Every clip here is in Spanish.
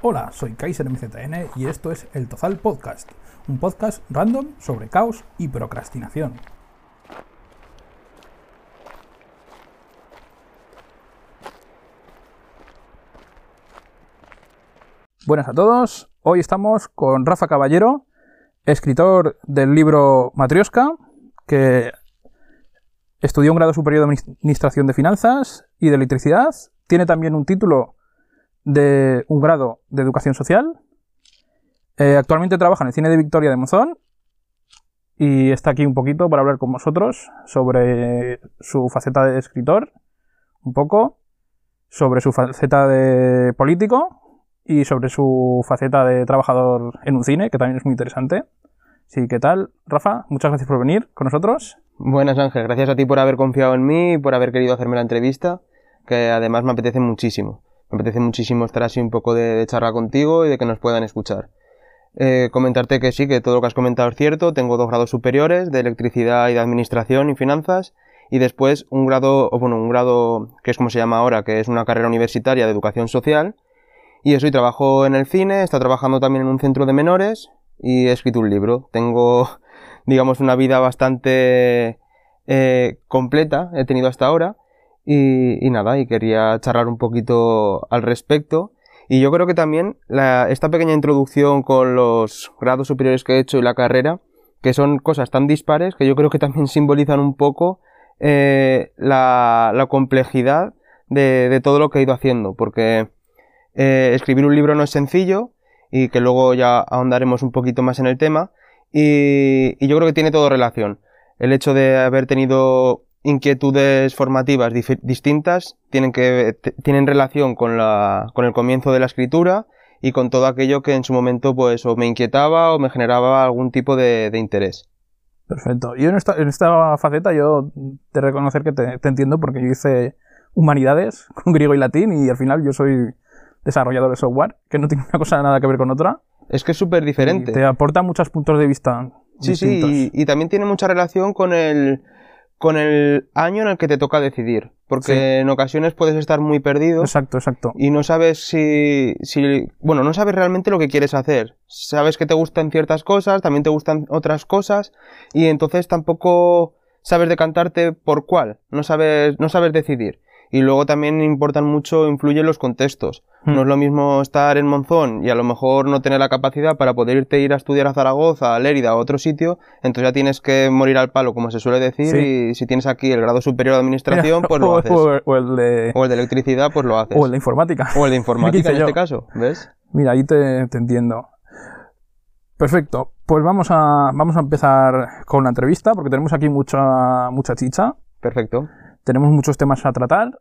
Hola, soy Kaiser MZN y esto es El Tozal Podcast, un podcast random sobre caos y procrastinación. Buenas a todos, hoy estamos con Rafa Caballero, escritor del libro Matrioska, que estudió un grado superior de Administración de Finanzas y de Electricidad, tiene también un título de un grado de Educación Social. Eh, actualmente trabaja en el cine de Victoria de Monzón y está aquí un poquito para hablar con vosotros sobre su faceta de escritor, un poco, sobre su faceta de político y sobre su faceta de trabajador en un cine, que también es muy interesante. Sí, ¿qué tal, Rafa? Muchas gracias por venir con nosotros. Buenas, Ángel. Gracias a ti por haber confiado en mí y por haber querido hacerme la entrevista, que además me apetece muchísimo. Me apetece muchísimo estar así un poco de, charla contigo y de que nos puedan escuchar. Eh, comentarte que sí, que todo lo que has comentado es cierto. Tengo dos grados superiores de electricidad y de administración y finanzas. Y después un grado, o bueno, un grado que es como se llama ahora, que es una carrera universitaria de educación social. Y eso, y trabajo en el cine, está trabajando también en un centro de menores y he escrito un libro. Tengo, digamos, una vida bastante eh, completa, he tenido hasta ahora. Y, nada, y quería charlar un poquito al respecto. Y yo creo que también esta pequeña introducción con los grados superiores que he hecho y la carrera, que son cosas tan dispares que yo creo que también simbolizan un poco eh, la, complejidad de, todo lo que he ido haciendo. Porque eh, escribir un libro no es sencillo y que luego ya ahondaremos un poquito más en el tema. y yo creo que tiene todo relación. El hecho de haber tenido inquietudes formativas distintas tienen, que, tienen relación con, la, con el comienzo de la escritura y con todo aquello que en su momento pues o me inquietaba o me generaba algún tipo de, interés. Perfecto. Yo en esta, en esta faceta yo te reconocer que te, entiendo porque yo hice humanidades con griego y latín y al final yo soy desarrollador de software, que no tiene una cosa nada que ver con otra. Es que es súper diferente. te aporta muchos puntos de vista. Sí, sí, y, también tiene mucha relación con el, con el año en el que te toca decidir. Porque en ocasiones puedes estar muy perdido. Exacto, exacto. Y no sabes si, si. Bueno, no sabes realmente lo que quieres hacer. Sabes que te gustan ciertas cosas, también te gustan otras cosas. Y entonces tampoco sabes decantarte por cuál. No sabes, no sabes decidir. Y luego también importan mucho, influyen los contextos. Hmm. No es lo mismo estar en Monzón y a lo mejor no tener la capacidad para poder irte ir a estudiar a Zaragoza, a Lérida, a otro sitio, entonces ya tienes que morir al palo, como se suele decir, y si tienes aquí el grado superior de administración, pues lo haces. O, el de... o el de electricidad, pues lo haces. O el de informática. O el de informática en este caso, ¿ves? Mira, ahí te, te entiendo. Perfecto. Pues vamos a, vamos a empezar con la entrevista, porque tenemos aquí mucha, mucha chicha. Perfecto. Tenemos muchos temas a tratar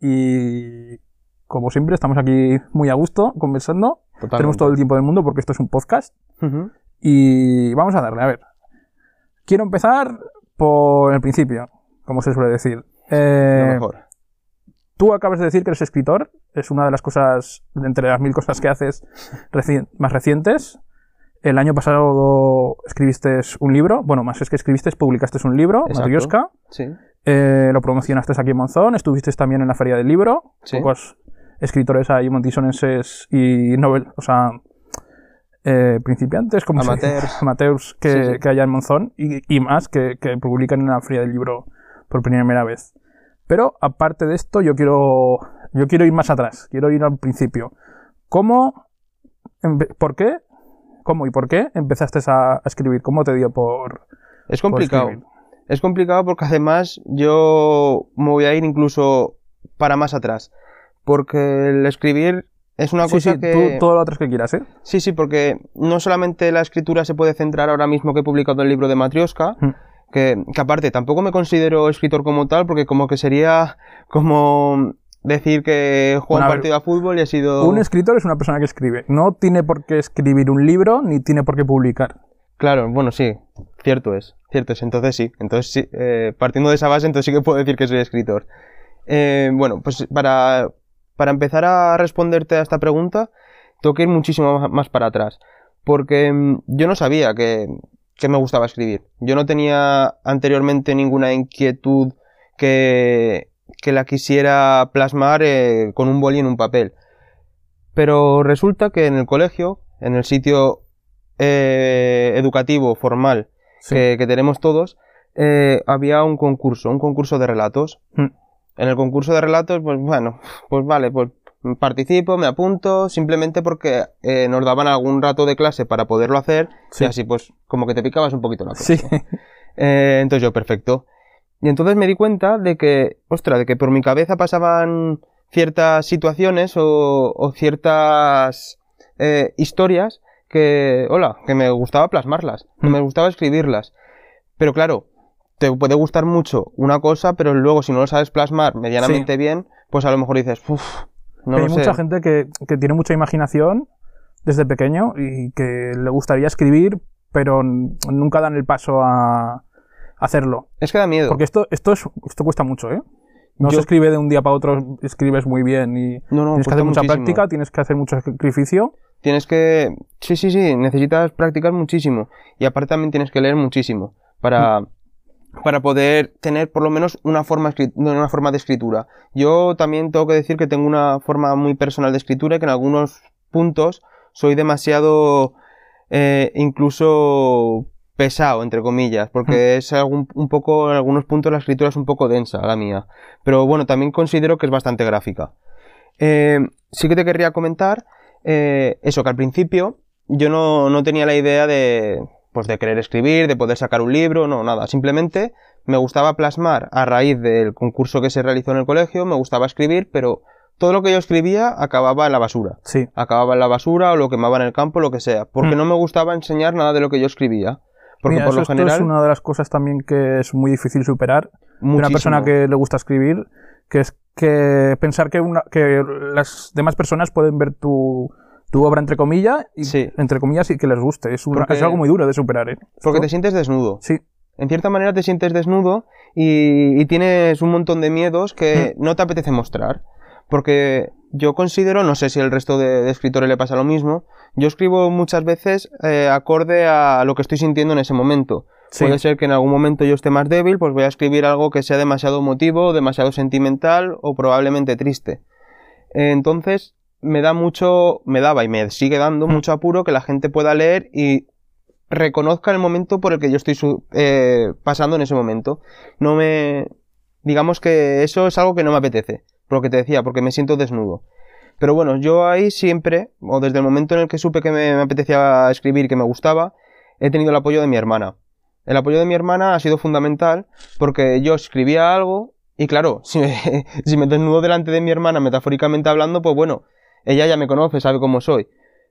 y, como siempre, estamos aquí muy a gusto conversando. Tenemos todo el tiempo del mundo porque esto es un podcast. Y vamos a darle, a ver. Quiero empezar por el principio, como se suele decir. Eh, mejor. Tú acabas de decir que eres escritor. Es una de las cosas, entre las mil cosas que haces más recientes. El año pasado escribiste un libro. Bueno, más es que escribiste, publicaste un libro, Matrioska. Sí. Eh, lo promocionaste aquí en Monzón, estuviste también en la Feria del Libro. Pocos escritores ahí montisonenses y novel, o sea, eh, principiantes, como amateurs, amateurs que, que en Monzón y, más que, que, publican en la Feria del Libro por primera vez. Pero aparte de esto, yo quiero, yo quiero ir más atrás, quiero ir al principio. ¿Cómo, por qué, cómo y por qué empezaste a, escribir? ¿Cómo te dio por... Es complicado. Es complicado porque además yo me voy a ir incluso para más atrás. Porque el escribir es una cosa sí, que... Tú, todo lo otro que quieras, ¿eh? Sí, sí, porque no solamente la escritura se puede centrar ahora mismo que he publicado el libro de Matrioska, mm. que, que, aparte tampoco me considero escritor como tal, porque como que sería como decir que juega un partido a fútbol y ha sido... Un escritor es una persona que escribe. No tiene por qué escribir un libro, ni tiene por qué publicar. Claro, bueno, sí, cierto es, cierto es, entonces sí, entonces sí, eh, partiendo de esa base, entonces sí que puedo decir que soy escritor. Eh, bueno, pues para, para empezar a responderte a esta pregunta, tengo que ir muchísimo más para atrás, porque mm, yo no sabía que, que me gustaba escribir. Yo no tenía anteriormente ninguna inquietud que, que la quisiera plasmar eh, con un boli en un papel. Pero resulta que en el colegio, en el sitio eh, educativo formal Sí. que, que tenemos todos, eh, había un concurso, un concurso de relatos. Mm. En el concurso de relatos, pues bueno, pues vale, pues participo, me apunto, simplemente porque eh, nos daban algún rato de clase para poderlo hacer, Sí. y así pues como que te picabas un poquito la. Sí. Entonces yo, perfecto. Y entonces me di cuenta de que, ostra, de que por mi cabeza pasaban ciertas situaciones o, o ciertas eh, historias que, hola, que me gustaba plasmarlas, que Mm. me gustaba escribirlas. Pero claro, te puede gustar mucho una cosa, pero luego si no lo sabes plasmar medianamente bien, pues a lo mejor dices, uff, no Hay lo sé. mucha gente que, que tiene mucha imaginación desde pequeño y que le gustaría escribir, pero nunca dan el paso a hacerlo. Es que da miedo. Porque esto, esto, es, esto cuesta mucho, ¿eh? No Yo- se escribe de un día para otro, escribes muy bien y no, no, tienes que hacer mucha muchísimo. práctica, tienes que hacer mucho sacrificio. Tienes que... Sí, sí, sí, necesitas practicar muchísimo. Y aparte también tienes que leer muchísimo para, para poder tener por lo menos una forma, una forma de escritura. Yo también tengo que decir que tengo una forma muy personal de escritura y que en algunos puntos soy demasiado eh, incluso pesado, entre comillas, porque es algún, un poco, en algunos puntos la escritura es un poco densa, la mía. Pero bueno, también considero que es bastante gráfica. Eh, sí que te querría comentar eh, eso, que al principio yo no, no tenía la idea de, pues de querer escribir, de poder sacar un libro, no, nada. Simplemente me gustaba plasmar a raíz del concurso que se realizó en el colegio, me gustaba escribir, pero todo lo que yo escribía acababa en la basura. Sí. Acababa en la basura o lo quemaba en el campo, lo que sea. Porque Mm. no me gustaba enseñar nada de lo que yo escribía. Porque Mira, por eso lo esto general... es una de las cosas también que es muy difícil superar de una muchísimo. persona que le gusta escribir, que es que pensar que, una, que las demás personas pueden ver tu, tu obra entre comillas y Sí. entre comillas y que les guste. Es, una- Porque- es algo muy duro de superar, ¿eh? Porque te sientes desnudo. Sí, En cierta manera te sientes desnudo y, y tienes un montón de miedos que no te apetece mostrar. Porque yo considero, no sé si el resto de, de escritores le pasa lo mismo, yo escribo muchas veces eh, acorde a lo que estoy sintiendo en ese momento. Sí. Puede ser que en algún momento yo esté más débil, pues voy a escribir algo que sea demasiado emotivo, demasiado sentimental o probablemente triste. Entonces, me da mucho, me daba y me sigue dando Mm. mucho apuro que la gente pueda leer y reconozca el momento por el que yo estoy su- eh, pasando en ese momento. No me, digamos que eso es algo que no me apetece, por lo que te decía, porque me siento desnudo. Pero bueno, yo ahí siempre, o desde el momento en el que supe que me, me apetecía escribir, que me gustaba, he tenido el apoyo de mi hermana. El apoyo de mi hermana ha sido fundamental porque yo escribía algo y claro, si me, si me desnudo delante de mi hermana, metafóricamente hablando, pues bueno, ella ya me conoce, sabe cómo soy.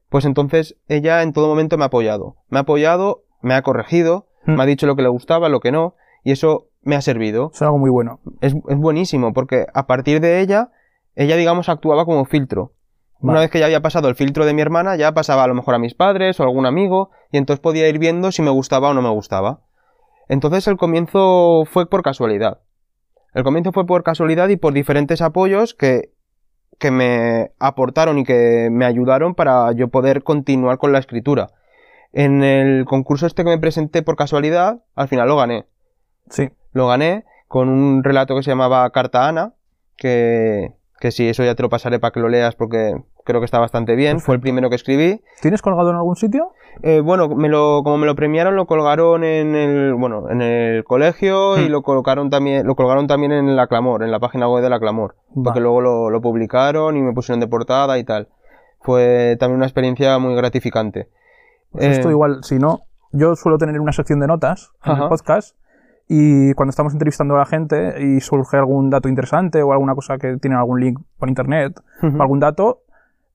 Pues entonces ella en todo momento me ha apoyado. Me ha apoyado, me ha corregido, Mm. me ha dicho lo que le gustaba, lo que no, y eso me ha servido. Es algo muy bueno. Es, es buenísimo porque a partir de ella, ella digamos actuaba como filtro. Una vez que ya había pasado el filtro de mi hermana, ya pasaba a lo mejor a mis padres o algún amigo, y entonces podía ir viendo si me gustaba o no me gustaba. Entonces el comienzo fue por casualidad. El comienzo fue por casualidad y por diferentes apoyos que, que me aportaron y que me ayudaron para yo poder continuar con la escritura. En el concurso este que me presenté por casualidad, al final lo gané. Sí. Lo gané con un relato que se llamaba Carta Ana, que, que sí, eso ya te lo pasaré para que lo leas porque creo que está bastante bien. Fue el primero que escribí. ¿Tienes colgado en algún sitio? Eh, bueno, me lo, como me lo premiaron, lo colgaron en el, bueno, en el colegio y Hmm. lo colocaron también, lo colgaron también en la Clamor, en la página web de la Clamor, porque luego lo, lo publicaron y me pusieron de portada y tal. Fue también una experiencia muy gratificante. Pues Eh, esto igual, si no, yo suelo tener una sección de notas en Ajá. el podcast y cuando estamos entrevistando a la gente y surge algún dato interesante o alguna cosa que tiene algún link por internet o algún dato,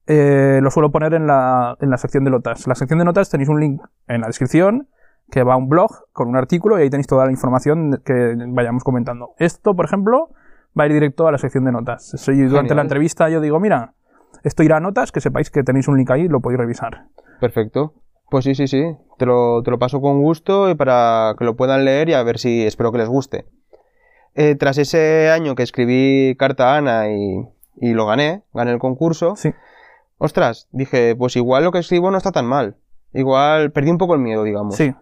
eh, lo suelo poner en la, en la sección de notas. En la sección de notas tenéis un link en la descripción que va a un blog con un artículo y ahí tenéis toda la información que vayamos comentando. Esto, por ejemplo, va a ir directo a la sección de notas. Eso, y durante Genial. la entrevista yo digo, mira, esto irá a notas, que sepáis que tenéis un link ahí y lo podéis revisar. Perfecto. Pues sí, sí, sí. Te lo, te lo paso con gusto y para que lo puedan leer y a ver si espero que les guste. Eh, tras ese año que escribí Carta a Ana y, y lo gané, gané el concurso, Sí. Ostras, dije, pues igual lo que escribo no está tan mal. Igual perdí un poco el miedo, digamos. Sí.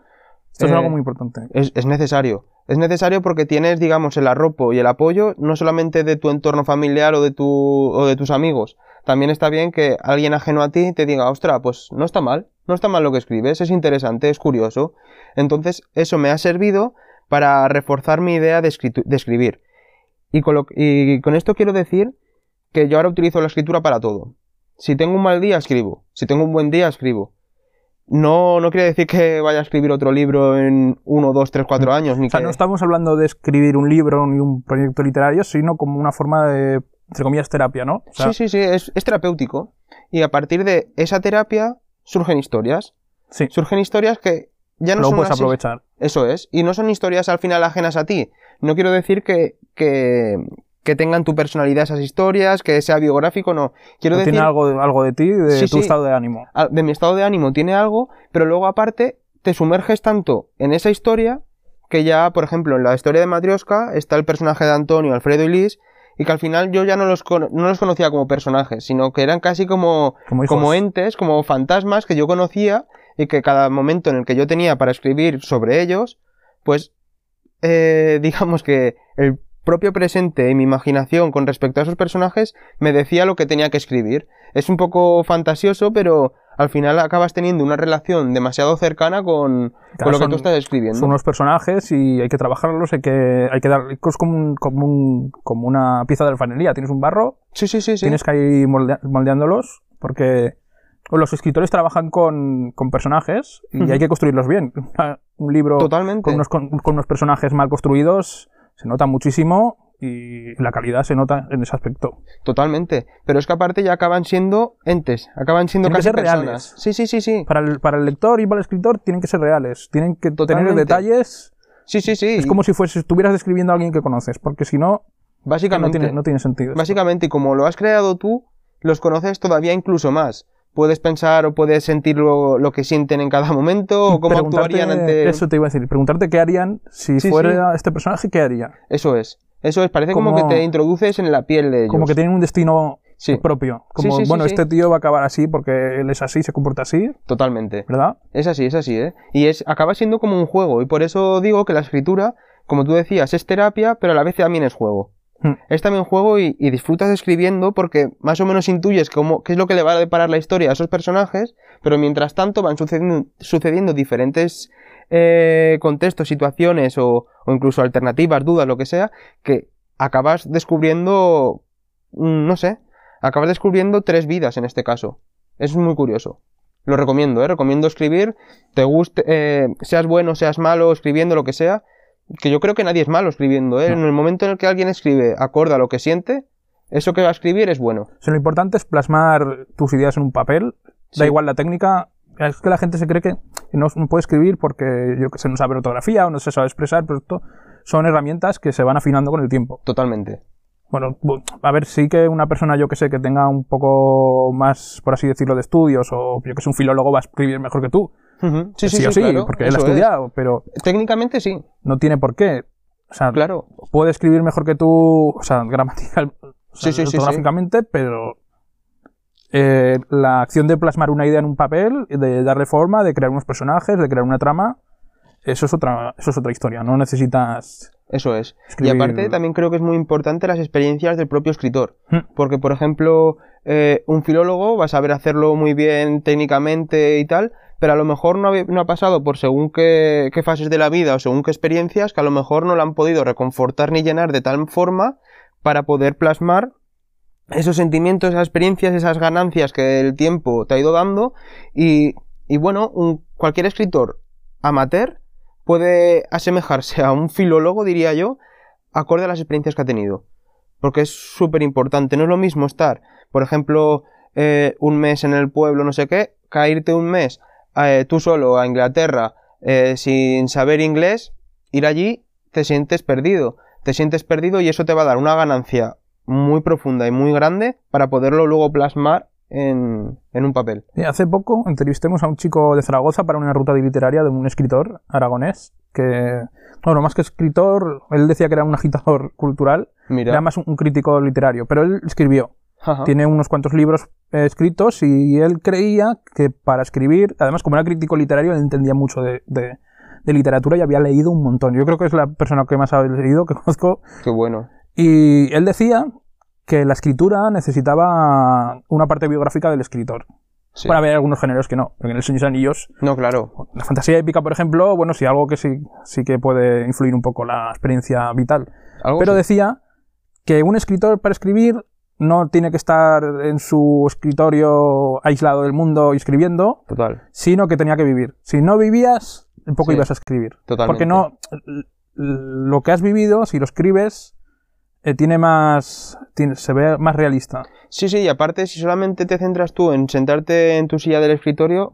Esto es Eh, algo muy importante. Es, es necesario. Es necesario porque tienes, digamos, el arropo y el apoyo no solamente de tu entorno familiar o de, tu, o de tus amigos, también está bien que alguien ajeno a ti te diga, ostra, pues no está mal, no está mal lo que escribes, es interesante, es curioso. Entonces, eso me ha servido para reforzar mi idea de, escribir. Y con, y con esto quiero decir que yo ahora utilizo la escritura para todo. Si tengo un mal día, escribo. Si tengo un buen día, escribo. No, no quiere decir que vaya a escribir otro libro en uno, dos, tres, cuatro años. Ni o sea, no estamos hablando de escribir un libro ni un proyecto literario, sino como una forma de, entre comillas, terapia, ¿no? sí, sí, sí, es, es, terapéutico. Y a partir de esa terapia surgen historias. Sí. Surgen historias que ya no Lo son puedes así- aprovechar. Eso es. Y no son historias al final ajenas a ti. No quiero decir que, que, que tengan tu personalidad esas historias, que sea biográfico, no. Quiero No decir Tiene algo, de- algo de ti, de Sí, tu sí. estado de ánimo. a- de mi estado de ánimo tiene algo, pero luego aparte te sumerges tanto en esa historia que ya, por ejemplo, en la historia de Matrioska está el personaje de Antonio, Alfredo y Liz, y que al final yo ya no los, no los conocía como personajes, sino que eran casi como, como entes, como fantasmas que yo conocía y que cada momento en el que yo tenía para escribir sobre ellos, pues eh, digamos que el propio presente y mi imaginación con respecto a esos personajes me decía lo que tenía que escribir. Es un poco fantasioso, pero al final acabas teniendo una relación demasiado cercana con, con lo que son- tú estás escribiendo. Son unos personajes y hay que trabajarlos, hay que, hay que dar, es como, un- como, un- como una pieza de alfarería. Tienes un barro, Sí, sí, sí, tienes que ir moldea- moldeándolos, porque los escritores trabajan con, con personajes y hay que construirlos bien. Un libro Totalmente. con unos, con, con unos personajes mal construidos se nota muchísimo y la calidad se nota en ese aspecto. Totalmente. Pero es que aparte ya acaban siendo entes, acaban siendo Tienen que ser personas. reales. Sí, sí, sí, sí. Para el, para el lector y para el escritor tienen que ser reales, tienen que tener detalles. Sí, sí, sí. Es como si fuese, estuvieras describiendo a alguien que conoces, porque si no, no Básicamente. tiene, no tiene sentido. esto. Básicamente, y como lo has creado tú, los conoces todavía incluso más. Puedes pensar o puedes sentir lo, lo que sienten en cada momento o cómo actuarían ante... Eso te iba a decir, preguntarte qué harían si Sí, fuera este personaje, qué haría. Eso es. Eso es. Parece como, Como- que te introduces en la piel de ellos. Como que tienen un destino Sí, propio. Como, Sí, bueno, este tío va a acabar así porque él es así, se comporta así, totalmente. ¿verdad? Es así, es así, ¿eh? Y es, acaba siendo como un juego. Y por eso digo que la escritura, como tú decías, es terapia, pero a la vez también es juego. Hmm. Es también juego y, disfrutas escribiendo porque más o menos intuyes cómo, qué es lo que le va a deparar la historia a esos personajes, pero mientras tanto van sucediendo, sucediendo diferentes eh, contextos, situaciones o, o incluso alternativas, dudas, lo que sea, que acabas descubriendo, mm, no sé, acabas descubriendo tres vidas en este caso. Es muy curioso. Lo recomiendo, ¿eh? Recomiendo escribir, te guste, eh, seas bueno, seas malo, escribiendo lo que sea, que yo creo que nadie es malo escribiendo, ¿eh? No. En el momento en el que alguien escribe acorde a lo que siente, eso que va a escribir es bueno. Sea, lo importante es plasmar tus ideas en un papel, Sí. da igual la técnica. Es que la gente se cree que no, puede escribir porque yo que sé, no sabe ortografía o no se sabe expresar, pero esto son herramientas que se van afinando con el tiempo. Totalmente. Bueno, bu- a ver, sí que una persona, yo que sé, que tenga un poco más, por así decirlo, de estudios, o yo que sé, un filólogo va a escribir mejor que tú. Sí, sí, sí, sí, o sí, claro, porque él ha es. estudiado, pero Técnicamente sí, no tiene por qué. O sea, claro. puede escribir mejor que tú, o sea, gramatical, o sea, Sí, sí, sí, sí. ortográficamente, pero eh, la acción de plasmar una idea en un papel, de darle forma, de crear unos personajes, de crear una trama, eso es otra, eso es otra historia. No necesitas Eso es. escribir. Y aparte también creo que es muy importante las experiencias del propio escritor. Hmm. Porque, por ejemplo, eh, un filólogo va a saber hacerlo muy bien técnicamente y tal, pero a lo mejor no ha, no ha pasado por según qué, qué fases de la vida o según qué experiencias que a lo mejor no lo han podido reconfortar ni llenar de tal forma para poder plasmar esos sentimientos, esas experiencias, esas ganancias que el tiempo te ha ido dando y, y bueno, un- cualquier escritor amateur puede asemejarse a un filólogo, diría yo, acorde a las experiencias que ha tenido. Porque es súper importante. No es lo mismo estar, por ejemplo, eh, un mes en el pueblo, no sé qué, caerte un mes eh, tú solo a Inglaterra eh, sin saber inglés, ir allí te sientes perdido. Te sientes perdido y eso te va a dar una ganancia muy profunda y muy grande para poderlo luego plasmar en, en un papel. Y hace poco entrevistemos a un chico de Zaragoza para una ruta literaria de un escritor aragonés que, bueno, más que escritor, él decía que era un agitador cultural, Mira. era más un, un crítico literario, pero él escribió. Ajá. Tiene unos cuantos libros eh, escritos y él creía que para escribir, además como era crítico literario, él entendía mucho de, de- de literatura y había leído un montón. Yo creo que es la persona que más ha leído que conozco Qué bueno. y él decía que la escritura necesitaba una parte biográfica del escritor. Sí. Bueno, había algunos géneros que no, porque en El Señor de los Anillos, No, claro. la fantasía épica, por ejemplo, bueno, sí, algo que sí, sí que puede influir un poco la experiencia vital. Pero sí. decía que un escritor para escribir no tiene que estar en su escritorio aislado del mundo y escribiendo, Total. sino que tenía que vivir. Si no vivías, tampoco Sí, ibas a escribir. totalmente. Porque no, lo que has vivido, si lo escribes, eh, tiene más, tiene- se ve más realista. Sí, sí, y aparte, si solamente te centras tú en sentarte en tu silla del escritorio,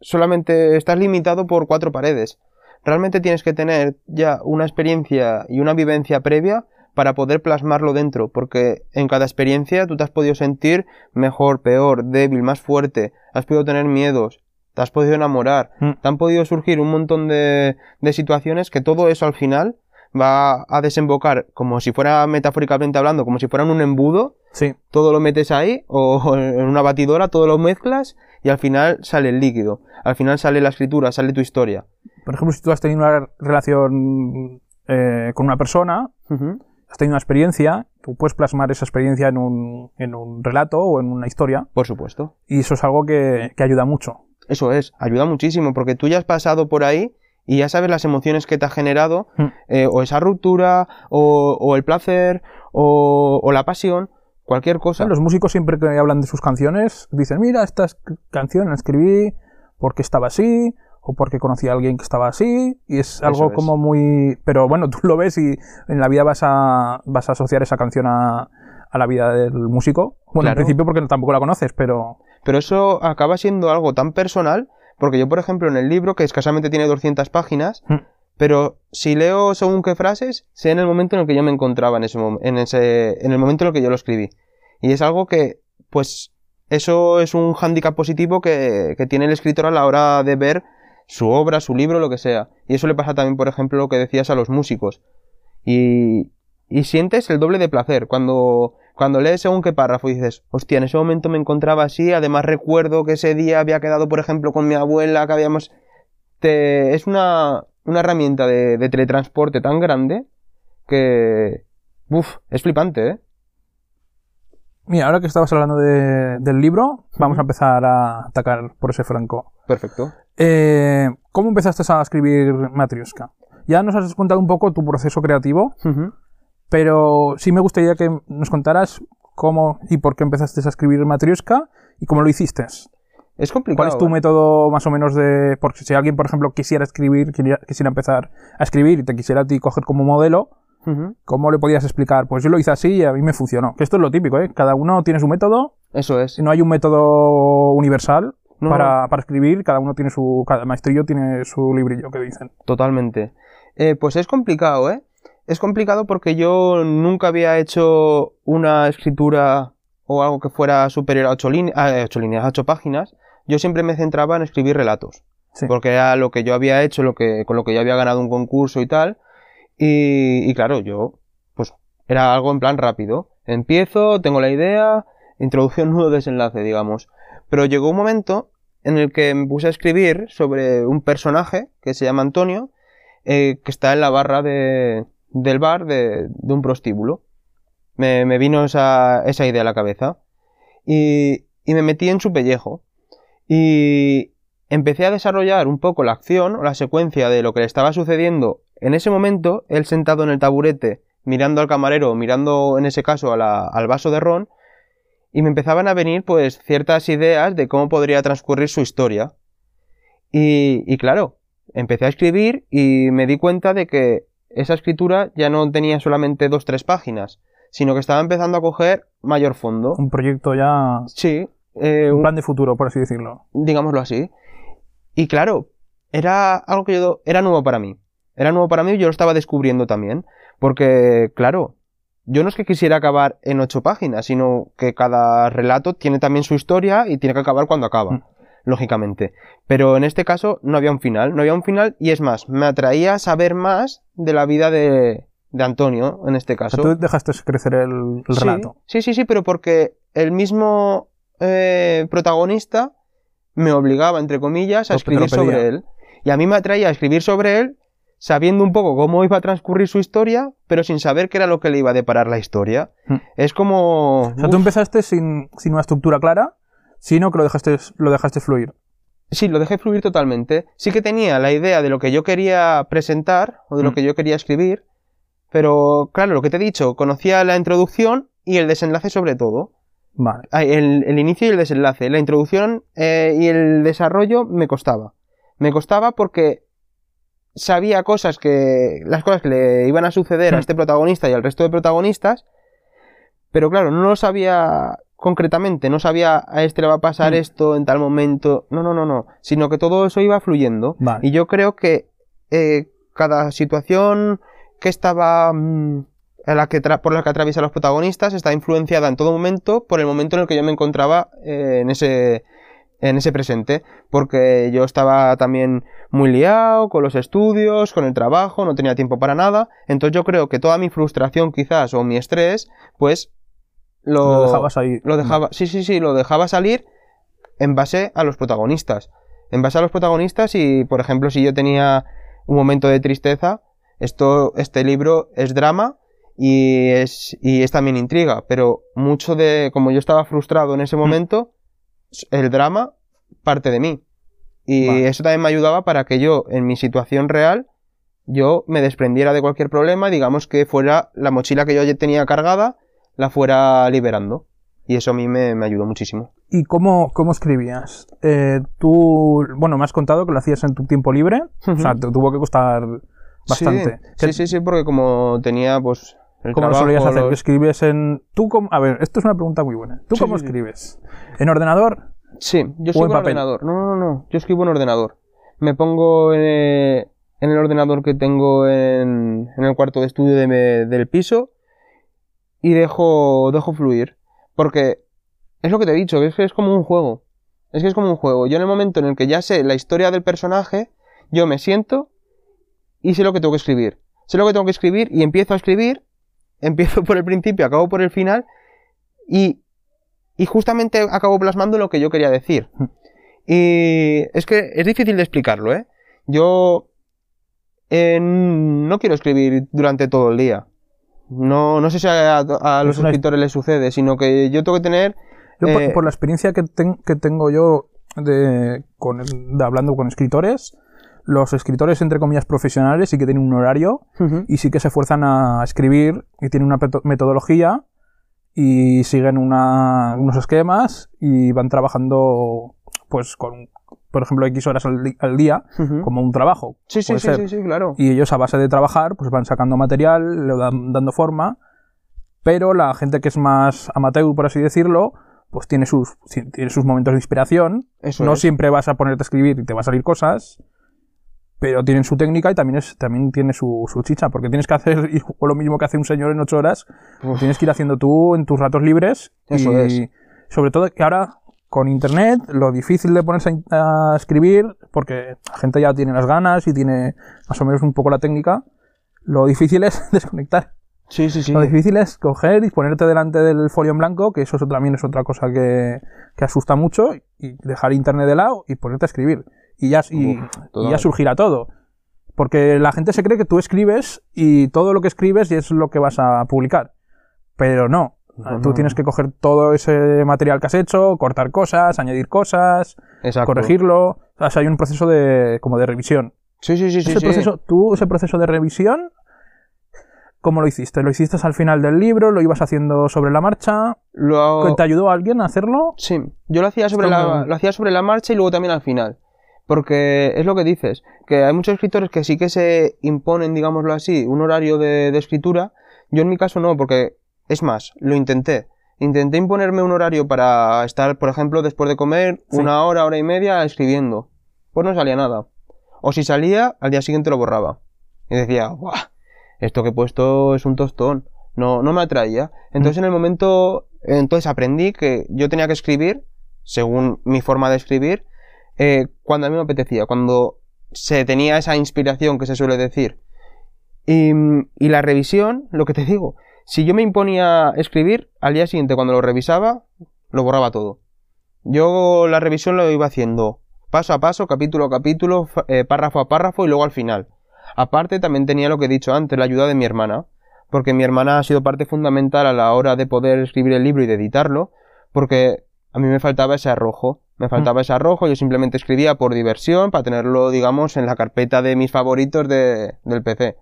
solamente estás limitado por cuatro paredes. Realmente tienes que tener ya una experiencia y una vivencia previa para poder plasmarlo dentro, porque en cada experiencia tú te has podido sentir mejor, peor, débil, más fuerte, has podido tener miedos, te has podido enamorar, Mm. te han podido surgir un montón de, de situaciones que todo eso al final va a desembocar como si fuera metafóricamente hablando, como si fuera un embudo Sí. todo lo metes ahí o en una batidora, todo lo mezclas y al final sale el líquido. Al final sale la escritura, sale tu historia. Por ejemplo, si tú has tenido una relación eh, con una persona, has tenido una experiencia, tú puedes plasmar esa experiencia en un, en un relato o en una historia, Por supuesto. y eso es algo que, que ayuda mucho. Eso es, ayuda muchísimo porque tú ya has pasado por ahí y ya sabes las emociones que te ha generado, Mm. eh, o esa ruptura, o, o el placer, o, o la pasión, cualquier cosa. Los músicos siempre que hablan de sus canciones dicen, mira, esta es- canción la escribí porque estaba así, o porque conocí a alguien que estaba así, y es algo es. como muy... Pero bueno, tú lo ves y en la vida vas a, vas a asociar esa canción a, a la vida del músico. Bueno, en Claro. principio porque tampoco la conoces, pero... Pero eso acaba siendo algo tan personal, porque yo, por ejemplo, en el libro, que escasamente tiene 200 páginas, Mm. pero si leo según qué frases, sé en el momento en el que yo me encontraba en ese, en ese en el momento en el que yo lo escribí. Y es algo que, pues, eso es un hándicap positivo que, que tiene el escritor a la hora de ver su obra, su libro, lo que sea. Y eso le pasa también, por ejemplo, lo que decías a los músicos. Y, y sientes el doble de placer cuando, cuando lees según qué párrafo y dices, hostia, en ese momento me encontraba así, además recuerdo que ese día había quedado, por ejemplo, con mi abuela, que habíamos... Te, es una, una herramienta de, de teletransporte tan grande que... Uf, es flipante, ¿eh? Mira, ahora que estabas hablando de- del libro, vamos a empezar a atacar por ese franco. Perfecto. Eh, ¿Cómo empezaste a escribir Matrioska? Ya nos has contado un poco tu proceso creativo. Pero sí me gustaría que nos contaras cómo y por qué empezaste a escribir Matrioska y cómo lo hiciste. Es complicado. ¿Cuál es tu ¿eh? método más o menos de...? Porque si alguien, por ejemplo, quisiera escribir, quisiera empezar a escribir y te quisiera a ti coger como modelo. ¿cómo le podías explicar? Pues yo lo hice así y a mí me funcionó. Que esto es lo típico, ¿eh? Cada uno tiene su método, Eso es. no hay un método universal No, para, para escribir, cada uno tiene su... Cada maestrillo tiene su librillo, que dicen. Totalmente. Eh, pues es complicado, ¿eh? Es complicado porque yo nunca había hecho una escritura o algo que fuera superior a ocho, ocho líneas, a ocho páginas. Yo siempre me centraba en escribir relatos. Sí. Porque era lo que yo había hecho, lo que, con lo que yo había ganado un concurso y tal. Y, y claro, yo, pues, era algo en plan rápido. Empiezo, tengo la idea, introducción, nudo, desenlace, digamos. Pero llegó un momento en el que me puse a escribir sobre un personaje que se llama Antonio, eh, que está en la barra de, del bar de, un prostíbulo. Me, vino esa, esa idea a la cabeza. Y, me metí en su pellejo. Y empecé a desarrollar un poco la acción o la secuencia de lo que le estaba sucediendo en ese momento, él sentado en el taburete, mirando al camarero, mirando en ese caso al vaso de ron, y me empezaban a venir pues ciertas ideas de cómo podría transcurrir su historia. Y claro, empecé a escribir y me di cuenta de que esa escritura ya no tenía solamente dos, tres páginas, sino que estaba empezando a coger mayor fondo. Un proyecto ya... Sí, eh, Un plan de futuro, por así decirlo. digámoslo así. Y claro, era algo que yo era nuevo para mí. Era nuevo para mí y yo lo estaba descubriendo también. Porque, claro, yo no es que quisiera acabar en ocho páginas, sino que cada relato tiene también su historia y tiene que acabar cuando acaba. Lógicamente. Pero en este caso no había un final. No había un final y es más, me atraía saber más de la vida de, de Antonio, en este caso. tú dejaste crecer el, el Sí, relato. Sí, sí, sí, pero porque el mismo eh, protagonista me obligaba, entre comillas, a escribir sobre él. Y a mí me atraía a escribir sobre él sabiendo un poco cómo iba a transcurrir su historia, pero sin saber qué era lo que le iba a deparar la historia. Hmm. Es como... O sea, tú empezaste sin, sin una estructura clara, sino que lo dejaste, lo dejaste fluir. Sí, lo dejé fluir totalmente. Sí que tenía la idea de lo que yo quería presentar o de lo Mm. que yo quería escribir, pero claro, lo que te he dicho, conocía la introducción y el desenlace sobre todo. Vale. El, el inicio y el desenlace. La introducción eh, y el desarrollo me costaba. Me costaba porque sabía cosas que. las cosas que le iban a suceder a Hmm. este protagonista y al resto de protagonistas. Pero claro, no lo sabía concretamente, no sabía a este le va a pasar Hmm. esto en tal momento. No, no, no, no. Sino que todo eso iba fluyendo. Vale. Y yo creo que eh, cada situación que estaba. mm, en la que por la que atraviesan los protagonistas está influenciada en todo momento por el momento en el que yo me encontraba eh, en ese en ese presente porque yo estaba también muy liado con los estudios con el trabajo no tenía tiempo para nada entonces yo creo que toda mi frustración quizás o mi estrés pues lo, Lo dejabas ahí. lo dejaba sí sí sí lo dejaba salir en base a los protagonistas en base a los protagonistas y por ejemplo si yo tenía un momento de tristeza esto este libro es drama y es, y es también intriga, pero mucho de, como yo estaba frustrado en ese momento, el drama parte de mí. Y Vale. eso también me ayudaba para que yo, en mi situación real, yo me desprendiera de cualquier problema, digamos que fuera la mochila que yo tenía cargada, la fuera liberando. Y eso a mí me, me ayudó muchísimo. ¿Y cómo, cómo escribías? Eh, tú, bueno, me has contado que lo hacías en tu tiempo libre. O sea, te tuvo que costar bastante. Sí, ¿Qué- sí, sí, sí, porque como tenía, pues, el ¿Cómo lo solías hacer? los- ¿Qué escribes en...? ¿Tú cómo... A ver, esto es una pregunta muy buena. ¿Tú Sí, cómo sí, escribes? ¿En ordenador? Sí, yo ¿O escribo en papel? ordenador. No, no, no, yo escribo en ordenador. Me pongo eh, en el ordenador que tengo en, en el cuarto de estudio de me- del piso y dejo, dejo fluir. Porque es lo que te he dicho, que es que es como un juego. Es que es como un juego. Yo en el momento en el que ya sé la historia del personaje, yo me siento y sé lo que tengo que escribir. Sé lo que tengo que escribir y empiezo a escribir. Empiezo por el principio, acabo por el final y, y justamente acabo plasmando lo que yo quería decir. Y es que es difícil de explicarlo, ¿eh? Yo eh, no quiero escribir durante todo el día. No, no sé si a, a los una- escritores les sucede, sino que yo tengo que tener... Yo, por, Eh, por la experiencia que, ten- que tengo yo de, con, de hablando con escritores, los escritores, entre comillas, profesionales sí que tienen un horario y sí que se esfuerzan a escribir y tienen una metodología y siguen una- unos esquemas y van trabajando, pues, con, por ejemplo, X horas al, al día, Ujú. como un trabajo. Sí, sí, sí, sí, sí, claro. Y ellos a base de trabajar, pues van sacando material, le dan dando forma, pero la gente que es más amateur, por así decirlo, pues tiene sus, tiene sus momentos de inspiración. Eso no es. siempre vas a ponerte a escribir y te va a salir cosas, pero tienen su técnica y también, es, también tiene su, su chicha, porque tienes que hacer o lo mismo que hace un señor en ocho horas, Uf. tienes que ir haciendo tú en tus ratos libres. Eso y es. sobre todo que ahora con internet, lo difícil de ponerse a, a escribir, porque la gente ya tiene las ganas y tiene más o menos un poco la técnica, lo difícil es desconectar. Sí, sí, sí. Lo difícil es coger y ponerte delante del folio en blanco, que eso es- también es otra cosa que, que asusta mucho, y dejar internet de lado y ponerte a escribir. Y ya, y, Uf, y ya surgirá todo. Porque la gente se cree que tú escribes y todo lo que escribes es lo que vas a publicar. Pero no. No, tú no. tienes que coger todo ese material que has hecho, cortar cosas, añadir cosas, Exacto. corregirlo. O sea, hay un proceso de, como de revisión. Sí, sí, sí, sí. ese sí. proceso, tú, ese proceso de revisión, ¿cómo lo hiciste? ¿Lo hiciste al final del libro? ¿Lo ibas haciendo sobre la marcha? Lo ¿Te ayudó alguien a hacerlo? Sí, yo lo hacía sobre la, lo hacía sobre la marcha y luego también al final. Porque es lo que dices, que hay muchos escritores que sí que se imponen, digámoslo así, un horario de, de escritura. Yo en mi caso no, porque es más, lo intenté. Intenté imponerme un horario para estar, por ejemplo, después de comer, Sí. una hora, hora y media escribiendo. Pues no salía nada. O si salía, al día siguiente lo borraba. Y decía, ¡buah! Esto que he puesto es un tostón. No, no me atraía. Entonces en el momento, entonces aprendí que yo tenía que escribir, según mi forma de escribir, eh, cuando a mí me apetecía, cuando se tenía esa inspiración que se suele decir. Y, y la revisión, lo que te digo, si yo me imponía escribir, al día siguiente cuando lo revisaba, lo borraba todo. Yo la revisión lo iba haciendo paso a paso, capítulo a capítulo, eh, párrafo a párrafo y luego al final. Aparte, también tenía lo que he dicho antes, la ayuda de mi hermana, porque mi hermana ha sido parte fundamental a la hora de poder escribir el libro y de editarlo, porque a mí me faltaba ese arrojo, me faltaba ese arrojo, yo simplemente escribía por diversión, para tenerlo, digamos, en la carpeta de mis favoritos de, del PC.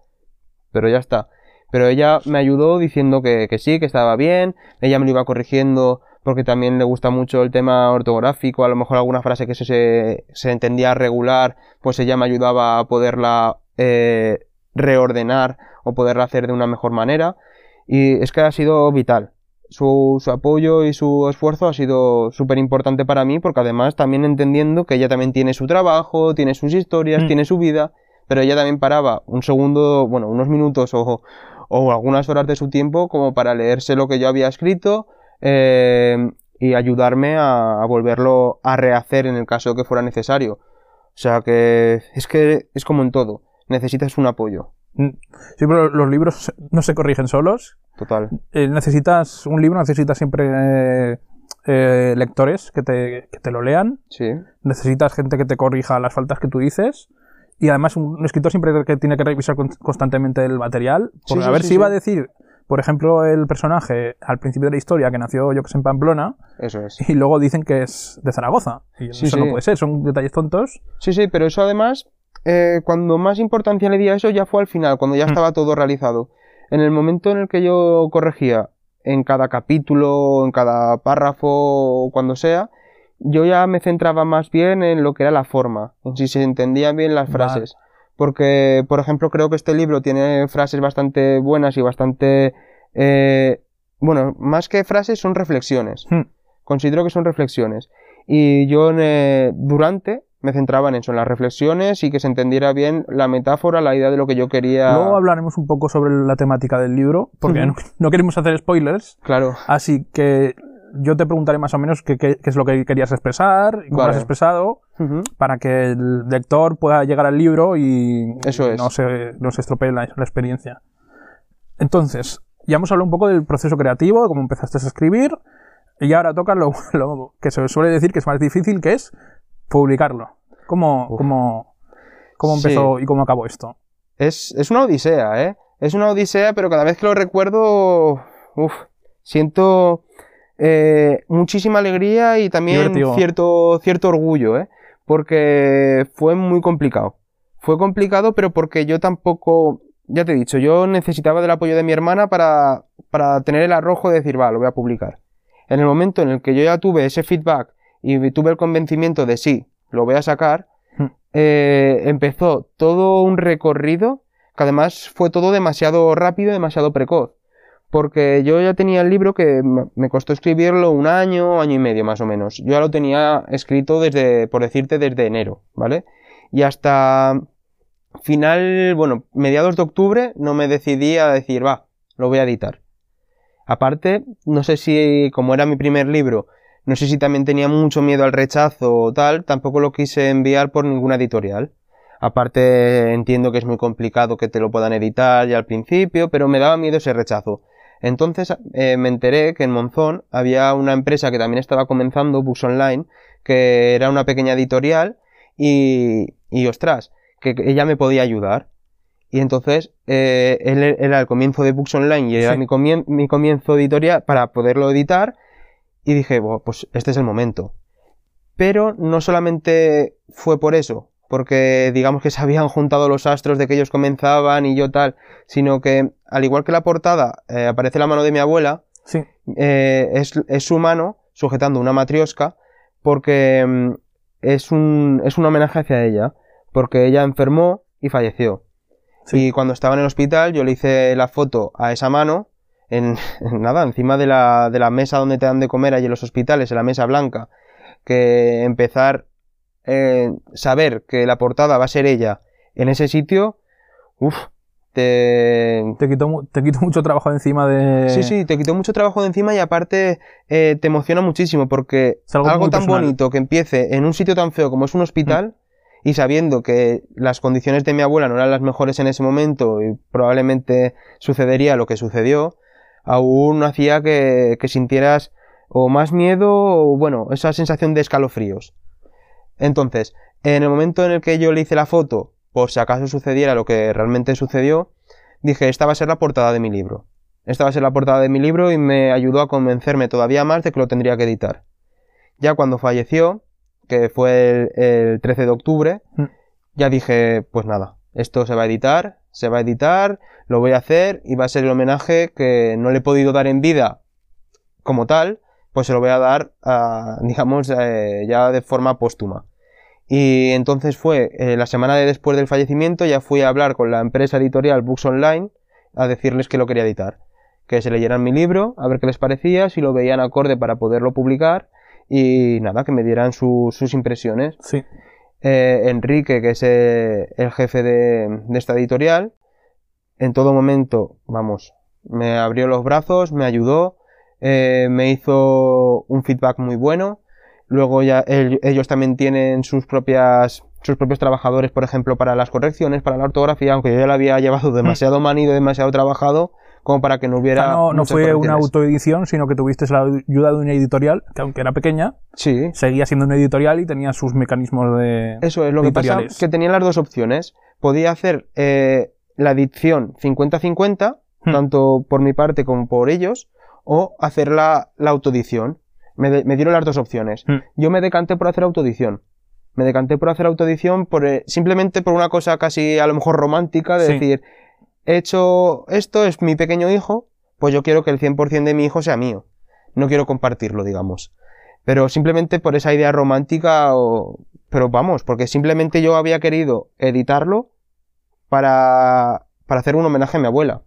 Pero ya está. Pero ella me ayudó diciendo que, que sí, que estaba bien, ella me lo iba corrigiendo porque también le gusta mucho el tema ortográfico, a lo mejor alguna frase que se, se, entendía regular, pues ella me ayudaba a poderla eh, reordenar o poderla hacer de una mejor manera. Y es que ha sido vital. Su, su apoyo y su esfuerzo ha sido súper importante para mí porque además también entendiendo que ella también tiene su trabajo, tiene sus historias, Mm. tiene su vida, pero ella también paraba un segundo, bueno, unos minutos o, o algunas horas de su tiempo como para leerse lo que yo había escrito eh, y ayudarme a, a volverlo a rehacer en el caso que fuera necesario. O sea que es que es como en todo, necesitas un apoyo, Mm. Sí, pero los libros no se corrigen solos. total. Eh, necesitas un libro, necesitas siempre eh, lectores que te, que te lo lean. Sí, Necesitas gente que te corrija las faltas que tú dices. Y además un escritor siempre que tiene que revisar con- constantemente el material. Porque Sí, a ver si iba a decir, por ejemplo, el personaje al principio de la historia que nació yo que sé en Pamplona eso es. y luego dicen que es de Zaragoza. Y Sí, eso sí. no puede ser, son detalles tontos. Sí, sí, pero eso además, eh, cuando más importancia le di a eso ya fue al final, cuando ya Mm. estaba todo realizado. En el momento en el que yo corregía en cada capítulo, en cada párrafo cuando sea, yo ya me centraba más bien en lo que era la forma, en si se entendían bien las Vale. frases. Porque, por ejemplo, creo que este libro tiene frases bastante buenas y bastante... eh, bueno, más que frases son reflexiones. Hmm. Considero que son reflexiones. Y yo eh, durante me centraba en eso, en las reflexiones y que se entendiera bien la metáfora, la idea de lo que yo quería. Luego hablaremos un poco sobre la temática del libro, porque no queremos hacer spoilers. Claro, Así que yo te preguntaré más o menos qué, qué- qué es lo que querías expresar y cómo lo has expresado para que el lector pueda llegar al libro y Eso es. no, se, no se estropee la, la experiencia. Entonces, ya hemos hablado un poco del proceso creativo, de cómo empezaste a escribir, y ahora toca lo, lo que se suele decir que es más difícil, que es publicarlo. ¿Cómo, cómo, cómo Sí. empezó y cómo acabó esto? Es, es una odisea, ¿eh? Es una odisea, pero cada vez que lo recuerdo, uf, siento eh, muchísima alegría y también cierto, cierto orgullo, ¿eh? Porque fue muy complicado. Fue complicado, pero porque yo tampoco, ya te he dicho, yo necesitaba del apoyo de mi hermana para, para tener el arrojo de decir, va, lo voy a publicar. En el momento en el que yo ya tuve ese feedback y tuve el convencimiento de sí, lo voy a sacar, Hmm. eh, empezó todo un recorrido que además fue todo demasiado rápido, demasiado precoz. Porque yo ya tenía el libro que me costó escribirlo un año, año y medio más o menos. Yo ya lo tenía escrito desde, por decirte, desde enero, ¿vale? Y hasta final, bueno, mediados de octubre no me decidí a decir, va, lo voy a editar. Aparte, no sé si, como era mi primer libro, no sé si también tenía mucho miedo al rechazo o tal, tampoco lo quise enviar por ninguna editorial. Aparte, entiendo que es muy complicado que te lo puedan editar ya al principio, pero me daba miedo ese rechazo. Entonces eh, me enteré que en Monzón había una empresa que también estaba comenzando, Books Online, que era una pequeña editorial y, y ostras, que ella me podía ayudar. Y entonces eh, él era el comienzo de Books Online y era Sí. mi, comien- mi comienzo editorial para poderlo editar. Y dije, "Buah, pues este es el momento. Pero no solamente fue por eso, porque digamos que se habían juntado los astros de que ellos comenzaban y yo tal, sino que al igual que la portada eh, aparece la mano de mi abuela, Sí. eh, es, es su mano sujetando una matriosca porque mm, es, un, es un homenaje hacia ella, porque ella enfermó y falleció. Sí. Y cuando estaba en el hospital yo le hice la foto a esa mano, en, en nada, encima de la, de la mesa donde te dan de comer allí en los hospitales, en la mesa blanca, que empezar eh, saber que la portada va a ser ella en ese sitio, uff, te, Te quitó, mu- te quitó mucho trabajo de encima de... Sí, sí, te quitó mucho trabajo de encima y aparte eh, te emociona muchísimo porque algo tan personal. bonito que empiece en un sitio tan feo como es un hospital y sabiendo que las condiciones de mi abuela no eran las mejores en ese momento y probablemente sucedería lo que sucedió, aún hacía que, que sintieras o más miedo o bueno, esa sensación de escalofríos. Entonces, en el momento en el que yo le hice la foto, por si acaso sucediera lo que realmente sucedió, dije, esta va a ser la portada de mi libro. Esta va a ser la portada de mi libro y me ayudó a convencerme todavía más de que lo tendría que editar. Ya cuando falleció, que fue el, 13 de octubre, mm. ya dije, pues nada, esto se va a editar, se va a editar, lo voy a hacer y va a ser el homenaje que no le he podido dar en vida como tal, pues se lo voy a dar, digamos, eh, ya de forma póstuma. Y entonces fue eh, la semana de después del fallecimiento, ya fui a hablar con la empresa editorial Books Online a decirles que lo quería editar. Que se leyeran mi libro, a ver qué les parecía, si lo veían acorde para poderlo publicar y nada, que me dieran sus impresiones. Sí. Eh, Enrique, que es el jefe de, de esta editorial, en todo momento, vamos, me abrió los brazos, me ayudó, eh, me hizo un feedback muy bueno. Luego ya ellos también tienen sus propias sus propios trabajadores, por ejemplo, para las correcciones, para la ortografía, aunque yo ya lo había llevado demasiado manido, demasiado trabajado, como para que no hubiera. no, no fue una autoedición, sino que tuviste la ayuda de una editorial, que aunque era pequeña, sí. seguía siendo una editorial y tenía sus mecanismos de. Eso es, lo que pasa que tenía las dos opciones. Podía hacer eh, la edición 50-50, hmm. tanto por mi parte como por ellos, o hacer la, la autoedición. Me, dieron las dos opciones. Hmm. Yo me decanté por hacer autoedición. Me decanté por hacer autoedición por, eh, simplemente por una cosa casi a lo mejor romántica de decir, he hecho esto, es mi pequeño hijo, pues yo quiero que el 100% de mi hijo sea mío. No quiero compartirlo, digamos. Pero simplemente por esa idea romántica, o, pero vamos, porque simplemente yo había querido editarlo para, para hacer un homenaje a mi abuela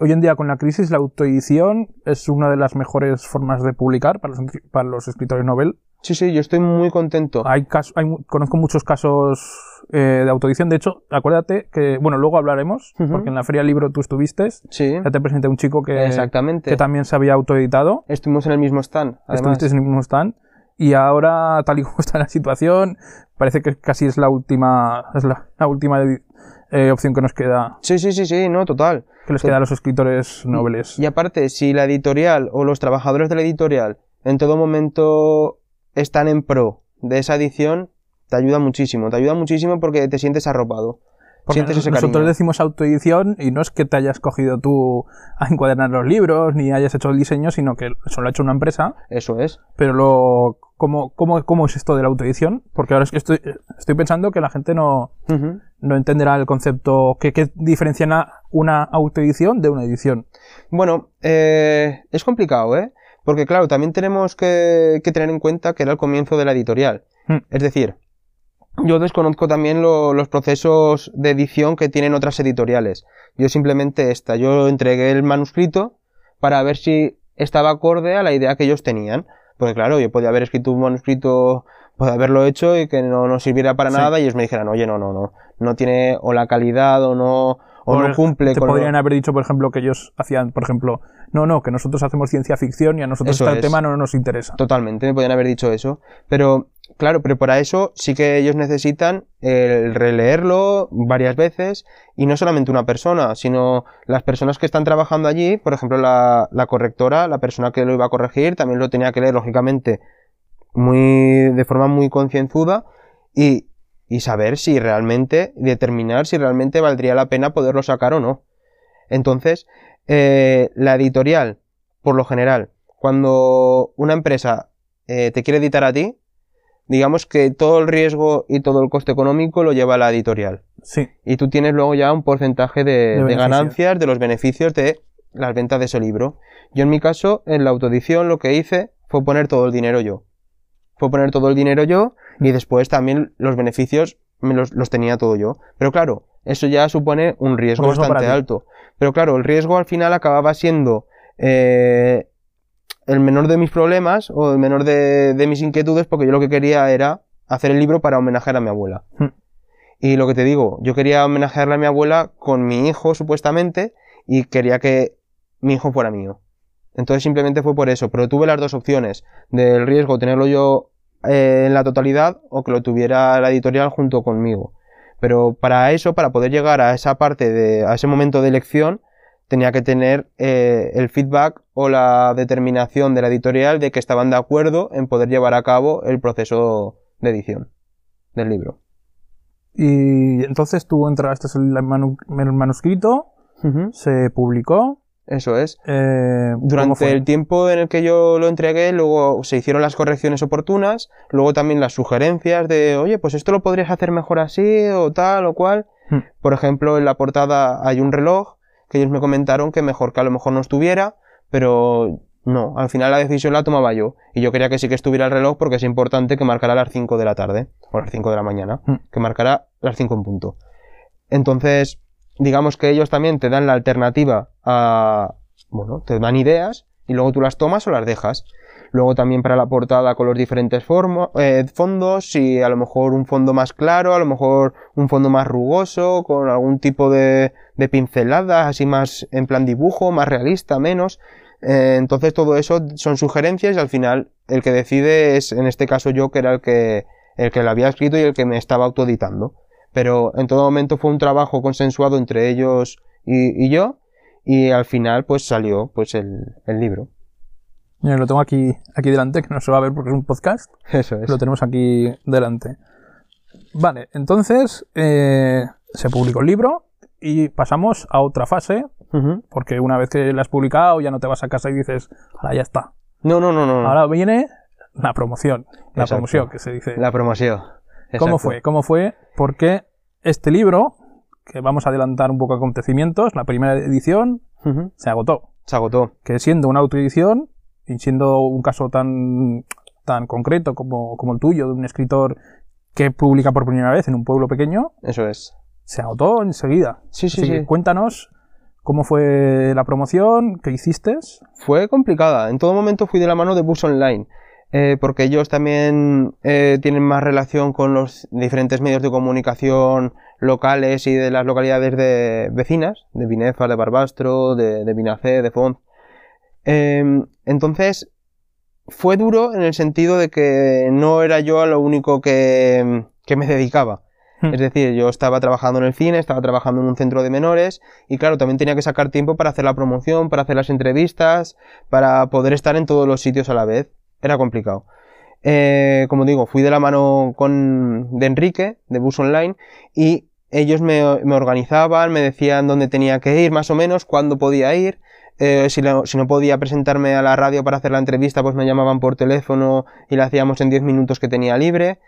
hoy en día con la crisis la autoedición es una de las mejores formas de publicar para los, para los escritores novel. Sí, sí, yo estoy muy contento. Hay, hay conozco muchos casos eh, de autoedición. De hecho, acuérdate que, bueno, luego hablaremos, porque en la Feria del Libro tú estuviste. Sí. Ya te presenté un chico que, Exactamente. que también se había autoeditado. Estuvimos en el mismo stand. Estuviste en el mismo stand. Y ahora, tal y como está la situación, parece que casi es la última, es la, la última eh, opción que nos queda. Sí, sí, sí, sí, no, total. Que les queda a los escritores nobles. Y aparte, si la editorial o los trabajadores de la editorial en todo momento están en pro de esa edición, te ayuda muchísimo. Te ayuda muchísimo porque te sientes arropado. Sientes ese nosotros decimos autoedición y no es que te hayas cogido tú a encuadernar los libros ni hayas hecho el diseño, sino que eso lo ha hecho una empresa. Eso es. Pero lo ¿Cómo, cómo, cómo es esto de la autoedición? Porque ahora estoy, estoy pensando que la gente no, no entenderá el concepto. ¿Qué, qué diferencia una autoedición de una edición? Bueno, eh, es complicado, ¿eh? Porque claro, también tenemos que, tener en cuenta que era el comienzo de la editorial. Hmm. Es decir, yo desconozco también los procesos de edición que tienen otras editoriales. Yo simplemente esta, yo entregué el manuscrito para ver si estaba acorde a la idea que ellos tenían. Porque claro, yo podía haber escrito un manuscrito, podía haberlo hecho y que no nos sirviera para nada y ellos me dijeran, oye, no, no, no, no tiene o la calidad o no, o, no cumple te podrían haber dicho, por ejemplo, que ellos hacían, por ejemplo, no, no, que nosotros hacemos ciencia ficción y a nosotros este tema no nos interesa. Totalmente, me podrían haber dicho eso. Pero, claro, pero para eso sí que ellos necesitan el releerlo varias veces y no solamente una persona, sino las personas que están trabajando allí, por ejemplo, la, correctora, la persona que lo iba a corregir, también lo tenía que leer, lógicamente, muy, de forma muy concienzuda y, y saber si realmente, determinar si realmente valdría la pena poderlo sacar o no. Entonces, eh, la editorial, por lo general, cuando una empresa eh, te quiere editar a ti, digamos que todo el riesgo y todo el coste económico lo lleva la editorial. Sí. Y tú tienes luego ya un porcentaje de, ganancias, de los beneficios de las ventas de ese libro. Yo en mi caso, en la autoedición, lo que hice fue poner todo el dinero yo. Fue poner todo el dinero yo y mm. después también los beneficios me los, tenía todo yo. Pero claro, eso ya supone un riesgo bastante alto. Pero claro, el riesgo al final acababa siendo eh, el menor de mis problemas o el menor de, mis inquietudes porque yo lo que quería era hacer el libro para homenajear a mi abuela. Hmm. Y lo que te digo, yo quería homenajearle a mi abuela con mi hijo supuestamente y quería que mi hijo fuera mío. Entonces simplemente fue por eso, pero tuve las dos opciones, del riesgo tenerlo yo eh, en la totalidad o que lo tuviera la editorial junto conmigo. Pero para eso, para poder llegar a esa parte de, a ese momento de elección, tenía que tener eh, el feedback o la determinación de la editorial de que estaban de acuerdo en poder llevar a cabo el proceso de edición del libro. Y entonces tú entraste en el, manu- el manuscrito, se publicó. Eso es. eh, ¿cómo Durante el tiempo en el que yo lo entregué, luego se hicieron las correcciones oportunas, luego también las sugerencias de, oye, pues esto lo podrías hacer mejor así o tal o cual. Hmm. Por ejemplo, en la portada hay un reloj que ellos me comentaron que mejor que a lo mejor no estuviera, pero no, al final la decisión la tomaba yo. Y yo quería que sí que estuviera el reloj porque es importante que marcara las 5 de la tarde o las 5 de la mañana, Hmm. que marcara las 5 en punto. Entonces, digamos que ellos también te dan la alternativa a, bueno, te dan ideas y luego tú las tomas o las dejas. Luego también para la portada con los diferentes formo- eh, fondos, si a lo mejor un fondo más claro, a lo mejor un fondo más rugoso, con algún tipo de, de pinceladas, así más en plan dibujo, más realista, menos. Eh, entonces todo eso son sugerencias y al final el que decide es, en este caso yo, que era el que, el que lo había escrito y el que me estaba autoeditando. Pero en todo momento fue un trabajo consensuado entre ellos y, y yo y al final pues salió pues el, el libro. Mira, lo tengo aquí, aquí delante, que no se va a ver porque es un podcast. Eso es. Lo tenemos aquí delante. Vale, entonces eh, se publicó el libro y pasamos a otra fase, Ujú. porque una vez que lo has publicado ya no te vas a casa y dices, ahora ya está. No, no, no, no. Ahora viene la promoción, la Exacto. promoción que se dice. La promoción. ¿Cómo Exacto. fue? ¿Cómo fue? Porque este libro, que vamos a adelantar un poco acontecimientos, la primera edición Ujú. se agotó. Se agotó. Que siendo una autoedición y siendo un caso tan, tan concreto como, como el tuyo, de un escritor que publica por primera vez en un pueblo pequeño, Eso es. se agotó enseguida. Sí, sí, Así que sí. cuéntanos cómo fue la promoción, qué hiciste. Fue complicada. En todo momento fui de la mano de Bus Online. eh, porque ellos también eh, tienen más relación con los diferentes medios de comunicación locales y de las localidades de vecinas, de Binefar, de Barbastro, de, de Binacé, de Font. Eh, entonces, fue duro en el sentido de que no era yo a lo único que, que me dedicaba. Hmm. Es decir, yo estaba trabajando en el cine, estaba trabajando en un centro de menores y claro, también tenía que sacar tiempo para hacer la promoción, para hacer las entrevistas, para poder estar en todos los sitios a la vez. Era complicado. Eh, como digo, fui de la mano con de Enrique, de Bus Online, y ellos me, me organizaban, me decían dónde tenía que ir, más o menos, cuándo podía ir. Eh, si, no- si no podía presentarme a la radio para hacer la entrevista, pues me llamaban por teléfono y la hacíamos en 10 minutos que tenía libre.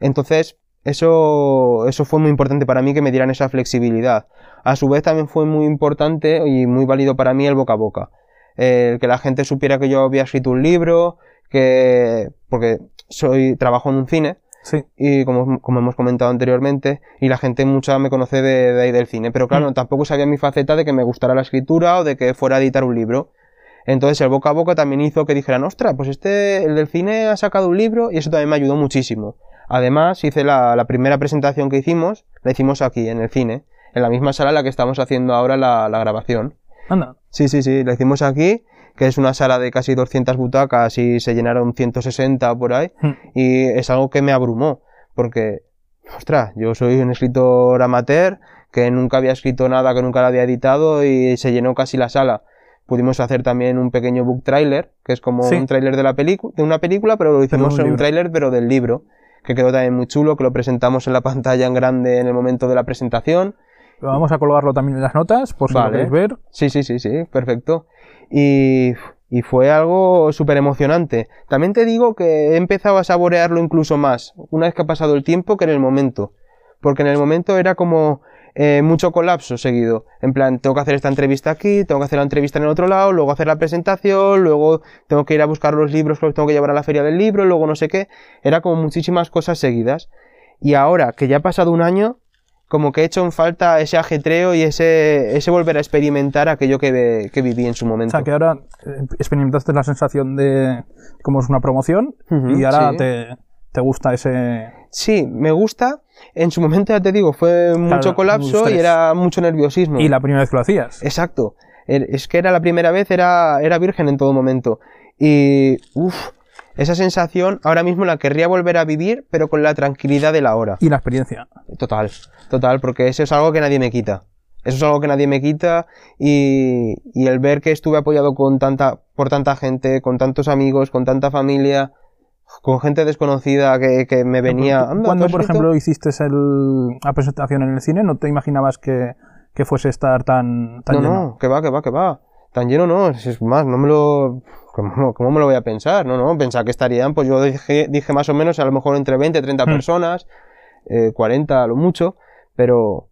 Entonces, eso, eso fue muy importante para mí que me dieran esa flexibilidad. A su vez también fue muy importante y muy válido para mí el boca a boca. El que la gente supiera que yo había escrito un libro, que, porque soy, trabajo en un cine, Sí. y como, como hemos comentado anteriormente, y la gente mucha me conoce de, de ahí del cine, pero claro, Mm. tampoco sabía mi faceta de que me gustara la escritura o de que fuera a editar un libro. Entonces el boca a boca también hizo que dijeran, ostras, pues este, el del cine ha sacado un libro y eso también me ayudó muchísimo. Además, hice la, la primera presentación que hicimos, la hicimos aquí, en el cine, en la misma sala en la que estamos haciendo ahora la, la grabación. Anda. Sí, sí, sí, la hicimos aquí, que es una sala de casi 200 butacas y se llenaron 160 por ahí. Hmm. Y es algo que me abrumó, porque, ostras, yo soy un escritor amateur que nunca había escrito nada, que nunca lo había editado y se llenó casi la sala. Pudimos hacer también un pequeño book trailer, que es como Sí. un trailer de la película, de una película, pero lo hicimos un en un trailer, pero del libro, que quedó también muy chulo, que lo presentamos en la pantalla en grande en el momento de la presentación. Vamos a colgarlo también en las notas, por si lo queréis ver. Sí, sí, sí, sí, perfecto. Y, y fue algo súper emocionante. También te digo que he empezado a saborearlo incluso más, una vez que ha pasado el tiempo, que en el momento. Porque en el momento era como eh, mucho colapso seguido. En plan, tengo que hacer esta entrevista aquí, tengo que hacer la entrevista en el otro lado, luego hacer la presentación, luego tengo que ir a buscar los libros que los tengo que llevar a la feria del libro, luego no sé qué. Era como muchísimas cosas seguidas. Y ahora que ya ha pasado un año, como que he hecho en falta ese ajetreo y ese, ese volver a experimentar aquello que, que viví en su O momento. sea, que ahora eh, experimentaste la sensación de cómo es una promoción y ahora sí. te, te gusta ese... Sí, me gusta. En su momento, ya te digo, fue mucho colapso y era mucho nerviosismo. Y la primera vez que lo hacías. Exacto. Er- Es que era la primera vez, era, era virgen en todo momento. Y, uff, esa sensación ahora mismo la querría volver a vivir, pero con la tranquilidad de la hora. Y la experiencia. Total, total, porque eso es algo que nadie me quita. Eso es algo que nadie me quita y, y el ver que estuve apoyado con tanta, por tanta gente, con tantos amigos, con tanta familia, con gente desconocida que, que me venía... Cuando, cuando por ejemplo, hiciste el, la presentación en el cine, ¿no te imaginabas que, que fuese a estar tan, tan no, lleno? no, que va, que va, que va. Tan lleno no, es más, no me lo... ¿Cómo, cómo me lo voy a pensar? No, no, pensaba que estarían, pues yo dije, dije más o menos a lo mejor entre 20, 30 Hmm. personas, eh, 40 a lo mucho, pero,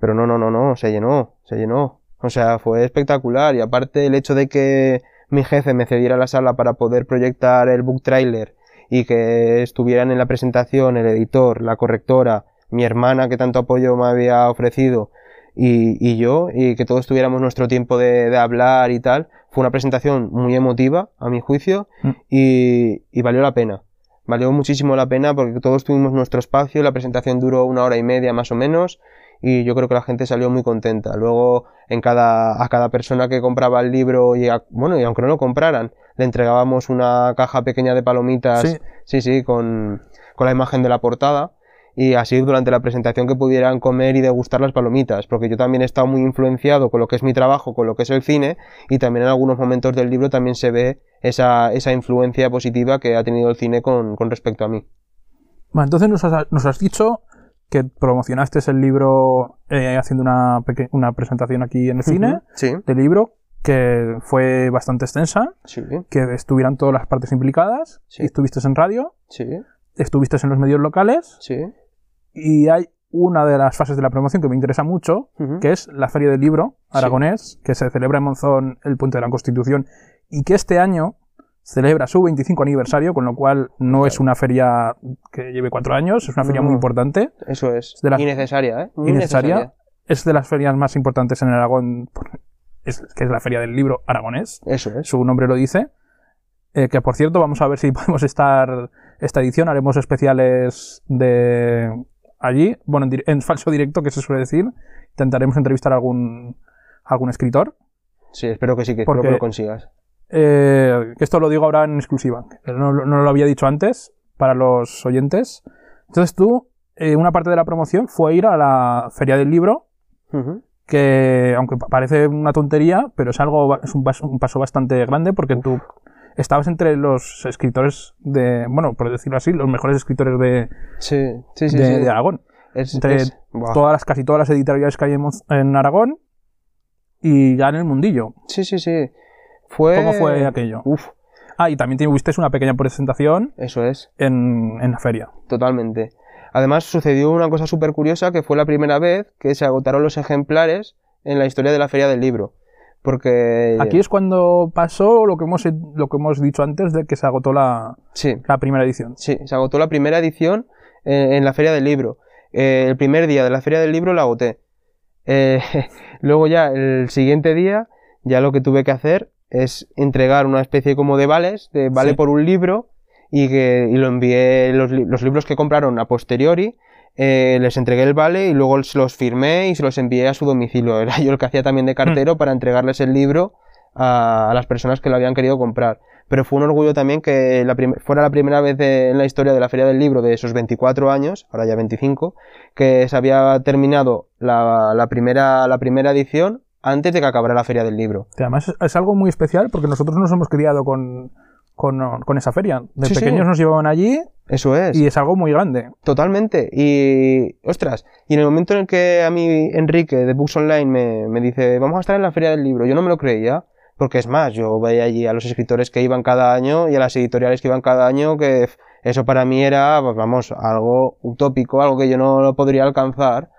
pero no, no, no, no, se llenó, se llenó. O sea, fue espectacular y aparte el hecho de que mi jefe me cediera la sala para poder proyectar el book trailer y que estuvieran en la presentación el editor, la correctora, mi hermana que tanto apoyo me había ofrecido y, y yo, y que todos tuviéramos nuestro tiempo de, de hablar y tal, fue una presentación muy emotiva, a mi juicio, Mm. y, y valió la pena. Valió muchísimo la pena porque todos tuvimos nuestro espacio, la presentación duró una hora y media más o menos, y yo creo que la gente salió muy contenta. Luego, en cada, a cada persona que compraba el libro, y a- bueno, y aunque no lo compraran, le entregábamos una caja pequeña de palomitas, Sí. sí, sí, con, con la imagen de la portada, y así durante la presentación que pudieran comer y degustar las palomitas, porque yo también he estado muy influenciado con lo que es mi trabajo, con lo que es el cine, y también en algunos momentos del libro también se ve esa, esa influencia positiva que ha tenido el cine con, con respecto a mí. Bueno, entonces nos has, nos has dicho que promocionaste el libro eh, haciendo una, una presentación aquí en el cine Sí, del libro, que fue bastante extensa, sí, que estuvieran todas las partes implicadas, Sí. estuviste en radio, sí, estuviste en los medios locales, sí. y hay una de las fases de la promoción que me interesa mucho, que es la Feria del Libro aragonés, que se celebra en Monzón el Puente de la Constitución, y que este año celebra su 25 aniversario, con lo cual no es una feria que lleve cuatro años, es una feria No. muy importante, Eso es. de la- ¿eh? Innecesaria. necesaria. Es de las ferias más importantes en Aragón, es, que es la Feria del Libro aragonés, Eso es. su nombre lo dice. Eh, que por cierto, vamos a ver si podemos estar esta edición, haremos especiales de allí, bueno, en, en falso directo, que se suele decir. Intentaremos entrevistar a algún, a algún escritor. Sí, espero que sí, que espero Porque- que lo consigas. Eh, que esto lo digo ahora en exclusiva, no, no lo había dicho antes para los oyentes. Entonces tú, eh, una parte de la promoción fue ir a la Feria del Libro. Que aunque pa- parece una tontería, pero es algo es un paso, un paso bastante grande porque tú estabas entre los escritores de, bueno, por decirlo así, los mejores escritores de, Sí, sí, sí. de, Aragón. Es- entre es-. Todas las, casi todas las editoriales que hay en Aragón y ya en el mundillo. Sí, sí, sí. Fue... ¿Cómo fue aquello? Uf, Ah, y también tuviste una pequeña presentación eso es. en, en la feria. Totalmente. Además, sucedió una cosa súper curiosa que fue la primera vez que se agotaron los ejemplares en la historia de la Feria del Libro. Porque... Aquí es cuando pasó lo que hemos, lo que hemos dicho antes de que se agotó la, Sí, la primera edición. sí, se agotó la primera edición eh, en la Feria del Libro. Eh, el primer día de la Feria del Libro la agoté. Eh, luego ya, el siguiente día, ya lo que tuve que hacer es entregar una especie como de vales, de vale Sí. por un libro, y, que, y lo envié, los, los libros que compraron a posteriori, eh, les entregué el vale y luego se los firmé y se los envié a su domicilio. Era yo el que hacía también de cartero para entregarles el libro a, a las personas que lo habían querido comprar. Pero fue un orgullo también que la fuera la primera vez de- en la historia de la Feria del Libro de esos 24 años, ahora ya 25, que se había terminado la, la primera, la primera edición antes de que acabara la Feria del Libro. Que Además es, es algo muy especial porque nosotros nos hemos criado con, con, con esa feria. De Sí, sí. pequeños nos llevaban allí Eso es. y es algo muy grande. Totalmente. Y, ostras, y en el momento en el que a mí Enrique de Books Online me, me dice, vamos a estar en la Feria del Libro, yo no me lo creía. Porque es más, yo veía allí a los escritores que iban cada año y a las editoriales que iban cada año, que eso para mí era, pues vamos, algo utópico, algo que yo no lo podría alcanzar.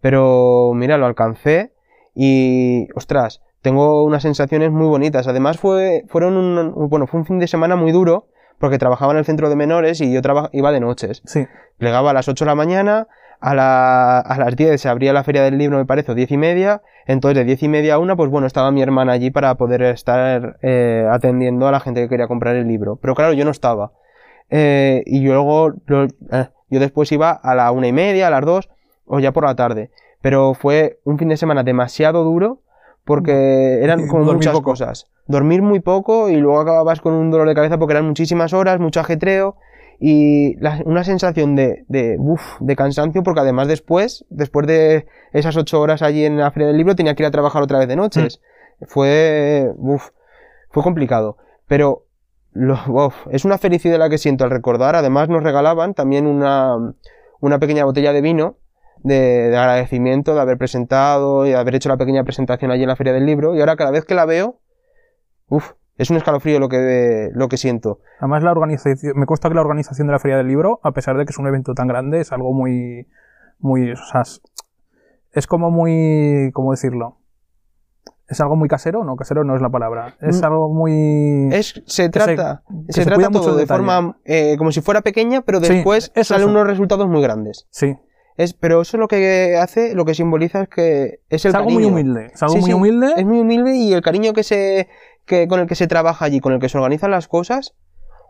Pero mira, lo alcancé y, ostras, tengo unas sensaciones muy bonitas. Además fue, fueron un, bueno, fue un fin de semana muy duro porque trabajaba en el centro de menores y yo iba de noches. Sí. Plegaba a las 8 de la mañana, a, la- a las 10 se abría la feria del libro, me parece, o 10 y media. Entonces, de 10 y media a 1, pues bueno, estaba mi hermana allí para poder estar eh, atendiendo a la gente que quería comprar el libro. Pero claro, yo no estaba. Eh, y yo luego, lo- eh, yo después iba a la una y media, a las 2, o ya por la tarde. Pero fue un fin de semana demasiado duro porque eran como muchas poco. cosas. Dormir muy poco y luego acababas con un dolor de cabeza porque eran muchísimas horas, mucho ajetreo y la- una sensación de, de, uf, de cansancio porque además después, después de esas ocho horas allí en la feria del libro tenía que ir a trabajar otra vez de noches. Fue, uf, fue complicado. Pero lo- uf, es una felicidad la que siento al recordar. Además, nos regalaban también una, una pequeña botella de vino de, de agradecimiento de haber presentado y de haber hecho la pequeña presentación allí en la Feria del Libro. Y ahora, cada vez que la veo, uf, es un escalofrío lo que, lo que siento. Además, la organización, me consta que la organización de la Feria del Libro, a pesar de que es un evento tan grande, es algo muy, muy, o sea, es, es como muy, ¿cómo decirlo? Es algo muy casero, no, casero no es la palabra. Es Mm. algo muy... Es, se que se- trata, que se, se trata todo de detalle. forma eh, como si fuera pequeña, pero Sí, después eso, salen eso. unos resultados muy grandes. Sí, Es, pero eso lo que hace, lo que simboliza es que es el es algo muy cariño. humilde. Es algo Sí, muy sí, humilde. Es muy humilde y el cariño que se, que, con el que se trabaja allí, con el que se organizan las cosas,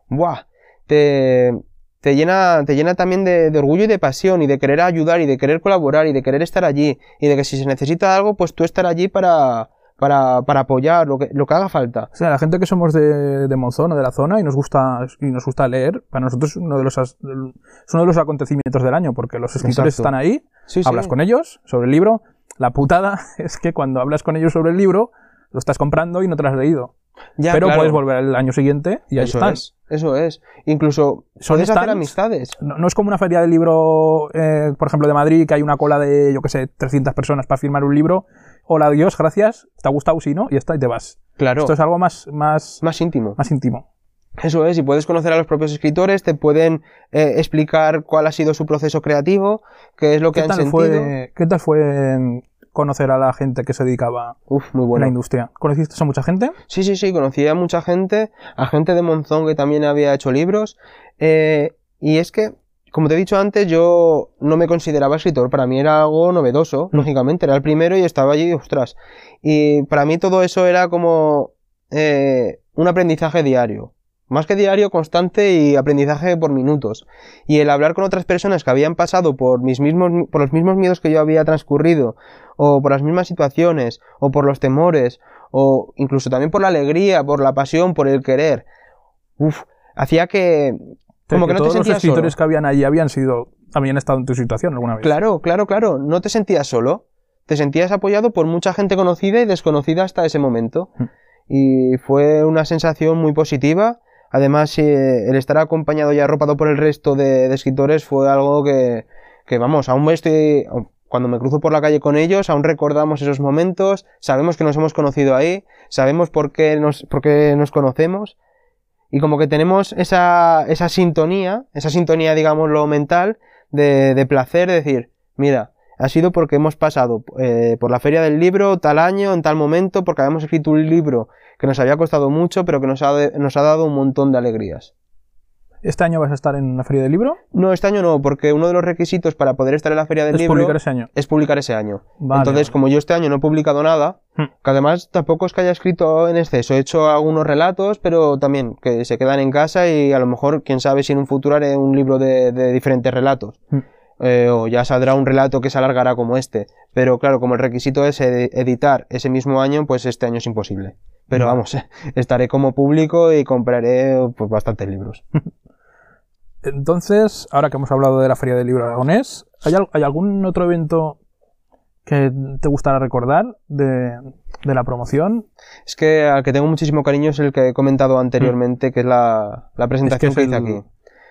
¡buah! Te, te llena, te llena también de, de orgullo y de pasión y de querer ayudar y de querer colaborar y de querer estar allí y de que si se necesita algo, pues tú estar allí para, para, para apoyar lo que, lo que haga falta. O sea, la gente que somos de, de Monzón o de la zona y nos gusta y nos gusta leer, para nosotros es uno de los, es uno de los acontecimientos del año, porque los escritores Exacto. están ahí, Sí, sí. hablas con ellos sobre el libro. La putada es que cuando hablas con ellos sobre el libro, lo estás comprando y no te lo has leído. Ya, Pero claro. puedes volver el año siguiente y ahí Eso están. es, eso es. Incluso Son puedes hacer stands. amistades. No, no es como una feria de libro, eh, por ejemplo, de Madrid, que hay una cola de, yo qué sé, 300 personas para firmar un libro. Hola, adiós, gracias, te ha gustado, sí, ¿no? Y ya está, y te vas. Claro, Esto es algo más, más, más íntimo. más íntimo. Eso es, y puedes conocer a los propios escritores, te pueden eh, explicar cuál ha sido su proceso creativo, qué es lo que ¿Qué han tal, sentido. fue, ¿Qué tal fue conocer a la gente que se dedicaba Uf, muy a la bueno. industria? ¿Conociste a mucha gente? Sí, sí, sí, conocí a mucha gente, a gente de Monzón que también había hecho libros, eh, y es que, como te he dicho antes, yo no me consideraba escritor, para mí era algo novedoso, Mm. lógicamente, era el primero y estaba allí, ostras, y para mí todo eso era como eh, un aprendizaje diario. Más que diario, constante y aprendizaje por minutos. Y el hablar con otras personas que habían pasado por mis mismos, por los mismos miedos que yo había transcurrido, o por las mismas situaciones, o por los temores, o incluso también por la alegría, por la pasión, por el querer. Uf, hacía que, como que no te todos los sentías solo. escritores que habían allí habían sido, habían estado en tu situación alguna vez. Claro, claro, claro, no te sentías solo. Te sentías apoyado por mucha gente conocida y desconocida hasta ese momento. Mm. Y fue una sensación muy positiva. Además, eh, el estar acompañado y arropado por el resto de, de escritores fue algo que, que, vamos, aún estoy... Cuando me cruzo por la calle con ellos, aún recordamos esos momentos, sabemos que nos hemos conocido ahí, sabemos por qué nos, por qué nos conocemos, y como que tenemos esa, esa sintonía, esa sintonía, digámoslo, mental, de, de placer, de decir, mira, ha sido porque hemos pasado eh, por la feria del libro tal año, en tal momento, porque habíamos escrito un libro que nos había costado mucho, pero que nos ha, nos ha dado un montón de alegrías. ¿Este año vas a estar en la feria del libro? No, este año no, porque uno de los requisitos para poder estar en la feria del ¿Es libro publicar ese año? es publicar ese año. Vale, Entonces, vale. como yo este año no he publicado nada, Hmm. que además tampoco es que haya escrito en exceso, he hecho algunos relatos, pero también que se quedan en casa y a lo mejor, quién sabe si en un futuro haré un libro de, de diferentes relatos. Hmm. Eh, o ya saldrá un relato que se alargará como este. Pero claro, como el requisito es ed- editar ese mismo año, pues este año es imposible. Pero vamos, estaré como público y compraré pues, bastantes libros. Entonces, ahora que hemos hablado de la feria del libro aragonés, ¿hay, hay algún otro evento que te gustaría recordar de, de la promoción? Es que al que tengo muchísimo cariño es el que he comentado anteriormente, que es la, la presentación es que, hice el- aquí.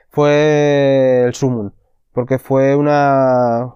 Fue el Sumun, porque fue una...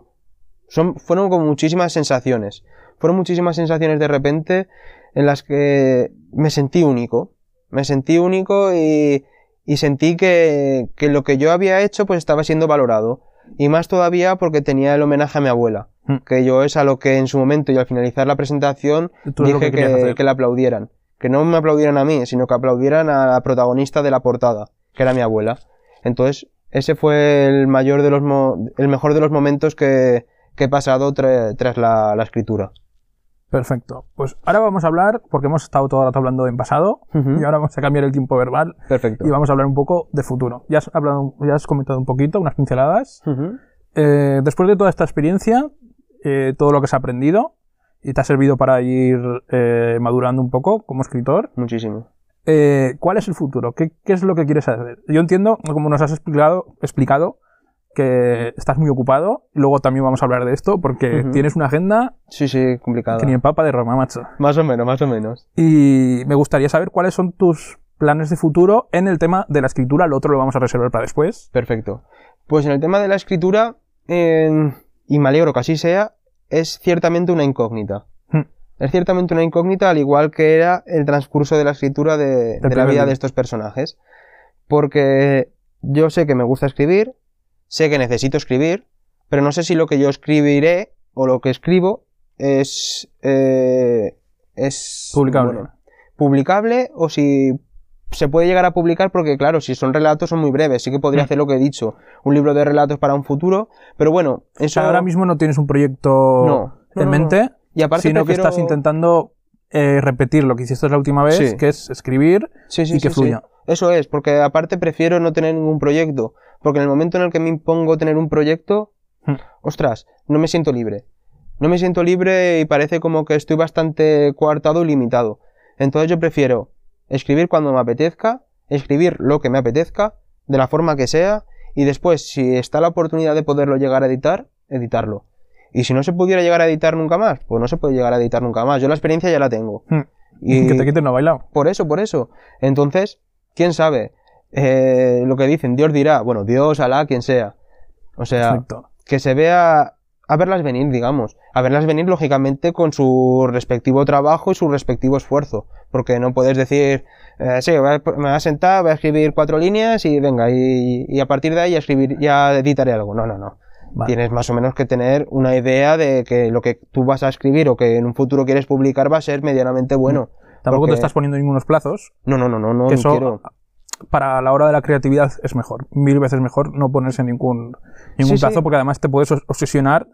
Son, fueron como muchísimas sensaciones. Fueron muchísimas sensaciones de repente en las que me sentí único. Me sentí único y, y sentí que, que lo que yo había hecho pues estaba siendo valorado. Y más todavía porque tenía el homenaje a mi abuela. Hmm. Que yo es a lo que en su momento y al finalizar la presentación dije que que, la aplaudieran. Que no me aplaudieran a mí, sino que aplaudieran a la protagonista de la portada, que era mi abuela. Entonces, ese fue el mayor de los mo- el mejor de los momentos que, que he pasado tra- tras la, la escritura. Perfecto. Pues ahora vamos a hablar, porque hemos estado todo el rato hablando en pasado, y ahora vamos a cambiar el tiempo verbal Perfecto. y vamos a hablar un poco de futuro. Ya has, hablado, ya has comentado un poquito, unas pinceladas. Eh, después de toda esta experiencia, eh, todo lo que has aprendido y te ha servido para ir eh, madurando un poco como escritor, Muchísimo. ¿cuál es el futuro? ¿Qué, qué es lo que quieres hacer? Yo entiendo, como nos has explicado, explicado que estás muy ocupado, luego también vamos a hablar de esto, porque tienes una agenda Sí, sí, complicado. que ni en papa de Roma, macho. Más o menos, más o menos. Y me gustaría saber cuáles son tus planes de futuro en el tema de la escritura. Lo otro lo vamos a reservar para después. Perfecto. Pues en el tema de la escritura, eh, y me alegro que así sea, es ciertamente una incógnita. Hmm. Es ciertamente una incógnita, al igual que era el transcurso de la escritura de, de la vida libro. de estos personajes. Porque yo sé que me gusta escribir, sé que necesito escribir, pero no sé si lo que yo escribiré o lo que escribo es. eh, es. Publicable. bueno, publicable o si se puede llegar a publicar porque claro, si son relatos son muy breves, sí que podría Mm. hacer lo que he dicho, un libro de relatos para un futuro, pero bueno, O eso sea, ahora mismo no tienes un proyecto No, no, en no, mente, y aparte sino que estás intentando eh, repetir lo que hiciste la última vez, Sí. que es escribir Sí, sí, y que sí, sí. fluya. Eso es, porque aparte prefiero no tener ningún proyecto, porque en el momento en el que me impongo tener un proyecto, Hmm. ostras, no me siento libre. No me siento libre y parece como que estoy bastante coartado y limitado. Entonces yo prefiero escribir cuando me apetezca, escribir lo que me apetezca, de la forma que sea, y después, si está la oportunidad de poderlo llegar a editar, editarlo. Y si no se pudiera llegar a editar nunca más, pues no se puede llegar a editar nunca más. Yo la experiencia ya la tengo. Hmm. Y Que te quiten lo bailado. por eso, por eso. Entonces, quién sabe. Eh, lo que dicen, Dios dirá, bueno, Dios, Alá, quien sea. O sea, Perfecto. que se vea a verlas venir, digamos. A verlas venir, lógicamente, con su respectivo trabajo y su respectivo esfuerzo. Porque no puedes decir, eh, sí, me voy a sentar, voy a escribir cuatro líneas y venga, y, y a partir de ahí ya escribir, ya editaré algo. No, no, no. Vale. Tienes más o menos que tener una idea de que lo que tú vas a escribir o que en un futuro quieres publicar va a ser medianamente bueno. Tampoco porque- te estás poniendo ningunos plazos. No, no, no, no, no, eso, quiero. Para la hora de la creatividad, es mejor. Mil veces mejor no ponerse ningún, ningún Sí, plazo, sí. porque además te puedes obsesionar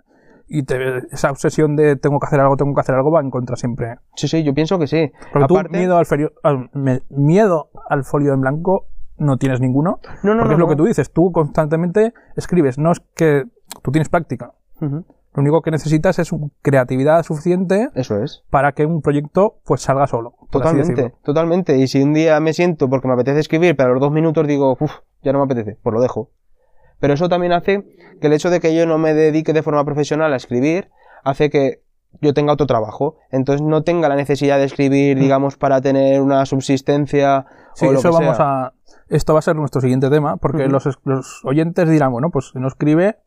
y te- esa obsesión de tengo que hacer algo, tengo que hacer algo, va en contra siempre. Sí, sí, yo pienso que sí. Porque Aparte- tú, miedo al, ferio- al- me- miedo al folio en blanco, no tienes ninguno. No, no, porque no, es lo que tú dices, tú constantemente escribes, no es que tú tienes práctica. Lo único que necesitas es creatividad suficiente Eso es. para que un proyecto pues salga solo. Totalmente, totalmente. Y si un día me siento porque me apetece escribir, pero a los dos minutos digo, uff, ya no me apetece, pues lo dejo. Pero eso también hace que el hecho de que yo no me dedique de forma profesional a escribir, hace que yo tenga otro trabajo. Entonces no tenga la necesidad de escribir, Mm. digamos, para tener una subsistencia Sí, o lo eso que vamos sea. a. Esto va a ser nuestro siguiente tema, porque los, los oyentes dirán, bueno, pues si no escribe,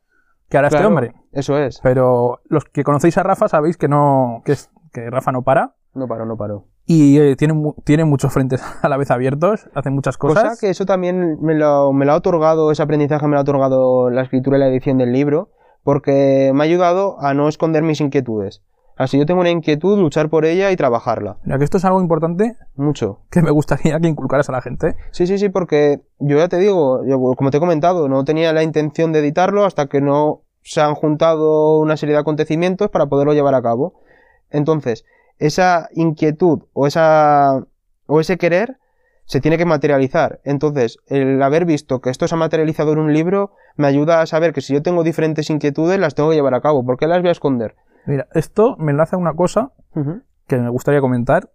¿qué hará este Claro, hombre? Eso es. Pero los que conocéis a Rafa sabéis que no, que, es- que Rafa no para No paro, no paro. Y eh, tiene, mu- tiene muchos frentes a la vez abiertos, hace muchas cosas. Cosa que eso también me lo, me lo ha otorgado, ese aprendizaje me lo ha otorgado la escritura y la edición del libro, porque me ha ayudado a no esconder mis inquietudes. Así yo tengo una inquietud, luchar por ella y trabajarla. Mira, que esto es algo importante Mucho. que me gustaría que inculcaras a la gente. Sí, sí, sí, porque yo ya te digo, yo, como te he comentado, no tenía la intención de editarlo hasta que no se han juntado una serie de acontecimientos para poderlo llevar a cabo. Entonces, esa inquietud o esa o ese querer se tiene que materializar. Entonces, el haber visto que esto se ha materializado en un libro me ayuda a saber que si yo tengo diferentes inquietudes las tengo que llevar a cabo. ¿Por qué las voy a esconder? Mira, esto me enlaza a una cosa que me gustaría comentar.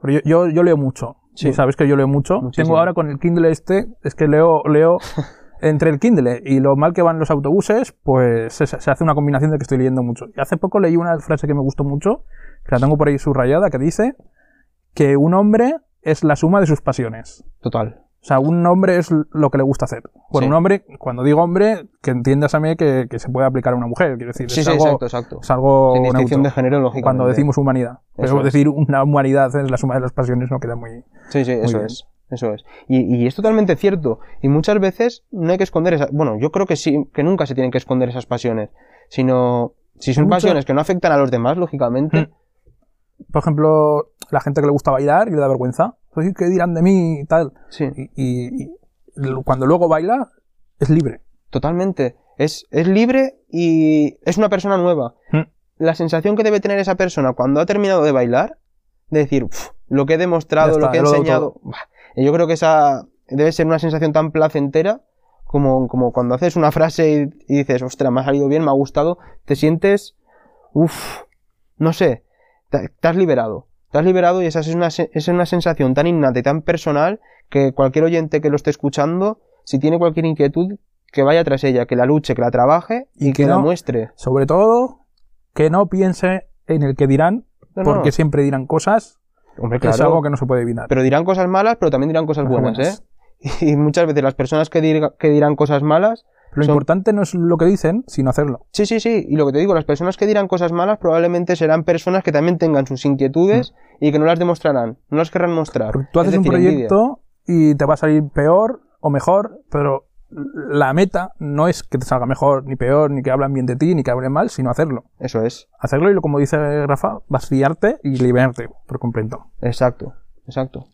Pero yo, yo, yo leo mucho. Sí. Sabes que yo leo mucho. Muchísimo. Tengo ahora con el Kindle este, es que leo, leo entre el Kindle y lo mal que van los autobuses, pues se, se hace una combinación de que estoy leyendo mucho. Y hace poco leí una frase que me gustó mucho, que la tengo por ahí subrayada, que dice que un hombre es la suma de sus pasiones. Total. O sea, un hombre es lo que le gusta hacer. Bueno, Sí. un hombre, cuando digo hombre, que entiendas a mí que, que se puede aplicar a una mujer, quiero decir. Sí, es sí, algo, exacto, exacto. es algo Sin distinción de género, lógicamente. cuando decimos humanidad. Pero es. decir una humanidad es la suma de las pasiones no queda muy... Sí, sí, eso bien. es. Eso es. Y, y es totalmente cierto. Y muchas veces no hay que esconder esas. Bueno, yo creo que sí, que nunca se tienen que esconder esas pasiones. Sino, si son Mucho- pasiones que no afectan a los demás, lógicamente. Mm. Por ejemplo, la gente que le gusta bailar y le da vergüenza. Oye, ¿qué dirán de mí y tal? Sí, Y, y- y l- cuando luego baila, es libre. totalmente. Es, es libre y es una persona nueva. Mm. La sensación que debe tener esa persona cuando ha terminado de bailar, de decir, "Uf, lo que he demostrado, está, lo que he lo enseñado. Buah". Y yo creo que esa debe ser una sensación tan placentera como, como cuando haces una frase y, y dices, ostras, me ha salido bien, me ha gustado. Te sientes, uff, no sé, te, te has liberado. Te has liberado y esa es una, es una sensación tan innata y tan personal que cualquier oyente que lo esté escuchando, si tiene cualquier inquietud, que vaya tras ella, que la luche, que la trabaje y, Y que, que la muestre. Sobre todo, que no piense en el que dirán, No, no. porque siempre dirán cosas Hombre, Es claro. algo que no se puede evitar. Pero dirán cosas malas, pero también dirán cosas buenas, buenas. ¿eh? Y muchas veces las personas que, dirga- que dirán cosas malas Lo son- importante no es lo que dicen, sino hacerlo. Sí, sí, sí. Y lo que te digo, las personas que dirán cosas malas probablemente serán personas que también tengan sus inquietudes y que no las demostrarán, no las querrán mostrar. Porque tú Es haces un envidia. proyecto y te va a salir peor o mejor, pero la meta no es que te salga mejor ni peor, ni que hablen bien de ti, ni que hablen mal, sino hacerlo. Eso es. Hacerlo y, lo- como dice Rafa, vaciarte y liberarte por completo. Exacto, exacto.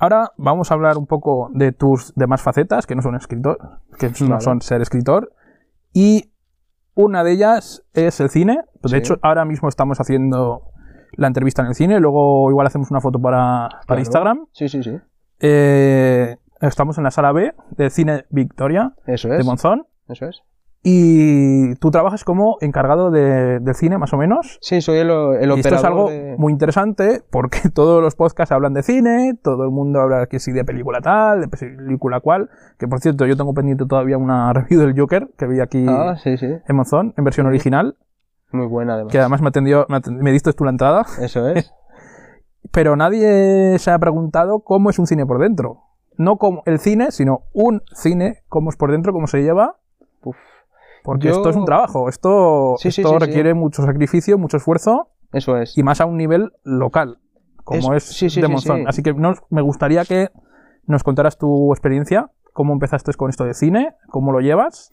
Ahora vamos a hablar un poco de tus demás facetas, que no son escritor, que no son ser escritor. Y una de ellas es el cine. De Sí. hecho, ahora mismo estamos haciendo la entrevista en el cine. Luego igual hacemos una foto para, para Claro. Instagram. Sí, sí, sí. Eh, estamos en la sala B del cine Victoria Eso de es. Monzón. Eso es. Y tú trabajas como encargado de- del cine, más o menos. Sí, soy el, el y esto es algo de- muy interesante porque todos los podcasts hablan de cine, todo el mundo habla que sí de película tal, de película cual. Que por cierto, yo tengo pendiente todavía una review del Joker que vi aquí Ah, sí, sí. en Monzón, en versión Sí. original, Muy buena además. que además me, atendió, me, aten- me diste tú la entrada. Eso es. Pero nadie se ha preguntado cómo es un cine por dentro. No como el cine, sino un cine, cómo es por dentro, cómo se lleva. Uf. Porque Yo- esto es un trabajo, esto, Sí, esto sí, sí. requiere mucho sacrificio, mucho esfuerzo Eso es. y más a un nivel local, como es, de Monzón. sí. Así que nos- me gustaría que nos contaras tu experiencia, cómo empezaste con esto de cine, cómo lo llevas.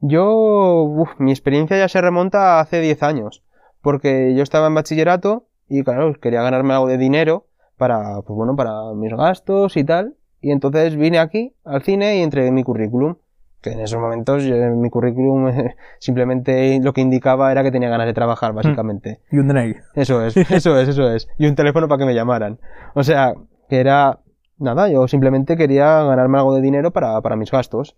Yo, uf, mi experiencia ya se remonta a hace 10 años, porque yo estaba en bachillerato y claro, quería ganarme algo de dinero para, pues bueno, para mis gastos y tal, y entonces vine aquí al cine y entregué mi currículum, que en esos momentos eh, mi currículum eh, simplemente lo que indicaba era que tenía ganas de trabajar, básicamente. Y un DNI. Eso es, eso es, eso es. Y un teléfono para que me llamaran. O sea, que era nada, yo simplemente quería ganarme algo de dinero para, para mis gastos.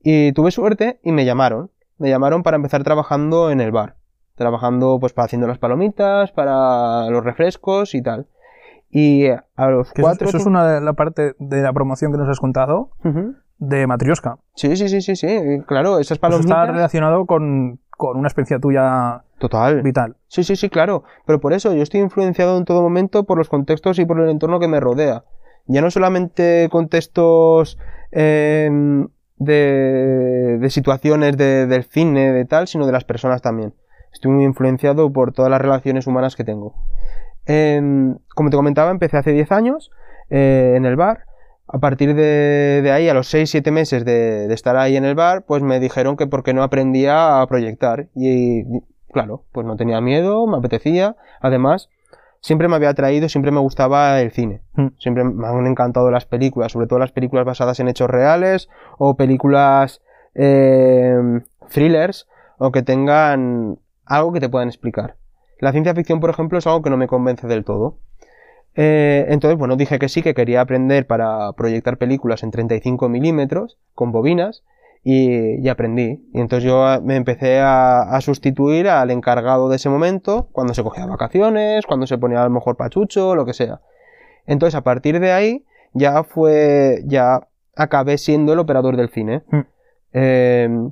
Y tuve suerte y me llamaron. Me llamaron para empezar trabajando en el bar. Trabajando pues para haciendo las palomitas, para los refrescos y tal. Y a los Que eso, cuatro... eso es una de la parte de la promoción que nos has contado de Matrioska. Sí, sí, sí, sí, sí. Claro, esas Pues está palomitas... relacionado con, con una experiencia tuya Total. vital. Sí, sí, sí, claro. Pero por eso yo estoy influenciado en todo momento por los contextos y por el entorno que me rodea. Ya no solamente contextos eh, de, de situaciones de- del cine, de tal, sino de las personas también. Estoy muy influenciado por todas las relaciones humanas que tengo. Em, como te comentaba, empecé hace 10 años eh, en el bar. A partir de, de ahí, a los 6-7 meses de, de estar ahí en el bar, pues me dijeron que porque no aprendía a proyectar. Y, y, claro, pues no tenía miedo, me apetecía. Además, siempre me había atraído, siempre me gustaba el cine. Mm. Siempre me han encantado las películas, sobre todo las películas basadas en hechos reales o películas eh, thrillers o que tengan algo que te puedan explicar. La ciencia ficción, por ejemplo, es algo que no me convence del todo. Eh, entonces, bueno, dije que sí, que quería aprender para proyectar películas en 35 milímetros con bobinas y, y aprendí. Y entonces yo ah, me empecé a, a sustituir al encargado de ese momento cuando se cogía vacaciones, cuando se ponía a lo mejor pachucho, lo que sea. Entonces, a partir de ahí, ya fue, ya acabé siendo el operador del cine. Mm. Eh,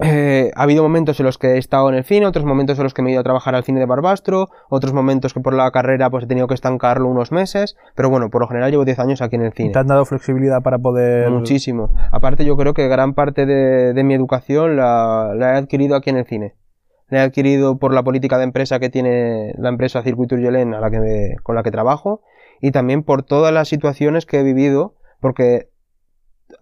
eh, ha habido momentos en los que he estado en el cine, otros momentos en los que me he ido a trabajar al cine de Barbastro, otros momentos que por la carrera pues he tenido que estancarlo unos meses, pero bueno, por lo general llevo 10 años aquí en el cine. Te han dado flexibilidad para poder... Muchísimo. Aparte yo creo que gran parte de, de mi educación la, la he adquirido aquí en el cine. La he adquirido por la política de empresa que tiene la empresa Circuito Urgelén a la que me- con la que trabajo y también por todas las situaciones que he vivido porque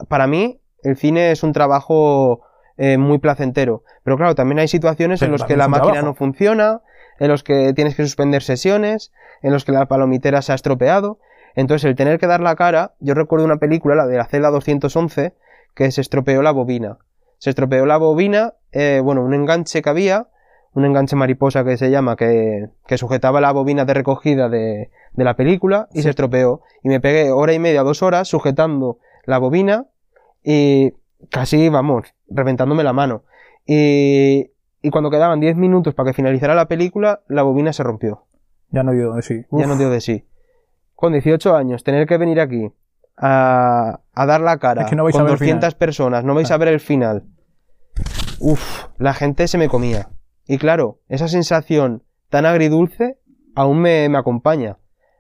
para mí el cine es un trabajo eh, muy placentero. Pero claro, también hay situaciones Pero en las que la máquina trabajo. no funciona, en los que tienes que suspender sesiones, en los que la palomitera se ha estropeado. Entonces, el tener que dar la cara, yo recuerdo una película, la de la celda 211, que se estropeó la bobina. Se estropeó la bobina, eh, bueno, un enganche que había, un enganche mariposa que se llama, que, que sujetaba la bobina de recogida de, de la película y Sí. se estropeó. Y me pegué hora y media, dos horas sujetando la bobina y casi, vamos, reventándome la mano. Y, y cuando quedaban 10 minutos para que finalizara la película, la bobina se rompió. Ya no dio de sí. Ya no dio de sí. Con 18 años, tener que venir aquí a, a dar la cara Es que no con ver el 200 final. personas, no vais Ah. a ver el final. Uf, la gente se me comía. Y claro, esa sensación tan agridulce aún me, me acompaña.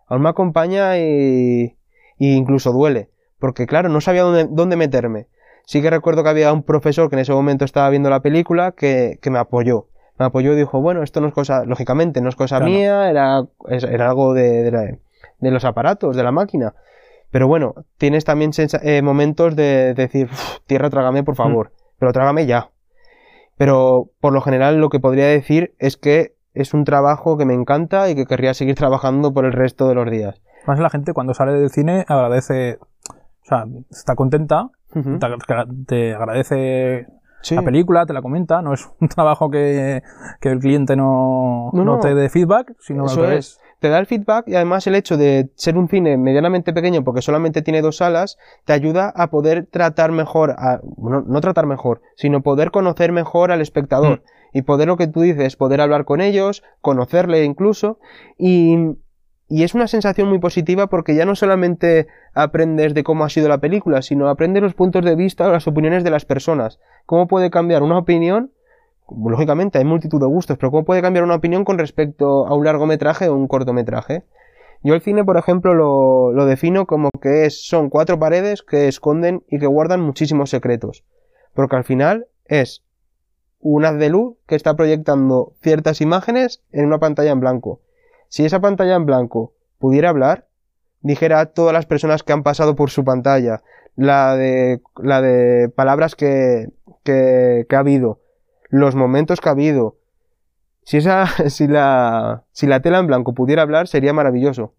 Aún me acompaña y, y incluso duele. Porque claro, no sabía dónde, dónde meterme. Sí que recuerdo que había un profesor que en ese momento estaba viendo la película que, que me apoyó. Me apoyó y dijo, bueno, esto no es cosa, lógicamente, no es cosa Claro. mía, era, era algo de, de, la- de los aparatos, de la máquina. Pero bueno, tienes también eh, momentos de decir, "Uf, tierra, trágame, por favor. Pero trágame ya. Pero por lo general lo que podría decir es que es un trabajo que me encanta y que querría seguir trabajando por el resto de los días. Más la gente cuando sale del cine agradece, o sea, está contenta, Te, agra- te agradece Sí. la película, te la comenta, no es un trabajo que, que el cliente no, No, no no. te dé feedback, sino al Eso revés. es. Te da el feedback y además el hecho de ser un cine medianamente pequeño porque solamente tiene dos salas te ayuda a poder tratar mejor, a, bueno, no tratar mejor, sino poder conocer mejor al espectador y poder lo que tú dices, poder hablar con ellos, conocerle incluso y, y es una sensación muy positiva porque ya no solamente aprendes de cómo ha sido la película, sino aprendes los puntos de vista o las opiniones de las personas. ¿Cómo puede cambiar una opinión lógicamente hay multitud de gustos, pero ¿cómo puede cambiar una opinión con respecto a un largometraje o un cortometraje? Yo el cine, por ejemplo, lo, lo defino como que es, son cuatro paredes que esconden y que guardan muchísimos secretos. Porque al final es un haz de luz que está proyectando ciertas imágenes en una pantalla en blanco. Si esa pantalla en blanco pudiera hablar, dijera a todas las personas que han pasado por su pantalla, la de, la de palabras que, que, que ha habido, los momentos que ha habido. Si esa, si la, si la tela en blanco pudiera hablar, sería maravilloso.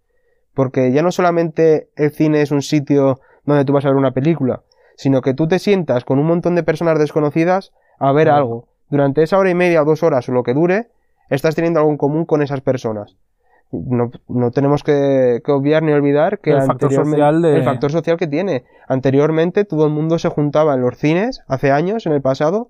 Porque ya no solamente el cine es un sitio donde tú vas a ver una película, sino que tú te sientas con un montón de personas desconocidas a ver algo. Durante esa hora y media o dos horas o lo que dure, estás teniendo algo en común con esas personas. No, no tenemos que, que obviar ni olvidar que El factor social de- el factor social que tiene. Anteriormente todo el mundo se juntaba en los cines, hace años, en el pasado,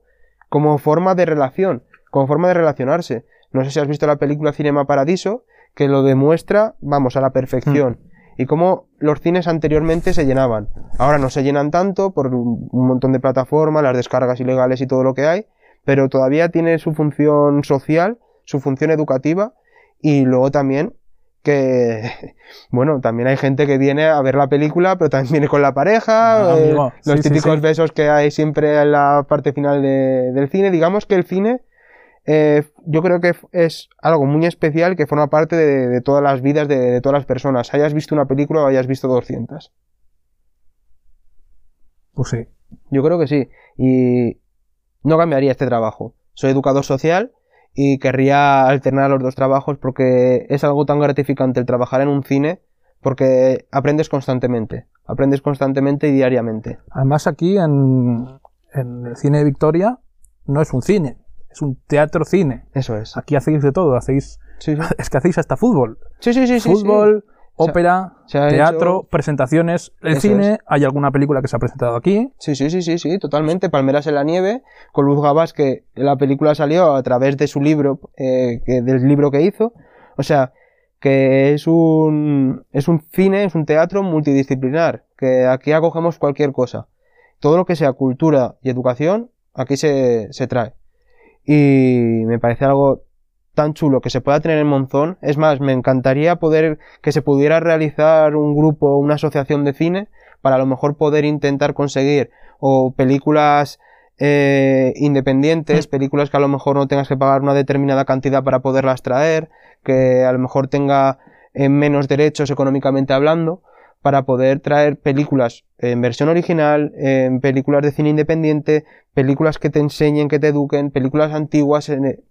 como forma de relación, como forma de relacionarse. No sé si has visto la película Cinema Paradiso, que lo demuestra, vamos, a la perfección. Y cómo los cines anteriormente se llenaban. Ahora no se llenan tanto por un montón de plataformas, las descargas ilegales y todo lo que hay, pero todavía tiene su función social, su función educativa y luego también que, bueno, también hay gente que viene a ver la película, pero también viene con la pareja, Ah, eh, los sí, típicos sí. besos que hay siempre en la parte final de- del cine. Digamos que el cine, eh, yo creo que es algo muy especial que forma parte de, de todas las vidas de, de todas las personas. Hayas visto una película o hayas visto 200. Pues sí. Yo creo que sí. Y no cambiaría este trabajo. Soy educador social y querría alternar los dos trabajos porque es algo tan gratificante el trabajar en un cine porque aprendes constantemente. Aprendes constantemente y diariamente. Además aquí en, en el cine de Victoria no es un cine, es un teatro cine. Eso es. Aquí hacéis de todo, hacéis Sí, sí. es que hacéis hasta fútbol. Sí, sí, sí, sí, fútbol, Se ha- ópera, se ha teatro, hecho- presentaciones. El Eso cine, es. hay alguna película que se ha presentado aquí. Sí, sí, sí, sí, sí, totalmente. Palmeras en la nieve, con Luz Gabas, que la película salió a través de su libro, eh, que, del libro que hizo. O sea, que es un, es un cine, es un teatro multidisciplinar, que aquí acogemos cualquier cosa. Todo lo que sea cultura y educación, aquí se, se trae. Y me parece algo tan chulo que se pueda tener en Monzón. Es más, me encantaría poder que se pudiera realizar un grupo, una asociación de cine, para a lo mejor poder intentar conseguir o películas eh, independientes, películas que a lo mejor no tengas que pagar una determinada cantidad para poderlas traer, que a lo mejor tenga eh, menos derechos económicamente hablando, para poder traer películas en versión original, en películas de cine independiente, películas que te enseñen, que te eduquen, películas antiguas. en-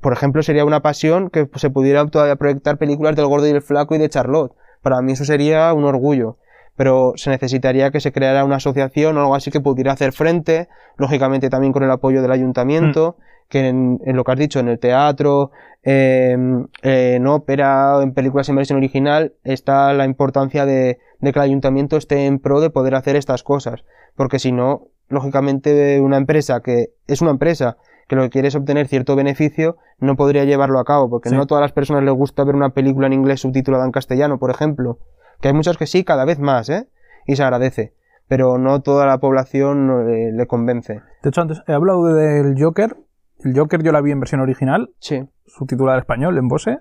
por ejemplo, sería una pasión que se pudiera todavía proyectar películas del Gordo y el Flaco y de Charlotte. Para mí eso sería un orgullo. Pero se necesitaría que se creara una asociación o algo así que pudiera hacer frente, lógicamente también con el apoyo del ayuntamiento, que en, en lo que has dicho, en el teatro, em, en ópera, en películas en versión original, está la importancia de, de que el ayuntamiento esté en pro de poder hacer estas cosas. Porque si no, lógicamente una empresa que es una empresa que lo que quiere es obtener cierto beneficio, no podría llevarlo a cabo, porque Sí. no a todas las personas les gusta ver una película en inglés subtitulada en castellano, por ejemplo. Que hay muchos que sí, cada vez más, ¿eh? Y se agradece. Pero no toda la población eh, le convence. De hecho, antes he hablado del Joker. El Joker yo la vi en versión original, Sí. subtitulada en español, en Bose.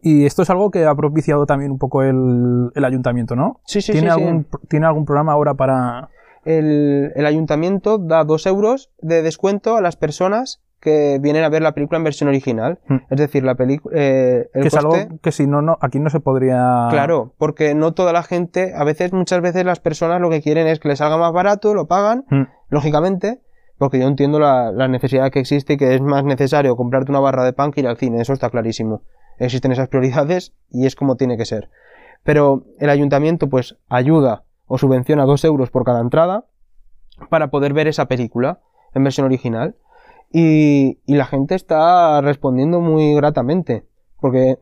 Y esto es algo que ha propiciado también un poco el, el ayuntamiento, ¿no? Sí, sí, ¿Tiene, sí, sí. algún, ¿Tiene algún programa ahora para...? El, el ayuntamiento da dos euros de descuento a las personas que vienen a ver la película en versión original. Hmm. Es decir, la película... el que es coste- algo que si no, no, aquí no se podría... Claro, porque no toda la gente, a veces, muchas veces las personas lo que quieren es que les salga más barato, lo pagan, Mm. lógicamente, porque yo entiendo la, la necesidad que existe y que es más necesario comprarte una barra de pan que ir al cine, eso está clarísimo. Existen esas prioridades y es como tiene que ser. Pero el ayuntamiento pues ayuda o subvenciona dos euros por cada entrada para poder ver esa película en versión original. Y, y la gente está respondiendo muy gratamente. Porque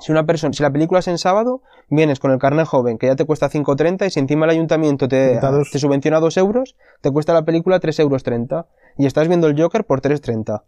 si una persona, si la película es en sábado, vienes con el carnet joven que ya te cuesta 5.30 y si encima el ayuntamiento te, te subvenciona 2 euros, te cuesta la película 3 euros 30. Y estás viendo el Joker por 3.30.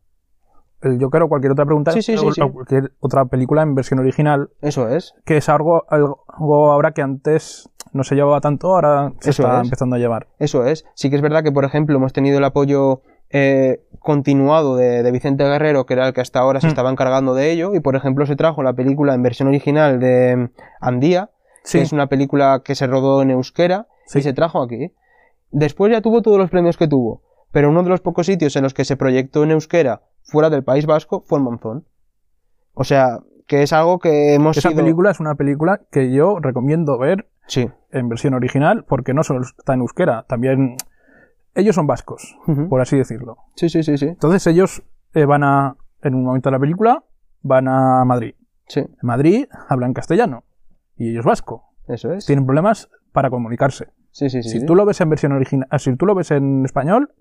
El Joker o cualquier otra pregunta, Sí, sí, sí, o- cualquier otra película en versión original, Eso es. que es algo, algo ahora que antes no se llevaba tanto, ahora se Eso está es. empezando a llevar. Eso es. Sí que es verdad que, por ejemplo, hemos tenido el apoyo eh, continuado de, de Vicente Guerrero, que era el que hasta ahora se Mm. estaba encargando de ello, y por ejemplo se trajo la película en versión original de mm, Andía, que es una película que se rodó en euskera, y se trajo aquí. Después ya tuvo todos los premios que tuvo, pero uno de los pocos sitios en los que se proyectó en euskera fuera del País Vasco fue en Monzón. O sea, que es algo que hemos esa película es una película que yo recomiendo ver Sí. en versión original, porque no solo está en euskera, también ellos son vascos, por así decirlo. Sí, sí, sí, sí. Entonces ellos eh, van a, en un momento de la película, van a Madrid. Sí, En Madrid hablan castellano y ellos vasco. eso es. Tienen problemas para comunicarse. Sí, sí, sí. Si sí. tú lo ves en versión original, si tú lo ves en español,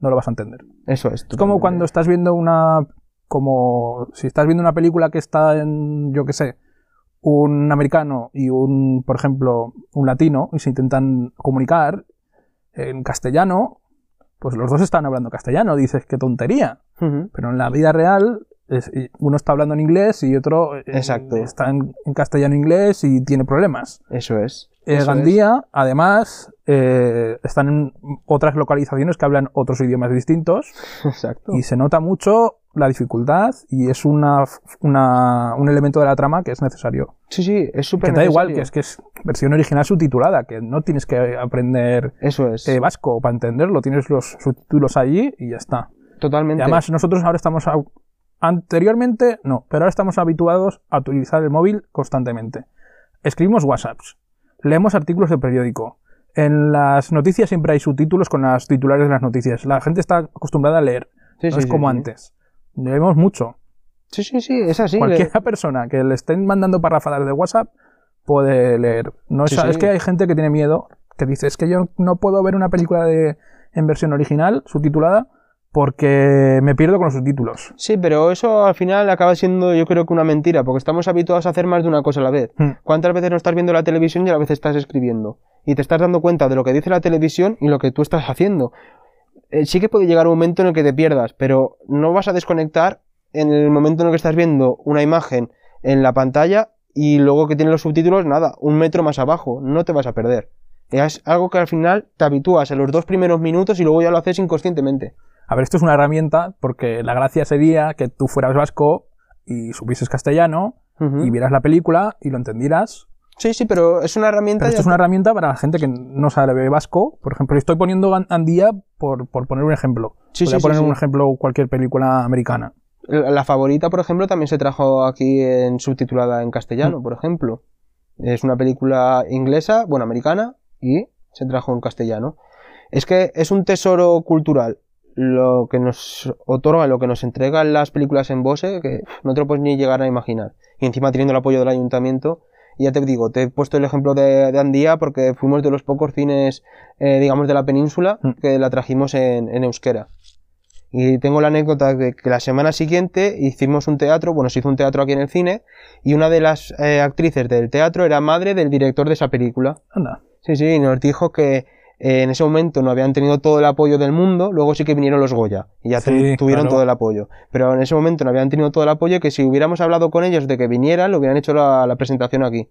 no lo vas a entender. Eso es. Es como cuando estás viendo una. Como si estás viendo una película que está en, yo qué sé, un americano y un, por ejemplo, un latino y se intentan comunicar en castellano, pues los dos están hablando castellano. Dices, qué tontería. Pero en la vida real, es- uno está hablando en inglés y otro eh, Exacto. está en, en castellano-inglés y tiene problemas. Eso es. Eh, Gandía, además, eh, están en otras localizaciones que hablan otros idiomas distintos. Exacto. y se nota mucho la dificultad y es una, una- un elemento de la trama que es necesario. Sí, sí, es súper Que da igual, que necesario. es que es versión original subtitulada, que no tienes que aprender Eso es. eh, vasco para entenderlo, tienes los subtítulos allí y ya está. Totalmente. Y además nosotros ahora estamos... Anteriormente no, pero ahora estamos habituados a utilizar el móvil constantemente. Escribimos WhatsApps, leemos artículos de periódico. En las noticias siempre hay subtítulos con las titulares de las noticias. La gente está acostumbrada a leer, Sí, no sí, es sí, como sí. antes. Leemos mucho. Sí, sí, sí, es así. Cualquier persona que le estén mandando parrafadas de WhatsApp puede leer. No es, es que hay gente que tiene miedo, que dice, es que yo no puedo ver una película de, en versión original, subtitulada, porque me pierdo con los subtítulos. Sí, pero eso al final acaba siendo yo creo que una mentira, porque estamos habituados a hacer más de una cosa a la vez. Hmm. ¿Cuántas veces no estás viendo la televisión y a la vez estás escribiendo? Y te estás dando cuenta de lo que dice la televisión y lo que tú estás haciendo. Eh, sí que puede llegar un momento en el que te pierdas, pero no vas a desconectar en el momento en el que estás viendo una imagen en la pantalla y luego que tiene los subtítulos, nada, un metro más abajo, no te vas a perder. Es algo que al final te habitúas en los dos primeros minutos y luego ya lo haces inconscientemente. A ver, esto es una herramienta porque la gracia sería que tú fueras vasco y supieses castellano y vieras la película y lo entendieras. Sí, sí, pero es una herramienta. Pero esto es una herramienta para la gente que no sabe vasco. Por ejemplo, estoy poniendo Andía por, por poner un ejemplo. Sí, Podría sí, poner sí. un ejemplo cualquier película americana. La favorita, por ejemplo, también se trajo aquí en subtitulada en Mm. castellano, por ejemplo. Es una película inglesa, bueno, americana, y se trajo en castellano. Es que es un tesoro cultural lo que nos otorga, lo que nos entregan las películas en Bose, que no te lo puedes ni llegar a imaginar. Y encima teniendo el apoyo del ayuntamiento, ya te digo, te he puesto el ejemplo de, de Andía porque fuimos de los pocos cines, eh, digamos, de la península Mm. que la trajimos en, en euskera. Y tengo la anécdota de que la semana siguiente hicimos un teatro, bueno, se hizo un teatro aquí en el cine, y una de las eh, actrices del teatro era madre del director de esa película. Anda. Sí, sí, y nos dijo que eh, en ese momento no habían tenido todo el apoyo del mundo, luego sí que vinieron los Goya, y ya Sí, tuvieron claro. todo el apoyo. Pero en ese momento no habían tenido todo el apoyo, que si hubiéramos hablado con ellos de que vinieran, lo hubieran hecho la, la presentación aquí.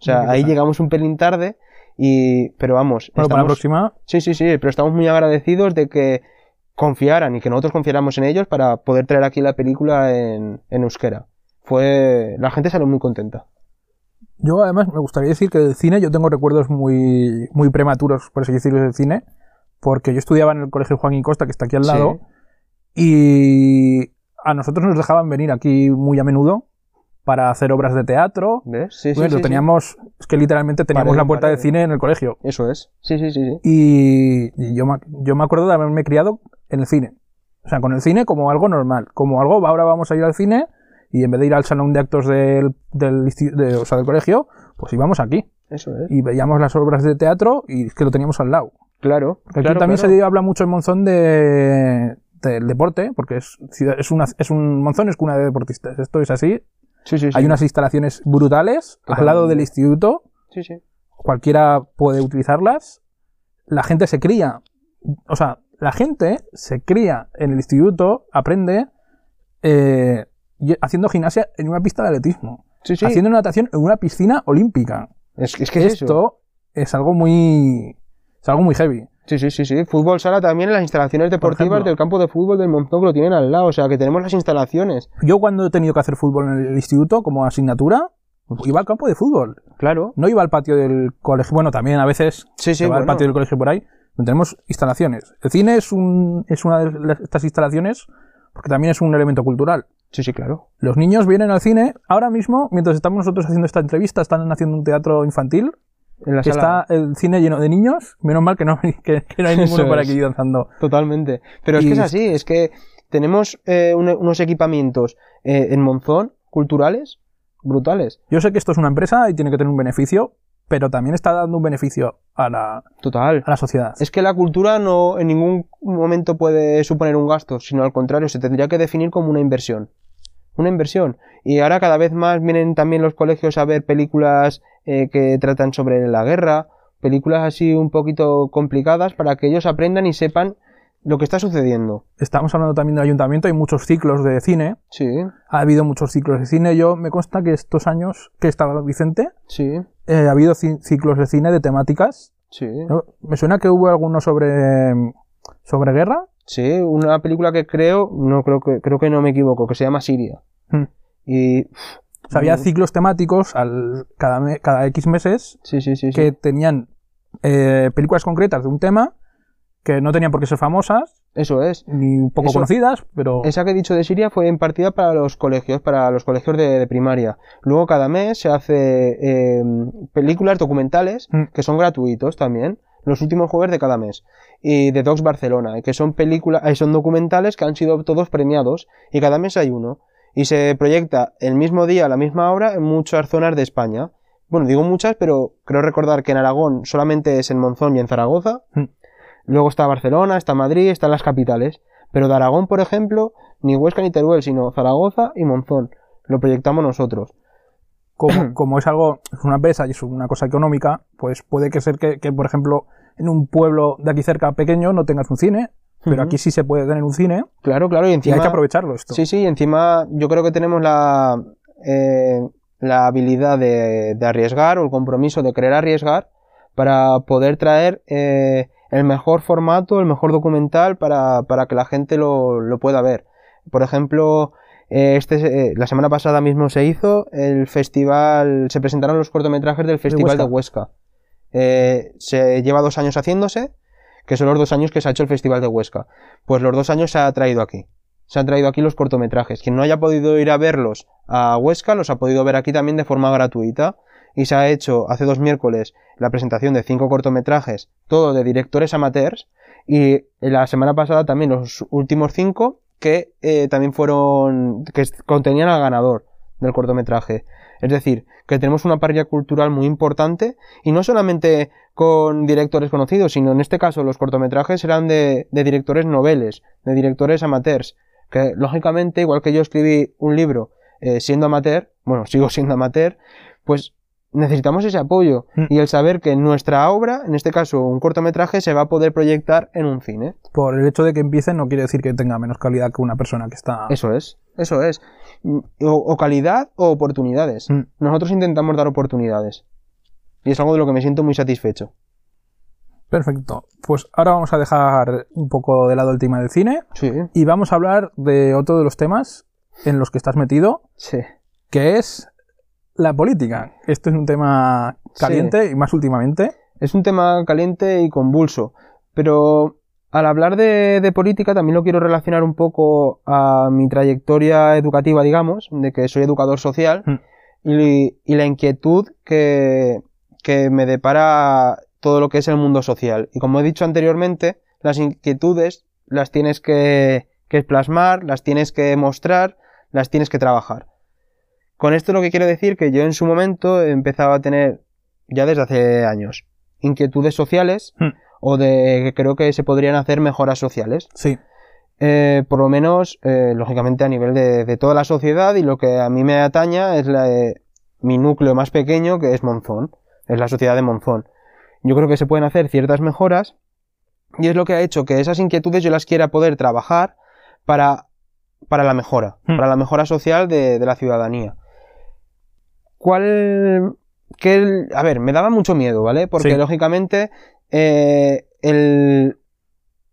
O sea, ahí llegamos un pelín tarde, y, pero vamos. Bueno, para la próxima, Sí, sí, sí, pero estamos muy agradecidos de que confiaran y que nosotros confiáramos en ellos para poder traer aquí la película en, en euskera. fue la gente salió muy contenta. Yo además me gustaría decir que del cine yo tengo recuerdos muy, muy prematuros, por así decirlo, del cine, porque yo estudiaba en el colegio Juan y Costa, que está aquí al lado, y a nosotros nos dejaban venir aquí muy a menudo para hacer obras de teatro. ¿Ves? Sí, sí, Bueno, sí, sí. teníamos, es que literalmente teníamos la puerta de pared. cine en el colegio. Eso es. Sí, sí, sí, sí. Y, y yo, me, yo me acuerdo de haberme criado en el cine. O sea, con el cine como algo normal. Como algo, ahora vamos a ir al cine y en vez de ir al salón de actos del, del, de- o sea, del colegio, pues íbamos aquí. Eso es. Y veíamos las obras de teatro y es que lo teníamos al lado. Claro. Porque claro, aquí también claro. se habla mucho en Monzón de, del deporte, porque es, ciudad- es, una, es un Monzón es cuna de deportistas. Esto es así. Sí, sí, sí. Hay unas instalaciones brutales al lado del instituto. Sí, sí. Cualquiera puede utilizarlas. La gente se cría. O sea, la gente se cría en el instituto, aprende eh, haciendo gimnasia en una pista de atletismo. Sí, sí. Haciendo natación en una piscina olímpica. Es, es que es eso. Esto es algo muy. Es algo muy heavy. Sí, sí, sí, sí. Fútbol sala también en las instalaciones deportivas del campo de fútbol del Montón que lo tienen al lado. O sea, que tenemos las instalaciones. Yo cuando he tenido que hacer fútbol en el instituto como asignatura, iba al campo de fútbol. Claro. No iba al patio del colegio. Bueno, también a veces Sí, sí, se va al patio del colegio por ahí. donde Tenemos instalaciones. El cine es, un, es una de estas instalaciones porque también es un elemento cultural. Sí, sí, claro. Los niños vienen al cine. Ahora mismo, mientras estamos nosotros haciendo esta entrevista, están haciendo un teatro infantil. En la Que sala. está el cine lleno de niños. Menos mal que no, que, que no hay ninguno Eso por es. aquí danzando. Totalmente. Pero es que es así, es que tenemos eh, un- unos equipamientos eh, en Monzón culturales brutales. Yo sé que esto es una empresa y tiene que tener un beneficio, pero también está dando un beneficio a la, Total. a la sociedad. Es que la cultura no en ningún momento puede suponer un gasto, sino al contrario, se tendría que definir como una inversión. Una inversión. Y ahora cada vez más vienen también los colegios a ver películas eh, que tratan sobre la guerra, películas así un poquito complicadas para que ellos aprendan y sepan lo que está sucediendo. Estamos hablando también del ayuntamiento, hay muchos ciclos de cine. Sí, Ha habido muchos ciclos de cine. Yo me consta que estos años que estaba Vicente, sí, eh, ha habido ci- ciclos de cine de temáticas. sí. ¿no? Me suena que hubo alguno sobre, sobre guerra. Sí, una película que creo, no creo que creo que no me equivoco, que se llama Siria. Hmm. Y O sea, había Mm. ciclos temáticos al, cada, cada X meses sí, sí, sí, sí. que tenían eh, películas concretas de un tema que no tenían por qué ser famosas Eso es. ni poco Eso- conocidas, pero Esa que he dicho de Siria fue impartida para los colegios, para los colegios de, de primaria. Luego cada mes se hace eh, películas documentales Mm. que son gratuitos también, los últimos jueves de cada mes. Y de Docs Barcelona, que son películas, eh, son documentales que han sido todos premiados y cada mes hay uno. Y se proyecta el mismo día, a la misma hora, en muchas zonas de España. Bueno, digo muchas, pero creo recordar que en Aragón solamente es en Monzón y en Zaragoza. Mm. Luego está Barcelona, está Madrid, están las capitales. Pero de Aragón, por ejemplo, ni Huesca ni Teruel, sino Zaragoza y Monzón. Lo proyectamos nosotros. como, como es algo, es una empresa y es una cosa económica, pues puede que ser que, que, por ejemplo, en un pueblo de aquí cerca pequeño no tengas un cine, pero aquí sí se puede tener un cine Claro, claro, y y encima. hay que aprovecharlo esto. Sí, sí, y encima yo creo que tenemos la, eh, la habilidad de, de arriesgar o el compromiso de querer arriesgar para poder traer eh, el mejor formato, el mejor documental para, para que la gente lo, lo pueda ver. Por ejemplo, eh, este, eh, la semana pasada mismo se hizo el festival, se presentaron los cortometrajes del Festival de Huesca. Eh, se lleva dos años haciéndose, que son los dos años que se ha hecho el Festival de Huesca. Pues los dos años se ha traído aquí se han traído aquí los cortometrajes. Quien no haya podido ir a verlos a Huesca, los ha podido ver aquí también de forma gratuita. Y se ha hecho hace dos miércoles la presentación de cinco cortometrajes, todo de directores amateurs. Y la semana pasada también los últimos cinco que eh, también fueron, que contenían al ganador del cortometraje. Es decir, que tenemos una parrilla cultural muy importante y no solamente con directores conocidos, sino en este caso los cortometrajes eran de, de directores noveles, de directores amateurs, que lógicamente, igual que yo escribí un libro eh, siendo amateur, bueno, sigo siendo amateur, pues necesitamos ese apoyo Mm. y el saber que nuestra obra, en este caso un cortometraje, se va a poder proyectar en un cine. Por el hecho de que empiece no quiere decir que tenga menos calidad que una persona que está... Eso es, eso es. O, o calidad o oportunidades. Mm. Nosotros intentamos dar oportunidades. Y es algo de lo que me siento muy satisfecho. Perfecto. Pues ahora vamos a dejar un poco de lado el tema del cine Sí, y vamos a hablar de otro de los temas en los que estás metido, sí. que es la política. Esto es un tema caliente y más últimamente. Es un tema caliente y convulso, pero al hablar de, política también lo quiero relacionar un poco a mi trayectoria educativa, digamos, de que soy educador social Mm. y, y la inquietud que, que me depara todo lo que es el mundo social. Y como he dicho anteriormente, las inquietudes las tienes que, que plasmar, las tienes que mostrar, las tienes que trabajar. Con esto lo que quiero decir que yo en su momento he empezado a tener, ya desde hace años, inquietudes sociales Hmm. o de que creo que se podrían hacer mejoras sociales. Sí. Eh, por lo menos, eh, lógicamente, a nivel de, de toda la sociedad y lo que a mí me ataña es la, eh, mi núcleo más pequeño, que es Monzón, es la sociedad de Monzón. Yo creo que se pueden hacer ciertas mejoras y es lo que ha hecho que esas inquietudes yo las quiera poder trabajar para, para la mejora, Hmm. para la mejora social de, de la ciudadanía. ¿Cuál...? qué- a ver, me daba mucho miedo, ¿vale? Porque Sí. lógicamente eh, el,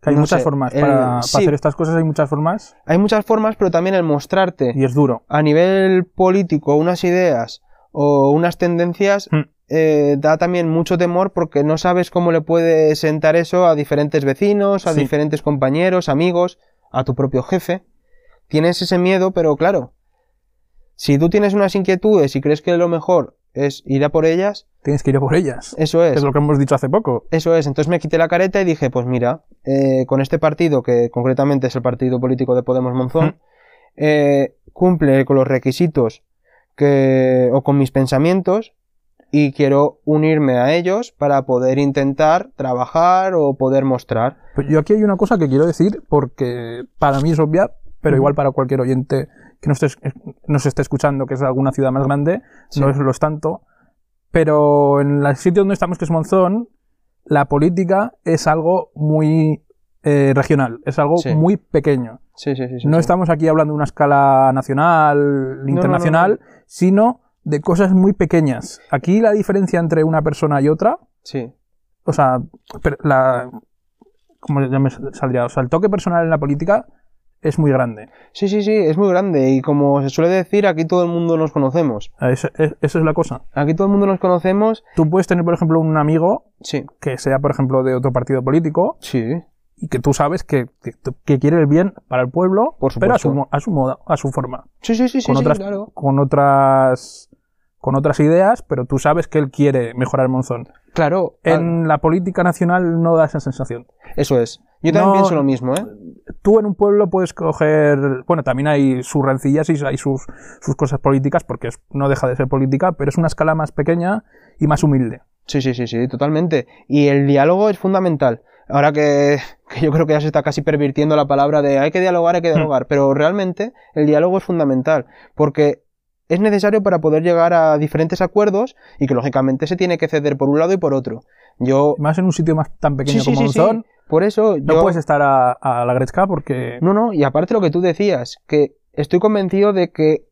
hay No muchas sé, formas. el- para, para sí. hacer estas cosas hay muchas formas hay muchas formas, pero también el mostrarte y es duro. a nivel político unas ideas o unas tendencias Hmm. eh, da también mucho temor porque no sabes cómo le puede sentar eso a diferentes vecinos, a Sí. diferentes compañeros, amigos, a tu propio jefe. Tienes ese miedo, pero claro, si tú tienes unas inquietudes y crees que lo mejor es ir a por ellas, Tienes que ir a por ellas. eso es. Es lo que hemos dicho hace poco. Eso es, entonces me quité la careta y dije, pues mira, eh, con este partido, que concretamente es el partido político de Podemos Monzón, eh, cumple con los requisitos que, o con mis pensamientos y quiero unirme a ellos para poder intentar trabajar o poder mostrar. Pues yo aquí hay una cosa que quiero decir porque para mí es obvia, pero igual para cualquier oyente que nos esté, nos esté escuchando, que es de alguna ciudad más grande, Sí. no es lo es tanto. Pero en el sitio donde estamos, que es Monzón, la política es algo muy eh, regional, es algo Sí. muy pequeño. Sí, sí, sí. sí, no estamos aquí hablando de una escala nacional, no, internacional, sino de cosas muy pequeñas. Aquí la diferencia entre una persona y otra, Sí, o sea, la, ¿cómo ya me saldría? O sea, el toque personal en la política es muy grande. sí, sí, sí, es muy grande y como se suele decir, aquí todo el mundo nos conocemos. Esa es, esa es la cosa. Aquí todo el mundo nos conocemos. Tú puedes tener, por ejemplo, un amigo Sí, que sea, por ejemplo, de otro partido político sí, y que tú sabes que, que, que quiere el bien para el pueblo, Por pero a su, a su moda, a su forma. sí, sí, sí, sí, con sí, otras, claro. con otras con otras ideas, pero tú sabes que él quiere mejorar Monzón. Claro, al- En la política nacional no da esa sensación. eso es. Yo también No- pienso lo mismo, ¿eh? Tú en un pueblo puedes coger, bueno, también hay sus rencillas y hay sus, sus cosas políticas, porque no deja de ser política, pero es una escala más pequeña y más humilde. Sí, sí, sí, sí, totalmente. Y el diálogo es fundamental. Ahora que, que yo creo que ya se está casi pervirtiendo la palabra de hay que dialogar, hay que dialogar, pero realmente el diálogo es fundamental, porque es necesario para poder llegar a diferentes acuerdos y que lógicamente se tiene que ceder por un lado y por otro. Yo... Más en un sitio más tan pequeño sí, como sí, sí. Monzón, Por eso no yo... puedes estar a, a la Gretska porque... No, no, y aparte lo que tú decías, que estoy convencido de que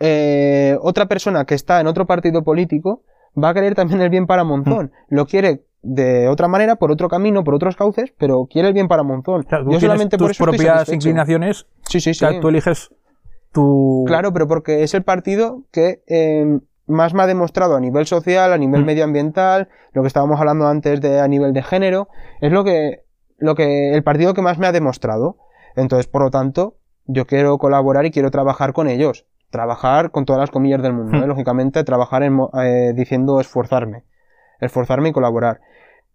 eh, otra persona que está en otro partido político va a querer también el bien para Monzón. Mm. Lo quiere de otra manera, por otro camino, por otros cauces, pero quiere el bien para Monzón. O sea, Yo solamente por tus eso estoy propias inclinaciones, Sí, sí, o sí. sea, tú eliges tu... Claro, pero porque es el partido que eh, más me ha demostrado a nivel social, a nivel Mm. medioambiental, lo que estábamos hablando antes de a nivel de género, es lo que, lo que, el partido que más me ha demostrado. Entonces, por lo tanto, yo quiero colaborar y quiero trabajar con ellos. Trabajar con todas las comillas del mundo, ¿eh? Mm. lógicamente, trabajar en, eh, diciendo esforzarme. Esforzarme y colaborar.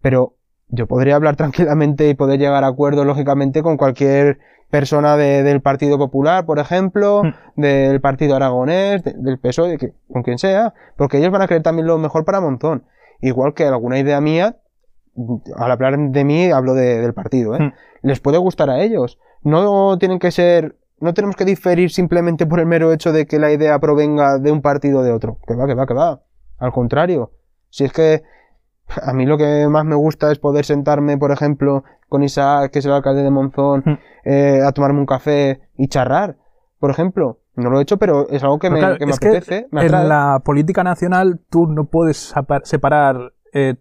Pero yo podría hablar tranquilamente y poder llegar a acuerdos, lógicamente, con cualquier persona de- del Partido Popular, por ejemplo, Mm. del Partido Aragonés, de- del PSOE, de que- con quien sea, porque ellos van a querer también lo mejor para Montón. Igual que alguna idea mía, al hablar de mí, hablo de- del partido, ¿eh? Mm. Les puede gustar a ellos. No tienen que ser, no tenemos que diferir simplemente por el mero hecho de que la idea provenga de un partido o de otro. Que va, que va, que va. Al contrario. Si es que a mí lo que más me gusta es poder sentarme, por ejemplo, con Isaac, que es el alcalde de Monzón, Mm. eh, a tomarme un café y charrar, por ejemplo. No lo he hecho, pero es algo que Pero me, claro, que me que apetece, me atrae. en la política nacional tú no puedes separar eh,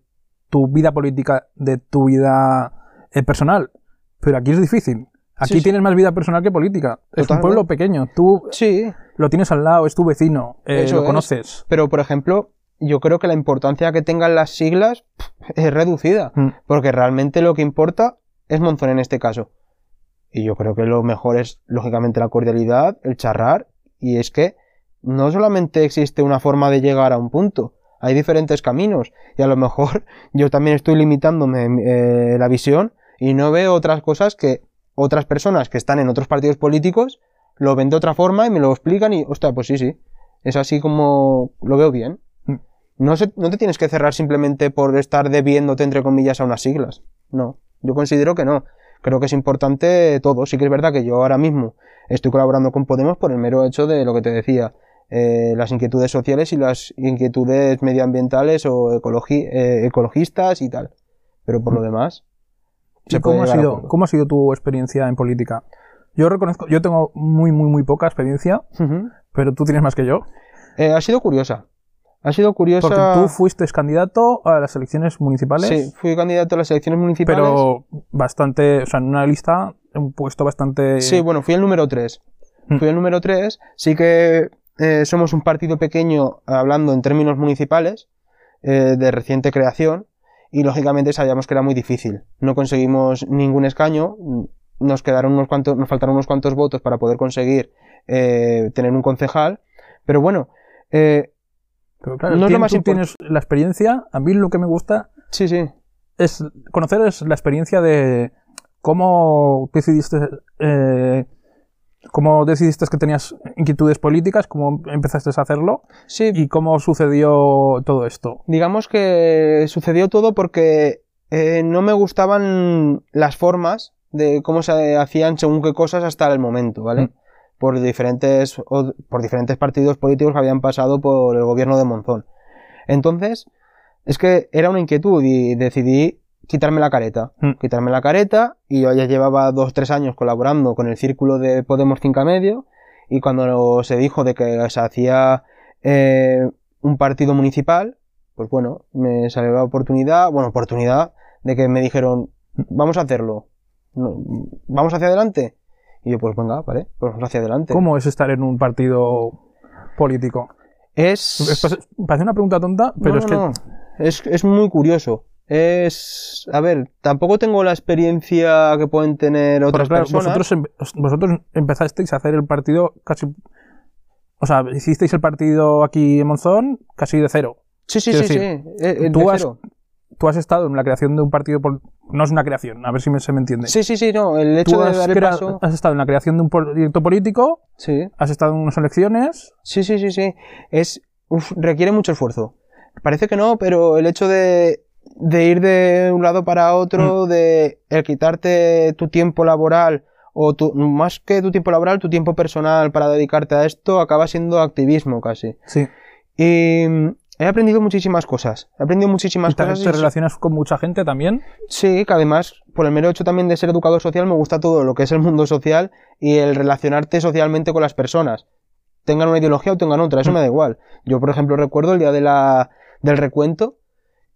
tu vida política de tu vida eh, personal. Pero aquí es difícil. Aquí Sí, sí. tienes más vida personal que política. Es un pueblo pequeño. Tú, Sí, lo tienes al lado, es tu vecino, eh, Eso lo es. conoces. Pero, por ejemplo, yo creo que la importancia que tengan las siglas es reducida. Mm. Porque realmente lo que importa es Monzón en este caso. Y yo creo que lo mejor es, lógicamente, la cordialidad, el charrar. Y es que no solamente existe una forma de llegar a un punto, hay diferentes caminos. Y a lo mejor yo también estoy limitándome eh, la visión y no veo otras cosas que otras personas que están en otros partidos políticos lo ven de otra forma y me lo explican y, ostras, pues sí, sí. Es así como lo veo bien. Mm. No, se- no te tienes que cerrar simplemente por estar debiéndote, entre comillas, a unas siglas. No, yo considero que no. Creo que es importante todo. Sí que es verdad que yo ahora mismo estoy colaborando con Podemos por el mero hecho de lo que te decía, eh, las inquietudes sociales y las inquietudes medioambientales o ecologi- eh, ecologistas y tal. Pero por lo demás, ¿Y se puede cómo ha, sido, acuerdo. cómo ha sido tu experiencia en política? Yo reconozco, yo tengo muy, muy, muy poca experiencia, pero tú tienes más que yo. Eh, ha sido curiosa. Ha sido curiosa. Porque tú fuiste candidato a las elecciones municipales, Sí, fui candidato a las elecciones municipales. pero bastante, o sea, en una lista, un puesto bastante... Sí, bueno, fui el número 3. Mm. Fui el número 3. Sí que eh, somos un partido pequeño hablando en términos municipales, eh, de reciente creación, y lógicamente sabíamos que era muy difícil. No conseguimos ningún escaño, nos quedaron unos cuantos, nos faltaron unos cuantos votos para poder conseguir eh, tener un concejal, pero bueno, eh, Pero claro, no es lo más tú import- tienes la experiencia, a mí lo que me gusta sí, sí, es conocer es la experiencia de cómo decidiste eh, cómo decidiste que tenías inquietudes políticas, cómo empezaste a hacerlo sí, y cómo sucedió todo esto. digamos que sucedió todo porque eh, no me gustaban las formas de cómo se hacían según qué cosas hasta el momento, ¿vale? Mm. Por diferentes, por diferentes partidos políticos que habían pasado por el gobierno de Monzón. Entonces, es que era una inquietud y decidí quitarme la careta. Mm. Quitarme la careta y yo ya llevaba dos, tres años colaborando con el círculo de Podemos Cinca Medio y cuando se dijo de que se hacía eh, un partido municipal, pues bueno, me salió la oportunidad, bueno, oportunidad de que me dijeron, vamos a hacerlo, vamos hacia adelante. Y yo, pues venga, vale, pues vamos hacia adelante. ¿Cómo es estar en un partido político? Es... Es- Parece una pregunta tonta, pero No, es no, que no. Es, es muy curioso. Es... A ver, tampoco tengo la experiencia que pueden tener Pero otras claro, personas. vosotros, em- vosotros empezasteis a hacer el partido casi. O sea, hicisteis el partido aquí en Monzón casi de cero. Sí, sí, quiero sí, sí. decir, eh, eh, tú de has- cero. Tú has estado en la creación de un partido. pol- No es una creación, a ver si me, se me entiende. Sí, sí, sí, no. El hecho Tú de has, dar el crea- paso... has estado en la creación de un proyecto político, Sí. has estado en unas elecciones. Sí, sí, sí, sí. Es, uf, requiere mucho esfuerzo. Parece que no, pero el hecho de, de ir de un lado para otro, Mm. de el quitarte tu tiempo laboral, o tu, más que tu tiempo laboral, tu tiempo personal para dedicarte a esto, acaba siendo activismo casi. Sí. Y mm, he aprendido muchísimas cosas. He aprendido muchísimas Y cosas. te y- relacionas con mucha gente también. Sí, que además, por el mero hecho también de ser educador social, me gusta todo lo que es el mundo social y el relacionarte socialmente con las personas. Tengan una ideología o tengan otra, eso Mm. me da igual. Yo, por ejemplo, recuerdo el día de la, del recuento,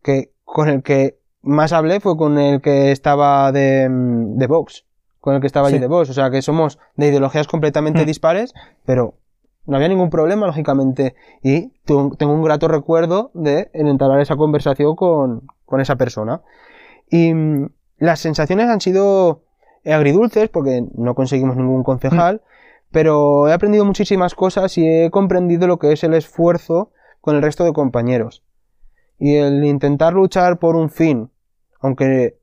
que con el que más hablé fue con el que estaba de, mm, de Vox, con el que estaba allí Sí. de Vox. O sea, que somos de ideologías completamente Mm. dispares, pero no había ningún problema, lógicamente. Y tengo un grato recuerdo de en entablar esa conversación con, con esa persona. Y mm, las sensaciones han sido agridulces porque no conseguimos ningún concejal, pero he aprendido muchísimas cosas y he comprendido lo que es el esfuerzo con el resto de compañeros. Y el intentar luchar por un fin, aunque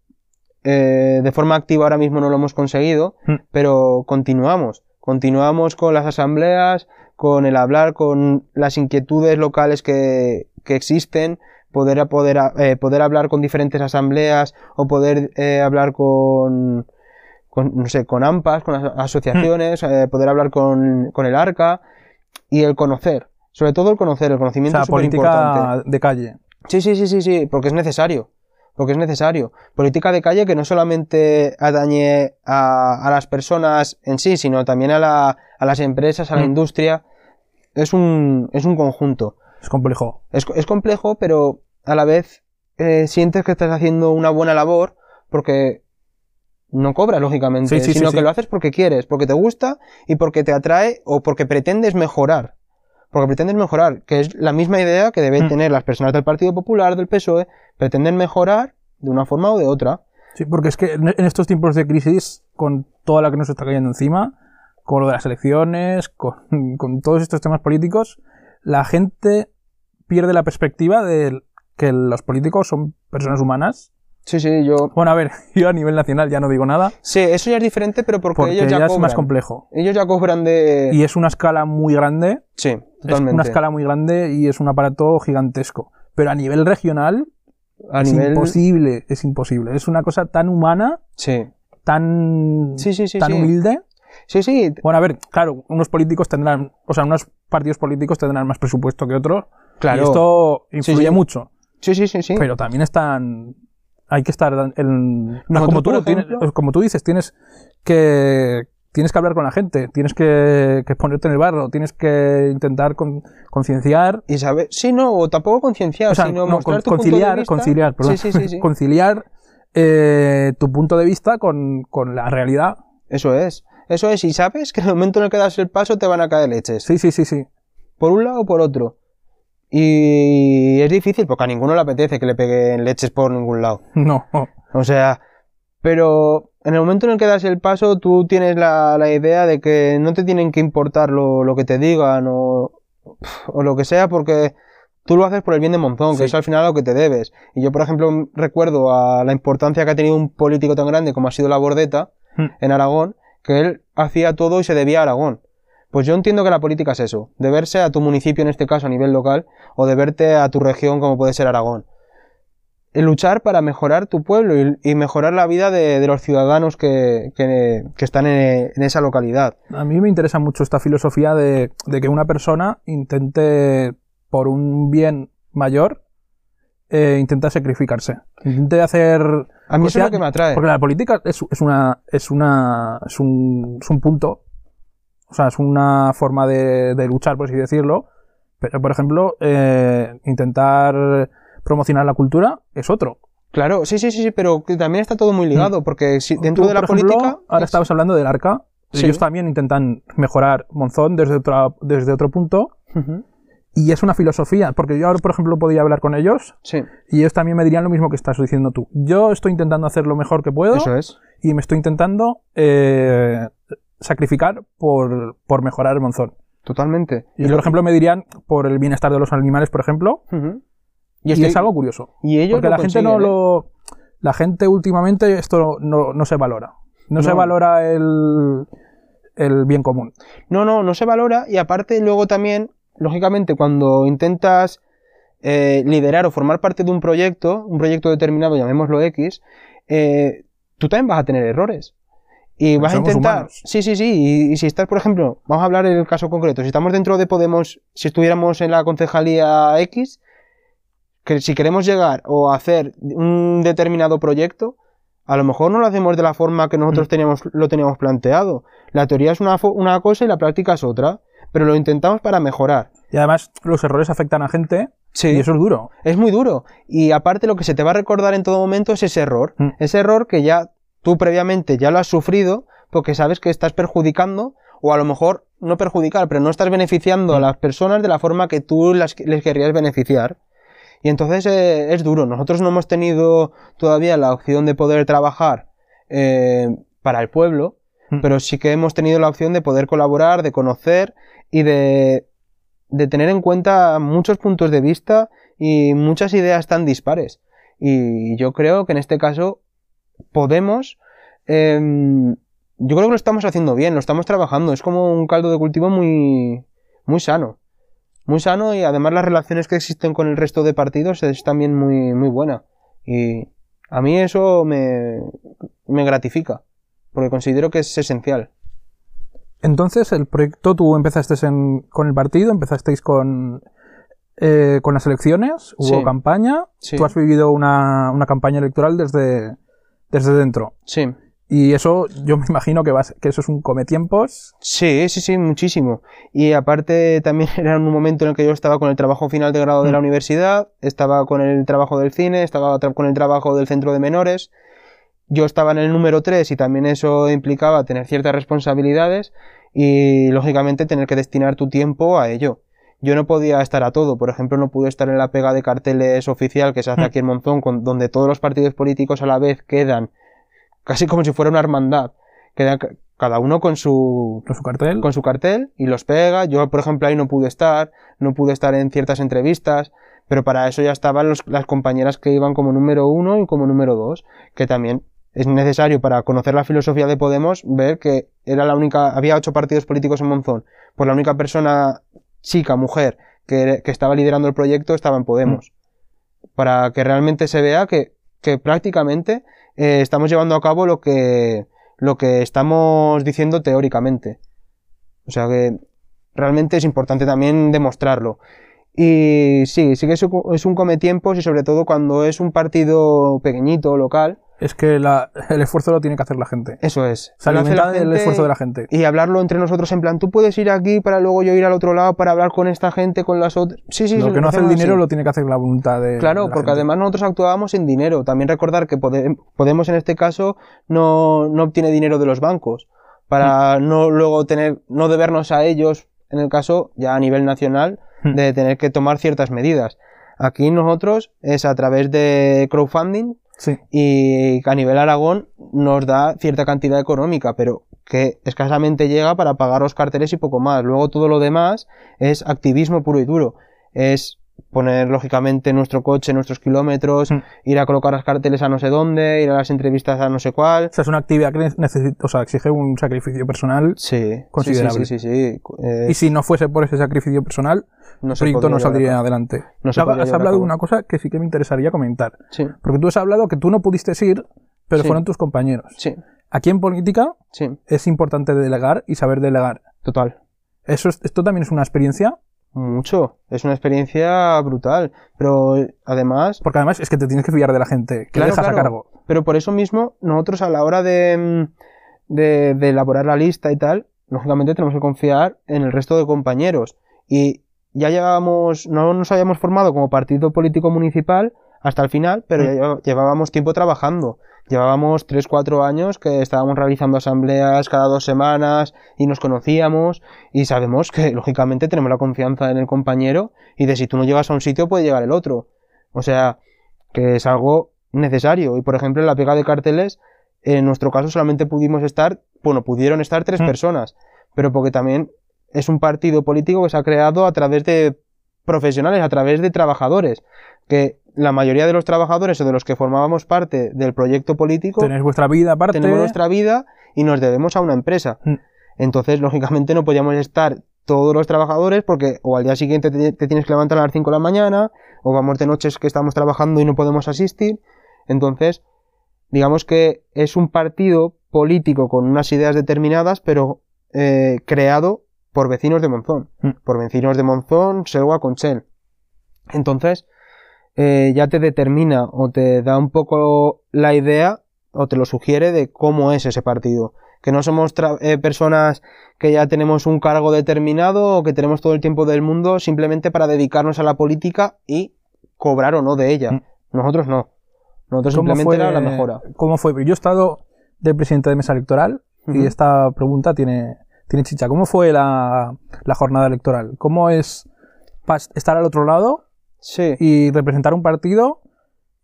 eh, de forma activa ahora mismo no lo hemos conseguido, Mm. pero continuamos. Continuamos con las asambleas, con el hablar, con las inquietudes locales que, que existen, poder, poder, eh, poder hablar con diferentes asambleas o poder eh, hablar con, con, no sé, con AMPAs, con as- asociaciones, eh, poder hablar con, con el ARCA y el conocer. Sobre todo el conocer, el O conocimiento sea, es política de calle. Sí, sí, sí, sí, sí, porque es necesario. Porque es necesario. Política de calle que no solamente atañe a, a las personas en sí, sino también a, la, a las empresas, a la Mm. industria. Es un, es un conjunto. Es complejo. Es, es complejo, pero a la vez eh, sientes que estás haciendo una buena labor porque no cobras, lógicamente, Sí, sí, sí, sino sí. que lo haces porque quieres, porque te gusta y porque te atrae o porque pretendes mejorar. Porque pretendes mejorar, que es la misma idea que deben Mm. tener las personas del Partido Popular, del PSOE, pretenden mejorar de una forma o de otra. Sí, porque es que en en estos tiempos de crisis, con toda la que nos está cayendo encima, con lo de las elecciones, con, con todos estos temas políticos, la gente pierde la perspectiva de que los políticos son personas humanas. Sí, sí, yo... Bueno, a ver, yo a nivel nacional ya no digo nada, Sí, eso ya es diferente, pero porque, porque ellos ya, ya es más complejo. Ellos ya cobran de... Y es una escala muy grande, Sí, es totalmente. una escala muy grande y es un aparato gigantesco. Pero a nivel regional A es nivel... imposible, es imposible. Es una cosa tan humana, Sí. tan, Sí, sí, sí, tan sí. humilde. Sí, sí, Bueno, a ver, claro, unos políticos tendrán, o sea, unos partidos políticos tendrán más presupuesto que otros. claro. Y esto influye sí. mucho. Sí, sí, sí, sí. Pero también están. Hay que estar en. no, Nosotros, como, tú, tienes- como tú dices, tienes que. Tienes que hablar con la gente, tienes que, que ponerte en el barro, tienes que intentar con- concienciar, Y saber... Sí, no, o tampoco concienciar, o sea, sino no, mostrar con- tu punto de conciliar, vista. conciliar, perdón, Sí, sí, sí, sí. conciliar eh, tu punto de vista con, con la realidad. Eso es. Eso es. Y sabes que en el momento en el que das el paso te van a caer leches. Sí, sí, sí, sí. Por un lado o por otro. Y es difícil porque a ninguno le apetece que le peguen leches por ningún lado. No. O sea, pero en el momento en el que das el paso, tú tienes la, la idea de que no te tienen que importar lo, lo que te digan o, o lo que sea, porque tú lo haces por el bien de Monzón, que es al final lo que te debes. Y yo, por ejemplo, recuerdo a la importancia que ha tenido un político tan grande como ha sido la Bordeta Hmm. en Aragón, que él hacía todo y se debía a Aragón. Pues yo entiendo que la política es eso, deberse a tu municipio en este caso a nivel local o deberte a tu región como puede ser Aragón. El luchar para mejorar tu pueblo y, y mejorar la vida de, de los ciudadanos que, que- que están en, en esa localidad. A mí me interesa mucho esta filosofía de, de que una persona intente, por un bien mayor, eh, intenta sacrificarse. Intente hacer. A mí eso es lo que me atrae. Porque la política es, es una. es una. es un, es un punto. O sea, es una forma de, de luchar, por así decirlo. Pero, por ejemplo, eh, intentar promocionar la cultura es otro. Claro, sí, sí, sí, sí, pero que también está todo muy ligado, porque si dentro Mm. Tú, de la por ejemplo, política... ahora es- estabas hablando del arca. Sí. Ellos también intentan mejorar Monzón desde, otra, desde otro punto. Ujú, Y es una filosofía, porque yo ahora, por ejemplo, podía hablar con ellos Sí, y ellos también me dirían lo mismo que estás diciendo tú. Yo estoy intentando hacer lo mejor que puedo eso es. y me estoy intentando eh, sacrificar por, por mejorar el monzón. Totalmente. Y, por ejemplo, me dirían por el bienestar de los animales, por ejemplo. Y, estoy- es algo curioso. y ellos Porque la gente no ¿eh? lo. La gente últimamente esto no, no se valora. No, se valora el, el bien común. No, no, no se valora y aparte luego también, lógicamente, cuando intentas eh, liderar o formar parte de un proyecto, un proyecto determinado, llamémoslo X, eh, tú también vas a tener errores. Y vas a intentar... humanos. Sí, sí, sí. Y, y si estás, por ejemplo, vamos a hablar del caso concreto, si estamos dentro de Podemos, si estuviéramos en la concejalía X, que si queremos llegar o hacer un determinado proyecto, a lo mejor no lo hacemos de la forma que nosotros Mm. teníamos, lo teníamos planteado. La teoría es una, una cosa y la práctica es otra, pero lo intentamos para mejorar. Y además, los errores afectan a gente Sí, y eso es duro. es muy duro. Y aparte lo que se te va a recordar en todo momento es ese error. Mm. Ese error que ya tú previamente ya lo has sufrido porque sabes que estás perjudicando o a lo mejor no perjudicar, pero no estás beneficiando a Mm. las personas de la forma que tú las, les querrías beneficiar. Y entonces eh, es duro. Nosotros no hemos tenido todavía la opción de poder trabajar eh, para el pueblo, Mm. pero sí que hemos tenido la opción de poder colaborar, de conocer y de, de tener en cuenta muchos puntos de vista y muchas ideas tan dispares. Y yo creo que en este caso podemos... em, yo creo que lo estamos haciendo bien, lo estamos trabajando. Es como un caldo de cultivo muy, muy sano. Muy sano y además las relaciones que existen con el resto de partidos es también muy, muy buena. Y a mí eso me, me gratifica, porque considero que es esencial. Entonces, el proyecto, tú empezaste en- con el partido, empezasteis con, eh, con las elecciones, hubo Sí. campaña, Sí. tú has vivido una, una campaña electoral desde, desde dentro. Sí. Y eso, yo me imagino que, vas, que eso es un cometiempos. Sí, sí, sí, muchísimo. Y aparte también era un momento en el que yo estaba con el trabajo final de grado de la Mm. universidad, estaba con el trabajo del cine, estaba con el trabajo del centro de menores. yo estaba en el número 3 y también eso implicaba tener ciertas responsabilidades y lógicamente tener que destinar tu tiempo a ello. Yo no podía estar a todo, por ejemplo, no pude estar en la pega de carteles oficial que se hace Mm. aquí en Monzón, con- donde todos los partidos políticos a la vez quedan casi como si fuera una hermandad, quedan ca- cada uno con su, Con su cartel. con su cartel y los pega. Yo, por ejemplo, ahí no pude estar, no pude estar en ciertas entrevistas, pero para eso ya estaban los- las compañeras que iban como número uno y como número dos, que también es necesario para conocer la filosofía de Podemos ver que era la única, había ocho partidos políticos en Monzón, pues la única persona, chica, mujer, que, que estaba liderando el proyecto estaba en Podemos. Para que realmente se vea que, que prácticamente eh, estamos llevando a cabo lo que, lo que estamos diciendo teóricamente. O sea que realmente es importante también demostrarlo. Y sí, sí que es un, es un cometiempos y sobre todo cuando es un partido pequeñito, local, Es que la- el esfuerzo lo tiene que hacer la gente. eso es. Se alimenta del esfuerzo de la gente. Y hablarlo entre nosotros en plan, tú puedes ir aquí para luego yo ir al otro lado para hablar con esta gente, con las otras. Sí, sí, lo sí, que no hace el dinero así. lo tiene que hacer la voluntad de. Claro, de la porque gente. además nosotros actuábamos en dinero. También recordar que Pode- Podemos en este caso no, no obtiene dinero de los bancos para Mm. no luego tener, no debernos a ellos, en el caso ya a nivel nacional, Mm. de tener que tomar ciertas medidas. Aquí nosotros es a través de crowdfunding Y a nivel Aragón nos da cierta cantidad económica, pero que escasamente llega para pagar los carteles y poco más. Luego todo lo demás es activismo puro y duro. Es poner lógicamente nuestro coche, nuestros kilómetros, Mm. ir a colocar los carteles a no sé dónde, ir a las entrevistas a no sé cuál. O sea, es una actividad que necesita, o sea, exige un sacrificio personal. Sí, Considerable. Sí, sí, sí, sí. Eh, Y si no fuese por ese sacrificio personal, no el proyecto no saldría adelante. No se Has- hablado de una cosa que sí que me interesaría comentar. Sí, Porque tú has hablado que tú no pudiste ir, pero Sí. fueron tus compañeros. sí, Aquí en política sí, es importante delegar y saber delegar. total. Eso es- esto también es una experiencia, Mucho. Es una experiencia brutal. Pero además, porque además es que te tienes que fiar de la gente que Claro, dejas claro. a cargo. Pero por eso mismo, nosotros a la hora de, mm, de, de elaborar la lista y tal, lógicamente tenemos que confiar en el resto de compañeros. Y ya llevábamos, no nos habíamos formado como partido político municipal hasta el final, pero ya Mm. lleva- llevábamos tiempo trabajando. Llevábamos 3-4 años que estábamos realizando asambleas cada dos semanas y nos conocíamos y sabemos que lógicamente tenemos la confianza en el compañero y de si tú no llegas a un sitio puede llegar el otro. O sea, que es algo necesario. Y por ejemplo, en la pega de carteles, en nuestro caso solamente pudimos estar, bueno, pudieron estar tres Mm. personas, pero porque también es un partido político que se ha creado a través de profesionales, a través de trabajadores, que la mayoría de los trabajadores o de los que formábamos parte del proyecto político Tenéis vuestra vida aparte. tenemos nuestra vida y nos debemos a una empresa. Mm. Entonces, lógicamente, no podíamos estar todos los trabajadores porque o al día siguiente te, te tienes que levantar a las 5 de la mañana o vamos de noches que estamos trabajando y no podemos asistir. Entonces, digamos que es un partido político con unas ideas determinadas, pero eh, creado por vecinos de Monzón. Mm. Por vecinos de Monzón, Selwa, Conchel. Entonces, eh, ya te determina o te da un poco la idea o te lo sugiere de cómo es ese partido. Que no somos eh, personas que ya tenemos un cargo determinado o que tenemos todo el tiempo del mundo simplemente para dedicarnos a la política y cobrar o no de ella. Mm. Nosotros no. Nosotros ¿Cómo simplemente fue, era la mejora. ¿Cómo fue? Yo he estado de presidente de mesa electoral y esta pregunta tiene, tiene chicha. ¿Cómo fue la, la jornada electoral? ¿Cómo es estar al otro lado Sí. y representar un partido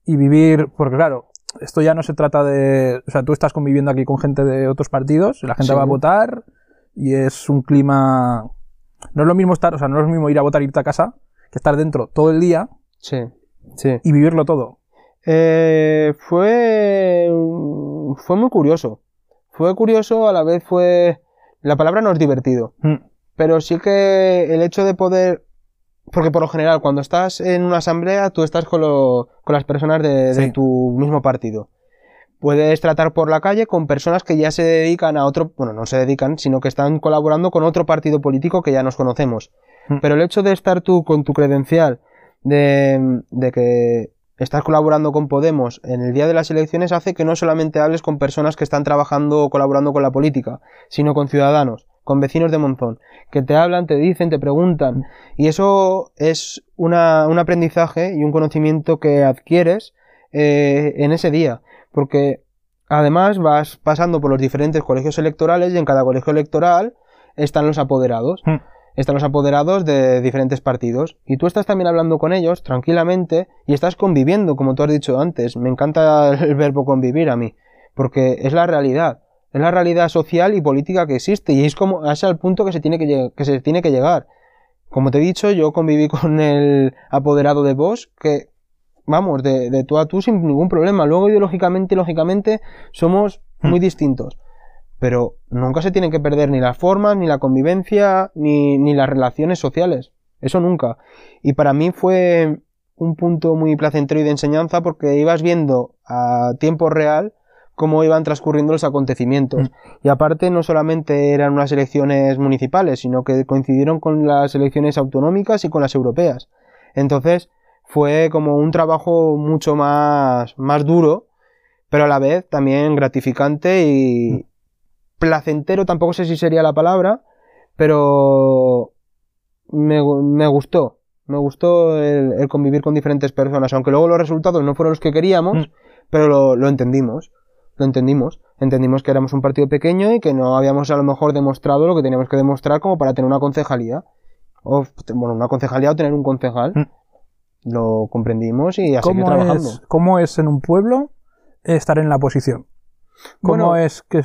y vivir? Porque claro, esto ya no se trata de... O sea, tú estás conviviendo aquí con gente de otros partidos, la gente Sí. va a votar y es un clima... No es lo mismo estar, o sea, no es lo mismo ir a votar, irte a casa, que estar dentro todo el día Sí. Sí. y vivirlo todo. Eh, fue, fue muy curioso. Fue curioso, a la vez fue... La palabra no es divertido. Mm. Pero sí que el hecho de poder... Porque por lo general, cuando estás en una asamblea, tú estás con, lo- con las personas de, tu mismo partido. Puedes tratar por la calle con personas que ya se dedican a otro... Bueno, no se dedican, sino que están colaborando con otro partido político que ya nos conocemos. Mm. Pero el hecho de estar tú con tu credencial de, de que estás colaborando con Podemos en el día de las elecciones hace que no solamente hables con personas que están trabajando o colaborando con la política, sino con ciudadanos, con vecinos de Monzón, que te hablan, te dicen, te preguntan. Y eso es una- un aprendizaje y un conocimiento que adquieres eh, en ese día. Porque además vas pasando por los diferentes colegios electorales y en cada colegio electoral están los apoderados. Hmm. Están los apoderados de diferentes partidos. Y tú estás también hablando con ellos tranquilamente y estás conviviendo, como tú has dicho antes. Me encanta el verbo convivir a mí, porque es la realidad. Es la realidad social y política que existe y es como es al punto que se tiene que, que se tiene que llegar. Como te he dicho, yo conviví con el apoderado de Bosch, que, vamos, de, de tú a tú sin ningún problema. Luego, ideológicamente, lógicamente, somos muy distintos. Pero nunca se tienen que perder ni las formas, ni la convivencia, ni, ni las relaciones sociales. Eso nunca. Y para mí fue un punto muy placentero y de enseñanza porque ibas viendo a tiempo real cómo iban transcurriendo los acontecimientos. Y aparte no solamente eran unas elecciones municipales, sino que coincidieron con las elecciones autonómicas y con las europeas. Entonces fue como un trabajo mucho más, más duro, pero a la vez también gratificante y placentero, tampoco sé si sería la palabra, pero me, me gustó. Me gustó el, el convivir con diferentes personas, aunque luego los resultados no fueron los que queríamos, Mm. pero lo, lo entendimos. Lo entendimos. Entendimos que éramos un partido pequeño y que no habíamos a lo mejor demostrado lo que teníamos que demostrar como para tener una concejalía. O, bueno, una concejalía o tener un concejal. Mm. Lo comprendimos y a seguir ¿Cómo trabajando. es, ¿Cómo es en un pueblo estar en la oposición? ¿Cómo Bueno. es que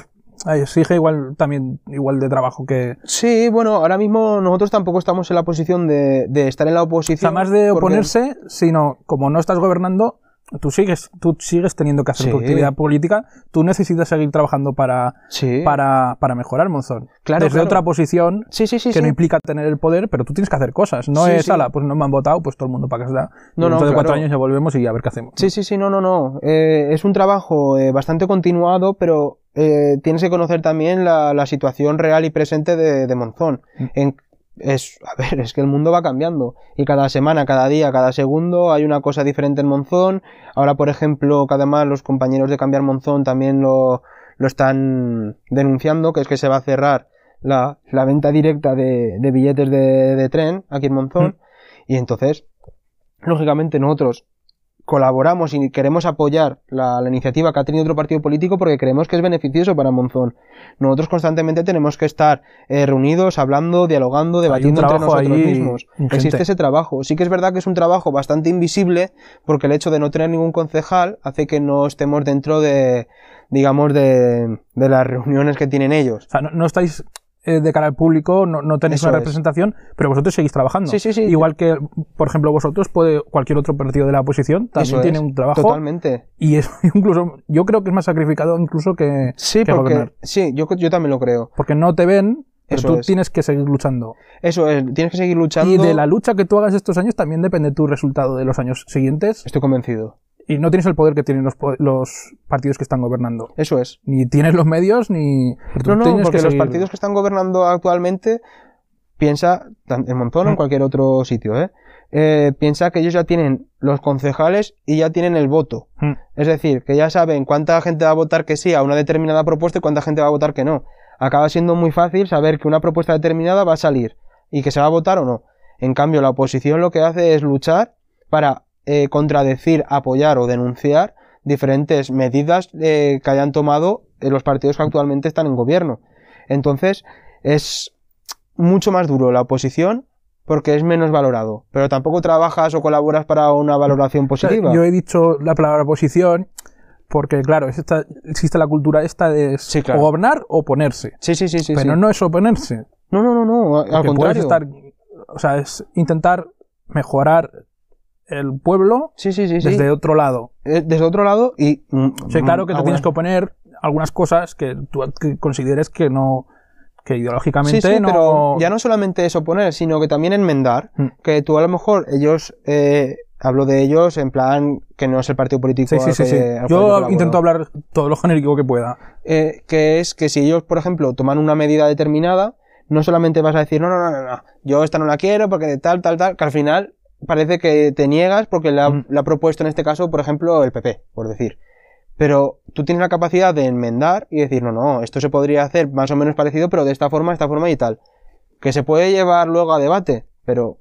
exige igual también igual de trabajo que... Sí, bueno, ahora mismo nosotros tampoco estamos en la posición de, de estar en la O oposición. sea, más de porque- oponerse, sino como no estás gobernando, tú sigues, tú sigues teniendo que hacer Sí. tu actividad política, tú necesitas seguir trabajando para, Sí. para, para mejorar Monzón. Claro, Desde claro. otra posición Sí, que no implica tener el poder, pero tú tienes que hacer cosas. No es, ala, pues no me han votado, pues todo el mundo para casa. No, no, Dentro de cuatro años ya volvemos y a ver qué hacemos. Sí, sí, sí, no, no, no. Eh, es un trabajo eh, bastante continuado, pero eh, tienes que conocer también la, la situación real y presente de, de Monzón. Mm. En- es, a ver, es que el mundo va cambiando. Y cada semana, cada día, cada segundo hay una cosa diferente en Monzón. Ahora, por ejemplo, que además los compañeros de Cambiar Monzón también lo, lo están denunciando, que es que se va a cerrar la, la venta directa de, de billetes de, de tren aquí en Monzón. Y entonces, lógicamente nosotros colaboramos y queremos apoyar la, la iniciativa que ha tenido otro partido político porque creemos que es beneficioso para Monzón. Nosotros constantemente tenemos que estar eh, reunidos, hablando, dialogando, debatiendo entre nosotros mismos. ingente. Existe ese trabajo. Sí que es verdad que es un trabajo bastante invisible porque el hecho de no tener ningún concejal hace que no estemos dentro de, digamos, de, de las reuniones que tienen ellos. O sea, no, no estáis eh, de cara al público, no, no tenéis Eso una es. representación, pero vosotros seguís trabajando. Sí, sí, sí. Igual que, por ejemplo, vosotros, puede, cualquier otro partido de la oposición también Eso tiene es, un trabajo. Totalmente. Y es incluso, yo creo que es más sacrificado incluso que, Sí, que porque, gobernar. sí, yo, yo también lo creo. Porque no te ven, pero Eso tú es. tienes que seguir luchando. Eso es, tienes que seguir luchando. Y de la lucha que tú hagas estos años también depende tu resultado de los años siguientes. Estoy convencido. Y no tienes el poder que tienen los, partidos que están gobernando. Eso es. Ni tienes los medios, ni... No, no, porque que los partidos que están gobernando actualmente, piensa, en Montón o en cualquier otro sitio, ¿eh? Eh, piensa que ellos ya tienen los concejales y ya tienen el voto. Mm. Es decir, que ya saben cuánta gente va a votar que sí a una determinada propuesta y cuánta gente va a votar que no. Acaba siendo muy fácil saber que una propuesta determinada va a salir y que se va a votar o no. En cambio, la oposición lo que hace es luchar para eh, contradecir, apoyar o denunciar diferentes medidas eh, que hayan tomado eh, los partidos que actualmente están en gobierno. Entonces, es mucho más duro la oposición porque es menos valorado. Pero tampoco trabajas o colaboras para una valoración positiva. yo he dicho la palabra oposición porque, claro, esta- existe la cultura esta de Sí, claro. o gobernar o oponerse. Sí, sí, sí, sí. pero sí. no es oponerse. no, no, no, no, al Porque contrario. estar... O sea, es intentar mejorar el pueblo Sí, sí, sí, sí. desde otro lado. Eh, Desde otro lado y... mm, sea, claro que te algunas- tienes que oponer algunas cosas que tú que consideres que no... que ideológicamente Sí, sí, no... pero ya no solamente es oponer, sino que también enmendar. Mm. Que tú a lo mejor, ellos, eh, hablo de ellos en plan que no es el partido político. Sí, sí, al sí, que- sí. al Yo intento hablar todo lo genérico que pueda. Eh, que es que si ellos, por ejemplo, toman una medida determinada, no solamente vas a decir, no, no, no, no, no, yo esta no la quiero porque tal, tal, tal, que al final parece que te niegas porque la, Mm. la ha propuesto en este caso, por ejemplo, el PP, por decir. Pero tú tienes la capacidad de enmendar y decir, no, no, esto se podría hacer más o menos parecido, pero de esta forma, esta forma y tal. Que se puede llevar luego a debate, pero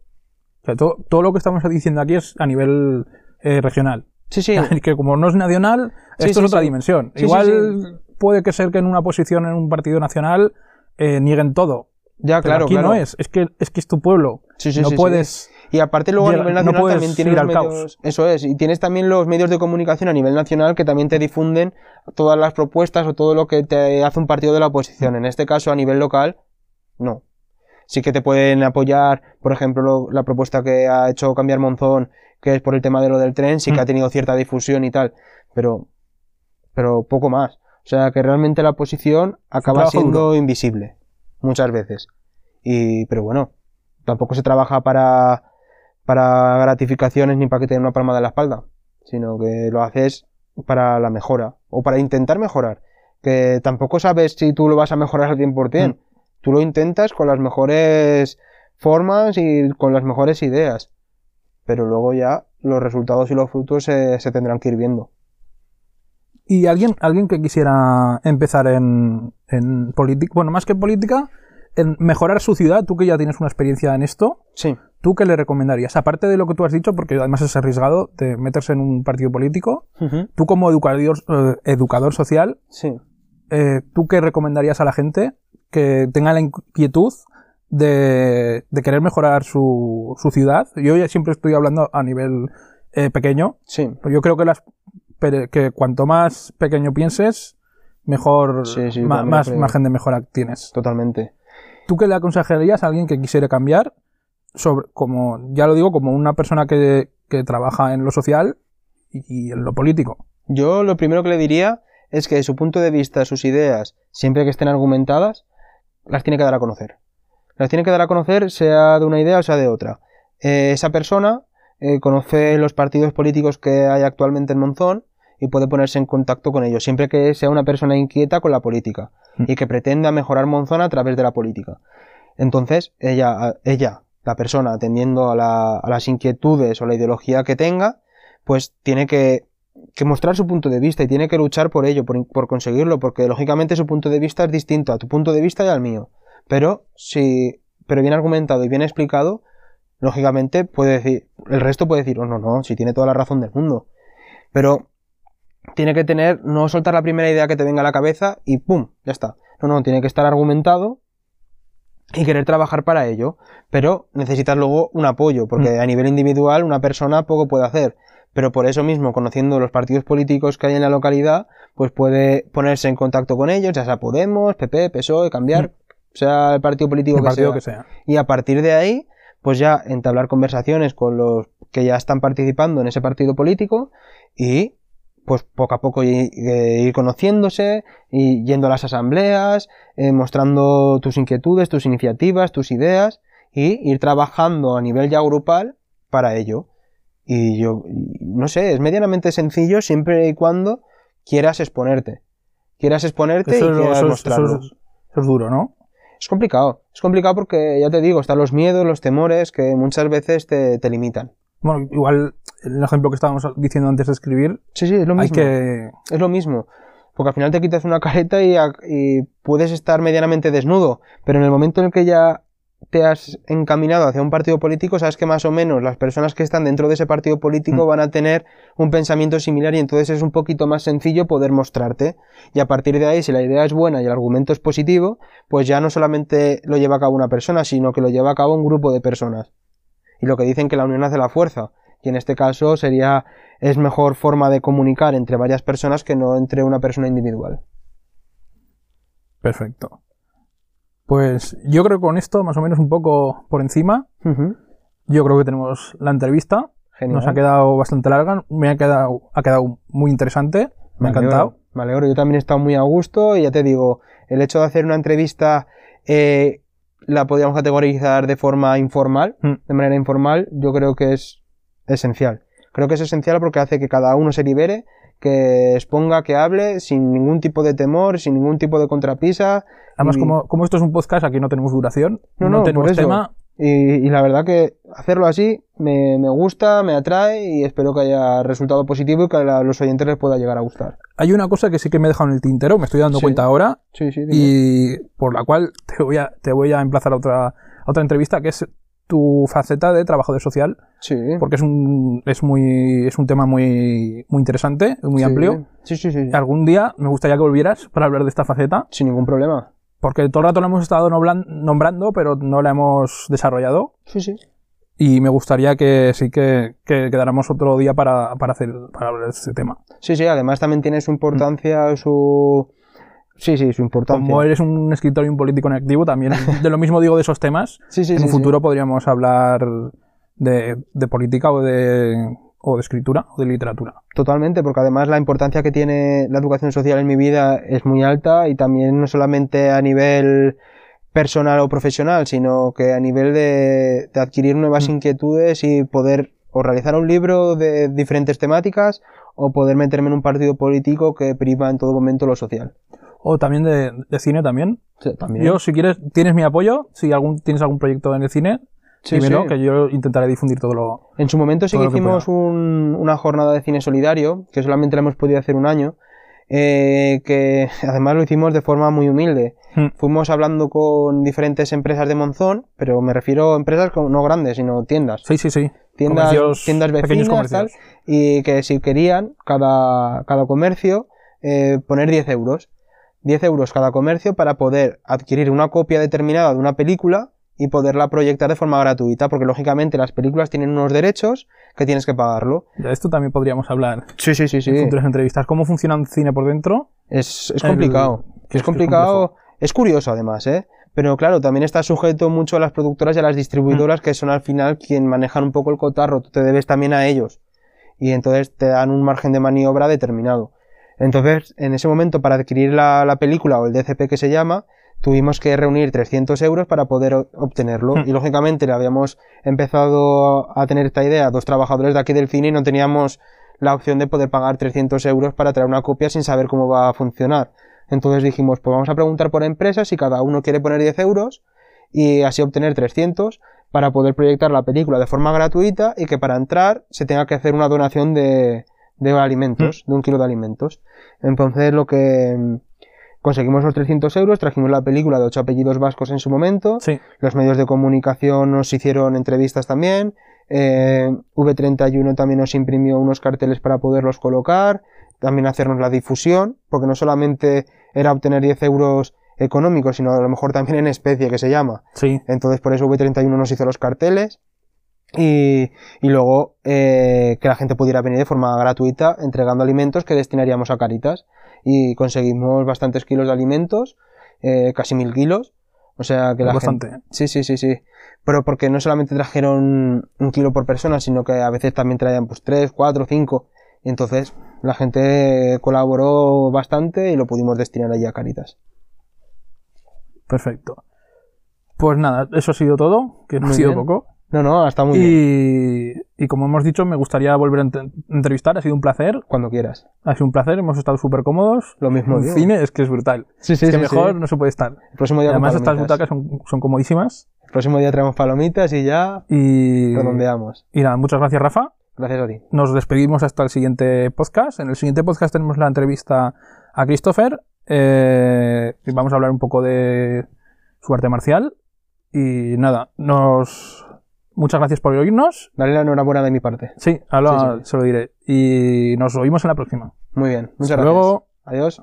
O sea, todo, todo lo que estamos diciendo aquí es a nivel eh, regional. Sí, sí. que como no es nacional, Sí, esto sí, es otra sí. dimensión. Igual puede que ser que en una posición en un partido nacional eh, nieguen todo. Ya, Pero claro, aquí claro. no es, es que es que es tu pueblo. Sí, sí, no puedes. Y aparte luego Llega- a nivel nacional también tienes los medios, eso es, y tienes también los medios de comunicación a nivel nacional que también te difunden todas las propuestas o todo lo que te hace un partido de la oposición. En este caso a nivel local, no. Sí que te pueden apoyar, por ejemplo, lo- la propuesta que ha hecho cambiar Monzón, que es por el tema de lo del tren, sí que Mm. ha tenido cierta difusión y tal, pero, pero poco más. O sea que realmente la oposición acaba siendo invisible, muchas veces. Y, pero bueno, tampoco se trabaja para, para gratificaciones ni para que te den una palmada en la espalda, sino que lo haces para la mejora o para intentar mejorar. Que tampoco sabes si tú lo vas a mejorar al 100%. Mm. Tú lo intentas con las mejores formas y con las mejores ideas. Pero luego ya los resultados y los frutos se, se tendrán que ir viendo. Y alguien, alguien que quisiera empezar en, en política, bueno, más que en política, en mejorar su ciudad, tú que ya tienes una experiencia en esto, Sí. ¿Tú qué le recomendarías? Aparte de lo que tú has dicho, porque además es arriesgado de meterse en un partido político, tú como educador, eh, educador social, Sí. eh, ¿tú qué recomendarías a la gente que tenga la inquietud de, de querer mejorar su, su ciudad? Yo ya siempre estoy hablando a nivel eh, pequeño, Sí. pero yo creo que, las, que cuanto más pequeño pienses, mejor, Sí, sí, más creo. margen de mejora tienes. Totalmente. ¿Tú qué le aconsejarías a alguien que quisiera cambiar? Sobre, como, ya lo digo, como una persona que, que trabaja en lo social y, y en lo político. Yo lo primero que le diría es que de su punto de vista, sus ideas, siempre que estén argumentadas, las tiene que dar a conocer. Las tiene que dar a conocer, sea de una idea o sea de otra. Eh, esa persona eh, conoce los partidos políticos que hay actualmente en Monzón y puede ponerse en contacto con ellos, siempre que sea una persona inquieta con la política Mm. y que pretenda mejorar Monzón a través de la política. Entonces, ella, ella la persona, atendiendo a, la- a las inquietudes o la ideología que tenga, pues tiene que mostrar su punto de vista y tiene que luchar por ello, por, por conseguirlo, porque lógicamente su punto de vista es distinto a tu punto de vista y al mío. Pero si, pero bien argumentado y bien explicado, lógicamente puede decir, el resto puede decir, oh no, no, si tiene toda la razón del mundo. Pero tiene que tener, no soltar la primera idea que te venga a la cabeza y ¡pum! Ya está. No, no, tiene que estar argumentado y querer trabajar para ello. Pero necesitas luego un apoyo, porque a nivel individual una persona poco puede hacer. Pero por eso mismo, conociendo los partidos políticos que hay en la localidad, pues puede ponerse en contacto con ellos, ya sea Podemos, PP, PSOE, cambiar, sea el partido político El que partido sea. que sea. Y a partir de ahí, pues ya entablar conversaciones con los que ya están participando en ese partido político y pues poco a poco i- eh, ir conociéndose y yendo a las asambleas, eh, mostrando tus inquietudes, tus iniciativas, tus ideas y ir trabajando a nivel ya grupal para ello. Y yo, no sé, es medianamente sencillo siempre y cuando quieras exponerte. Quieras exponerte Eso, y quieras eso mostrarlo. eso es- eso es duro, ¿no? Es complicado. Es complicado porque, ya te digo, están los miedos, los temores que muchas veces te, te limitan. Bueno, igual el ejemplo que estábamos diciendo antes de escribir, Sí, sí, es lo hay mismo. que... Es lo mismo. Porque al final te quitas una careta y, a- y puedes estar medianamente desnudo. Pero en el momento en el que ya te has encaminado hacia un partido político, sabes que más o menos las personas que están dentro de ese partido político Mm. van a tener un pensamiento similar y entonces es un poquito más sencillo poder mostrarte. Y a partir de ahí, si la idea es buena y el argumento es positivo, pues ya no solamente lo lleva a cabo una persona, sino que lo lleva a cabo un grupo de personas. Y lo que dicen que la unión hace la fuerza. Y en este caso sería, es mejor forma de comunicar entre varias personas que no entre una persona individual. Perfecto. Pues yo creo que con esto, más o menos un poco por encima, yo creo que tenemos la entrevista. Genial. Nos ha quedado bastante larga, me ha quedado, ha quedado muy interesante, me ha alegro, encantado. Me alegro, yo también he estado muy a gusto y ya te digo, el hecho de hacer una entrevista eh, la podríamos categorizar de forma informal, Mm. de manera informal, yo creo que es esencial. Creo que es esencial porque hace que cada uno se libere, que exponga, que hable, sin ningún tipo de temor, sin ningún tipo de contrapisa. Además, y- como, como esto es un podcast, aquí no tenemos duración, No, no, no, tenemos tema. Y, y la verdad que hacerlo así me, me gusta, me atrae y espero que haya resultado positivo y que a los oyentes les pueda llegar a gustar. Hay una cosa que sí que me he dejado en el tintero, me estoy dando Sí. cuenta ahora, Sí, sí, y por la cual te voy a, te voy a emplazar a otra, a otra entrevista, que es tu faceta de trabajador social, Sí. porque es un, es muy, es un tema muy, muy interesante, muy Sí. amplio. Sí, sí, sí. sí. Algún día me gustaría que volvieras para hablar de esta faceta, Sin ningún problema. porque todo el rato la hemos estado nombran- nombrando, pero no la hemos desarrollado. Sí, sí. Y me gustaría que sí que, que quedáramos otro día para, para, hacer, para hablar de este tema. Sí, sí, además también tiene su importancia, su... Sí, sí, su importancia. Como eres un escritor y un político en activo, también de lo mismo digo de esos temas. Sí, sí, en un sí. futuro podríamos hablar de, de política o de, o de escritura o de literatura. Totalmente, porque además la importancia que tiene la educación social en mi vida es muy alta y también no solamente a nivel personal o profesional, sino que a nivel de, de adquirir nuevas Mm. inquietudes y poder o realizar un libro de diferentes temáticas o poder meterme en un partido político que priva en todo momento lo social. O también de, de cine también. Sí, también. Yo, si quieres, tienes mi apoyo. Si algún, tienes algún proyecto en el cine, Sí, dímelo, sí. que yo intentaré difundir todo lo... En su momento sí que hicimos un- una jornada de cine solidario, que solamente la hemos podido hacer un año, eh, que además lo hicimos de forma muy humilde. Hmm. Fuimos hablando con diferentes empresas de Monzón, pero me refiero a empresas no grandes, sino tiendas. Sí, sí, sí. Tiendas, Comercios- tiendas vecinas, tal, y que si querían, cada, cada comercio, eh, poner 10 euros. 10 euros cada comercio para poder adquirir una copia determinada de una película y poderla proyectar de forma gratuita, porque lógicamente las películas tienen unos derechos que tienes que pagarlo. De esto también podríamos hablar Sí, sí, sí, sí. en futuras entrevistas. ¿Cómo funciona un cine por dentro? Es, es complicado. es complicado. Es curioso además, ¿eh? Pero claro, también está sujeto mucho a las productoras y a las distribuidoras que son al final quien manejan un poco el cotarro. Tú te debes también a ellos. Y entonces te dan un margen de maniobra determinado. Entonces, en ese momento, para adquirir la, la película o el DCP que se llama, tuvimos que reunir 300 euros para poder obtenerlo. Hmm. Y lógicamente le habíamos empezado a tener esta idea dos trabajadores de aquí del cine y no teníamos la opción de poder pagar 300 euros para traer una copia sin saber cómo va a funcionar. Entonces dijimos, pues vamos a preguntar por empresas si cada uno quiere poner 10 euros y así obtener 300 para poder proyectar la película de forma gratuita y que para entrar se tenga que hacer una donación de, de alimentos, de un kilo de alimentos. Entonces lo que mm, conseguimos los 300 euros, trajimos la película de ocho apellidos vascos en su momento, Sí. los medios de comunicación nos hicieron entrevistas también. eh, V31 también nos imprimió unos carteles para poderlos colocar. También hacernos la difusión, porque no solamente era obtener 10 euros económicos, sino a lo mejor también en especie, que se llama. Sí. Entonces por eso V31 nos hizo los carteles. Y, y luego eh, que la gente pudiera venir de forma gratuita entregando alimentos que destinaríamos a Caritas. Y conseguimos bastantes kilos de alimentos, eh, casi mil kilos. O sea que la Bastante. gente... Sí, sí, sí, sí. Pero porque no solamente trajeron un kilo por persona, sino que a veces también traían pues tres, cuatro, cinco. Y entonces la gente colaboró bastante y lo pudimos destinar allí a Caritas. Perfecto. Pues nada, eso ha sido todo, que no ha sido bien. poco. No, no, está muy bien. Y, y como hemos dicho, me gustaría volver a ent- entrevistar. Ha sido un placer. Cuando quieras. Ha sido un placer. Hemos estado súper cómodos. Lo mismo digo. cine es que es brutal. Sí, sí, es que sí, mejor sí. no se puede estar. El próximo día Además, estas butacas son, son comodísimas. El próximo día traemos palomitas y ya Y, redondeamos. y nada, muchas gracias, Rafa. Gracias a ti. Nos despedimos hasta el siguiente podcast. En el siguiente podcast tenemos la entrevista a Christopher. Eh, y vamos a hablar un poco de su arte marcial. Y nada, nos. Muchas gracias por oírnos. Dale la enhorabuena de mi parte. Sí, sí. se lo diré. Y nos oímos en la próxima. Muy bien. Muchas Hasta gracias. luego. Adiós.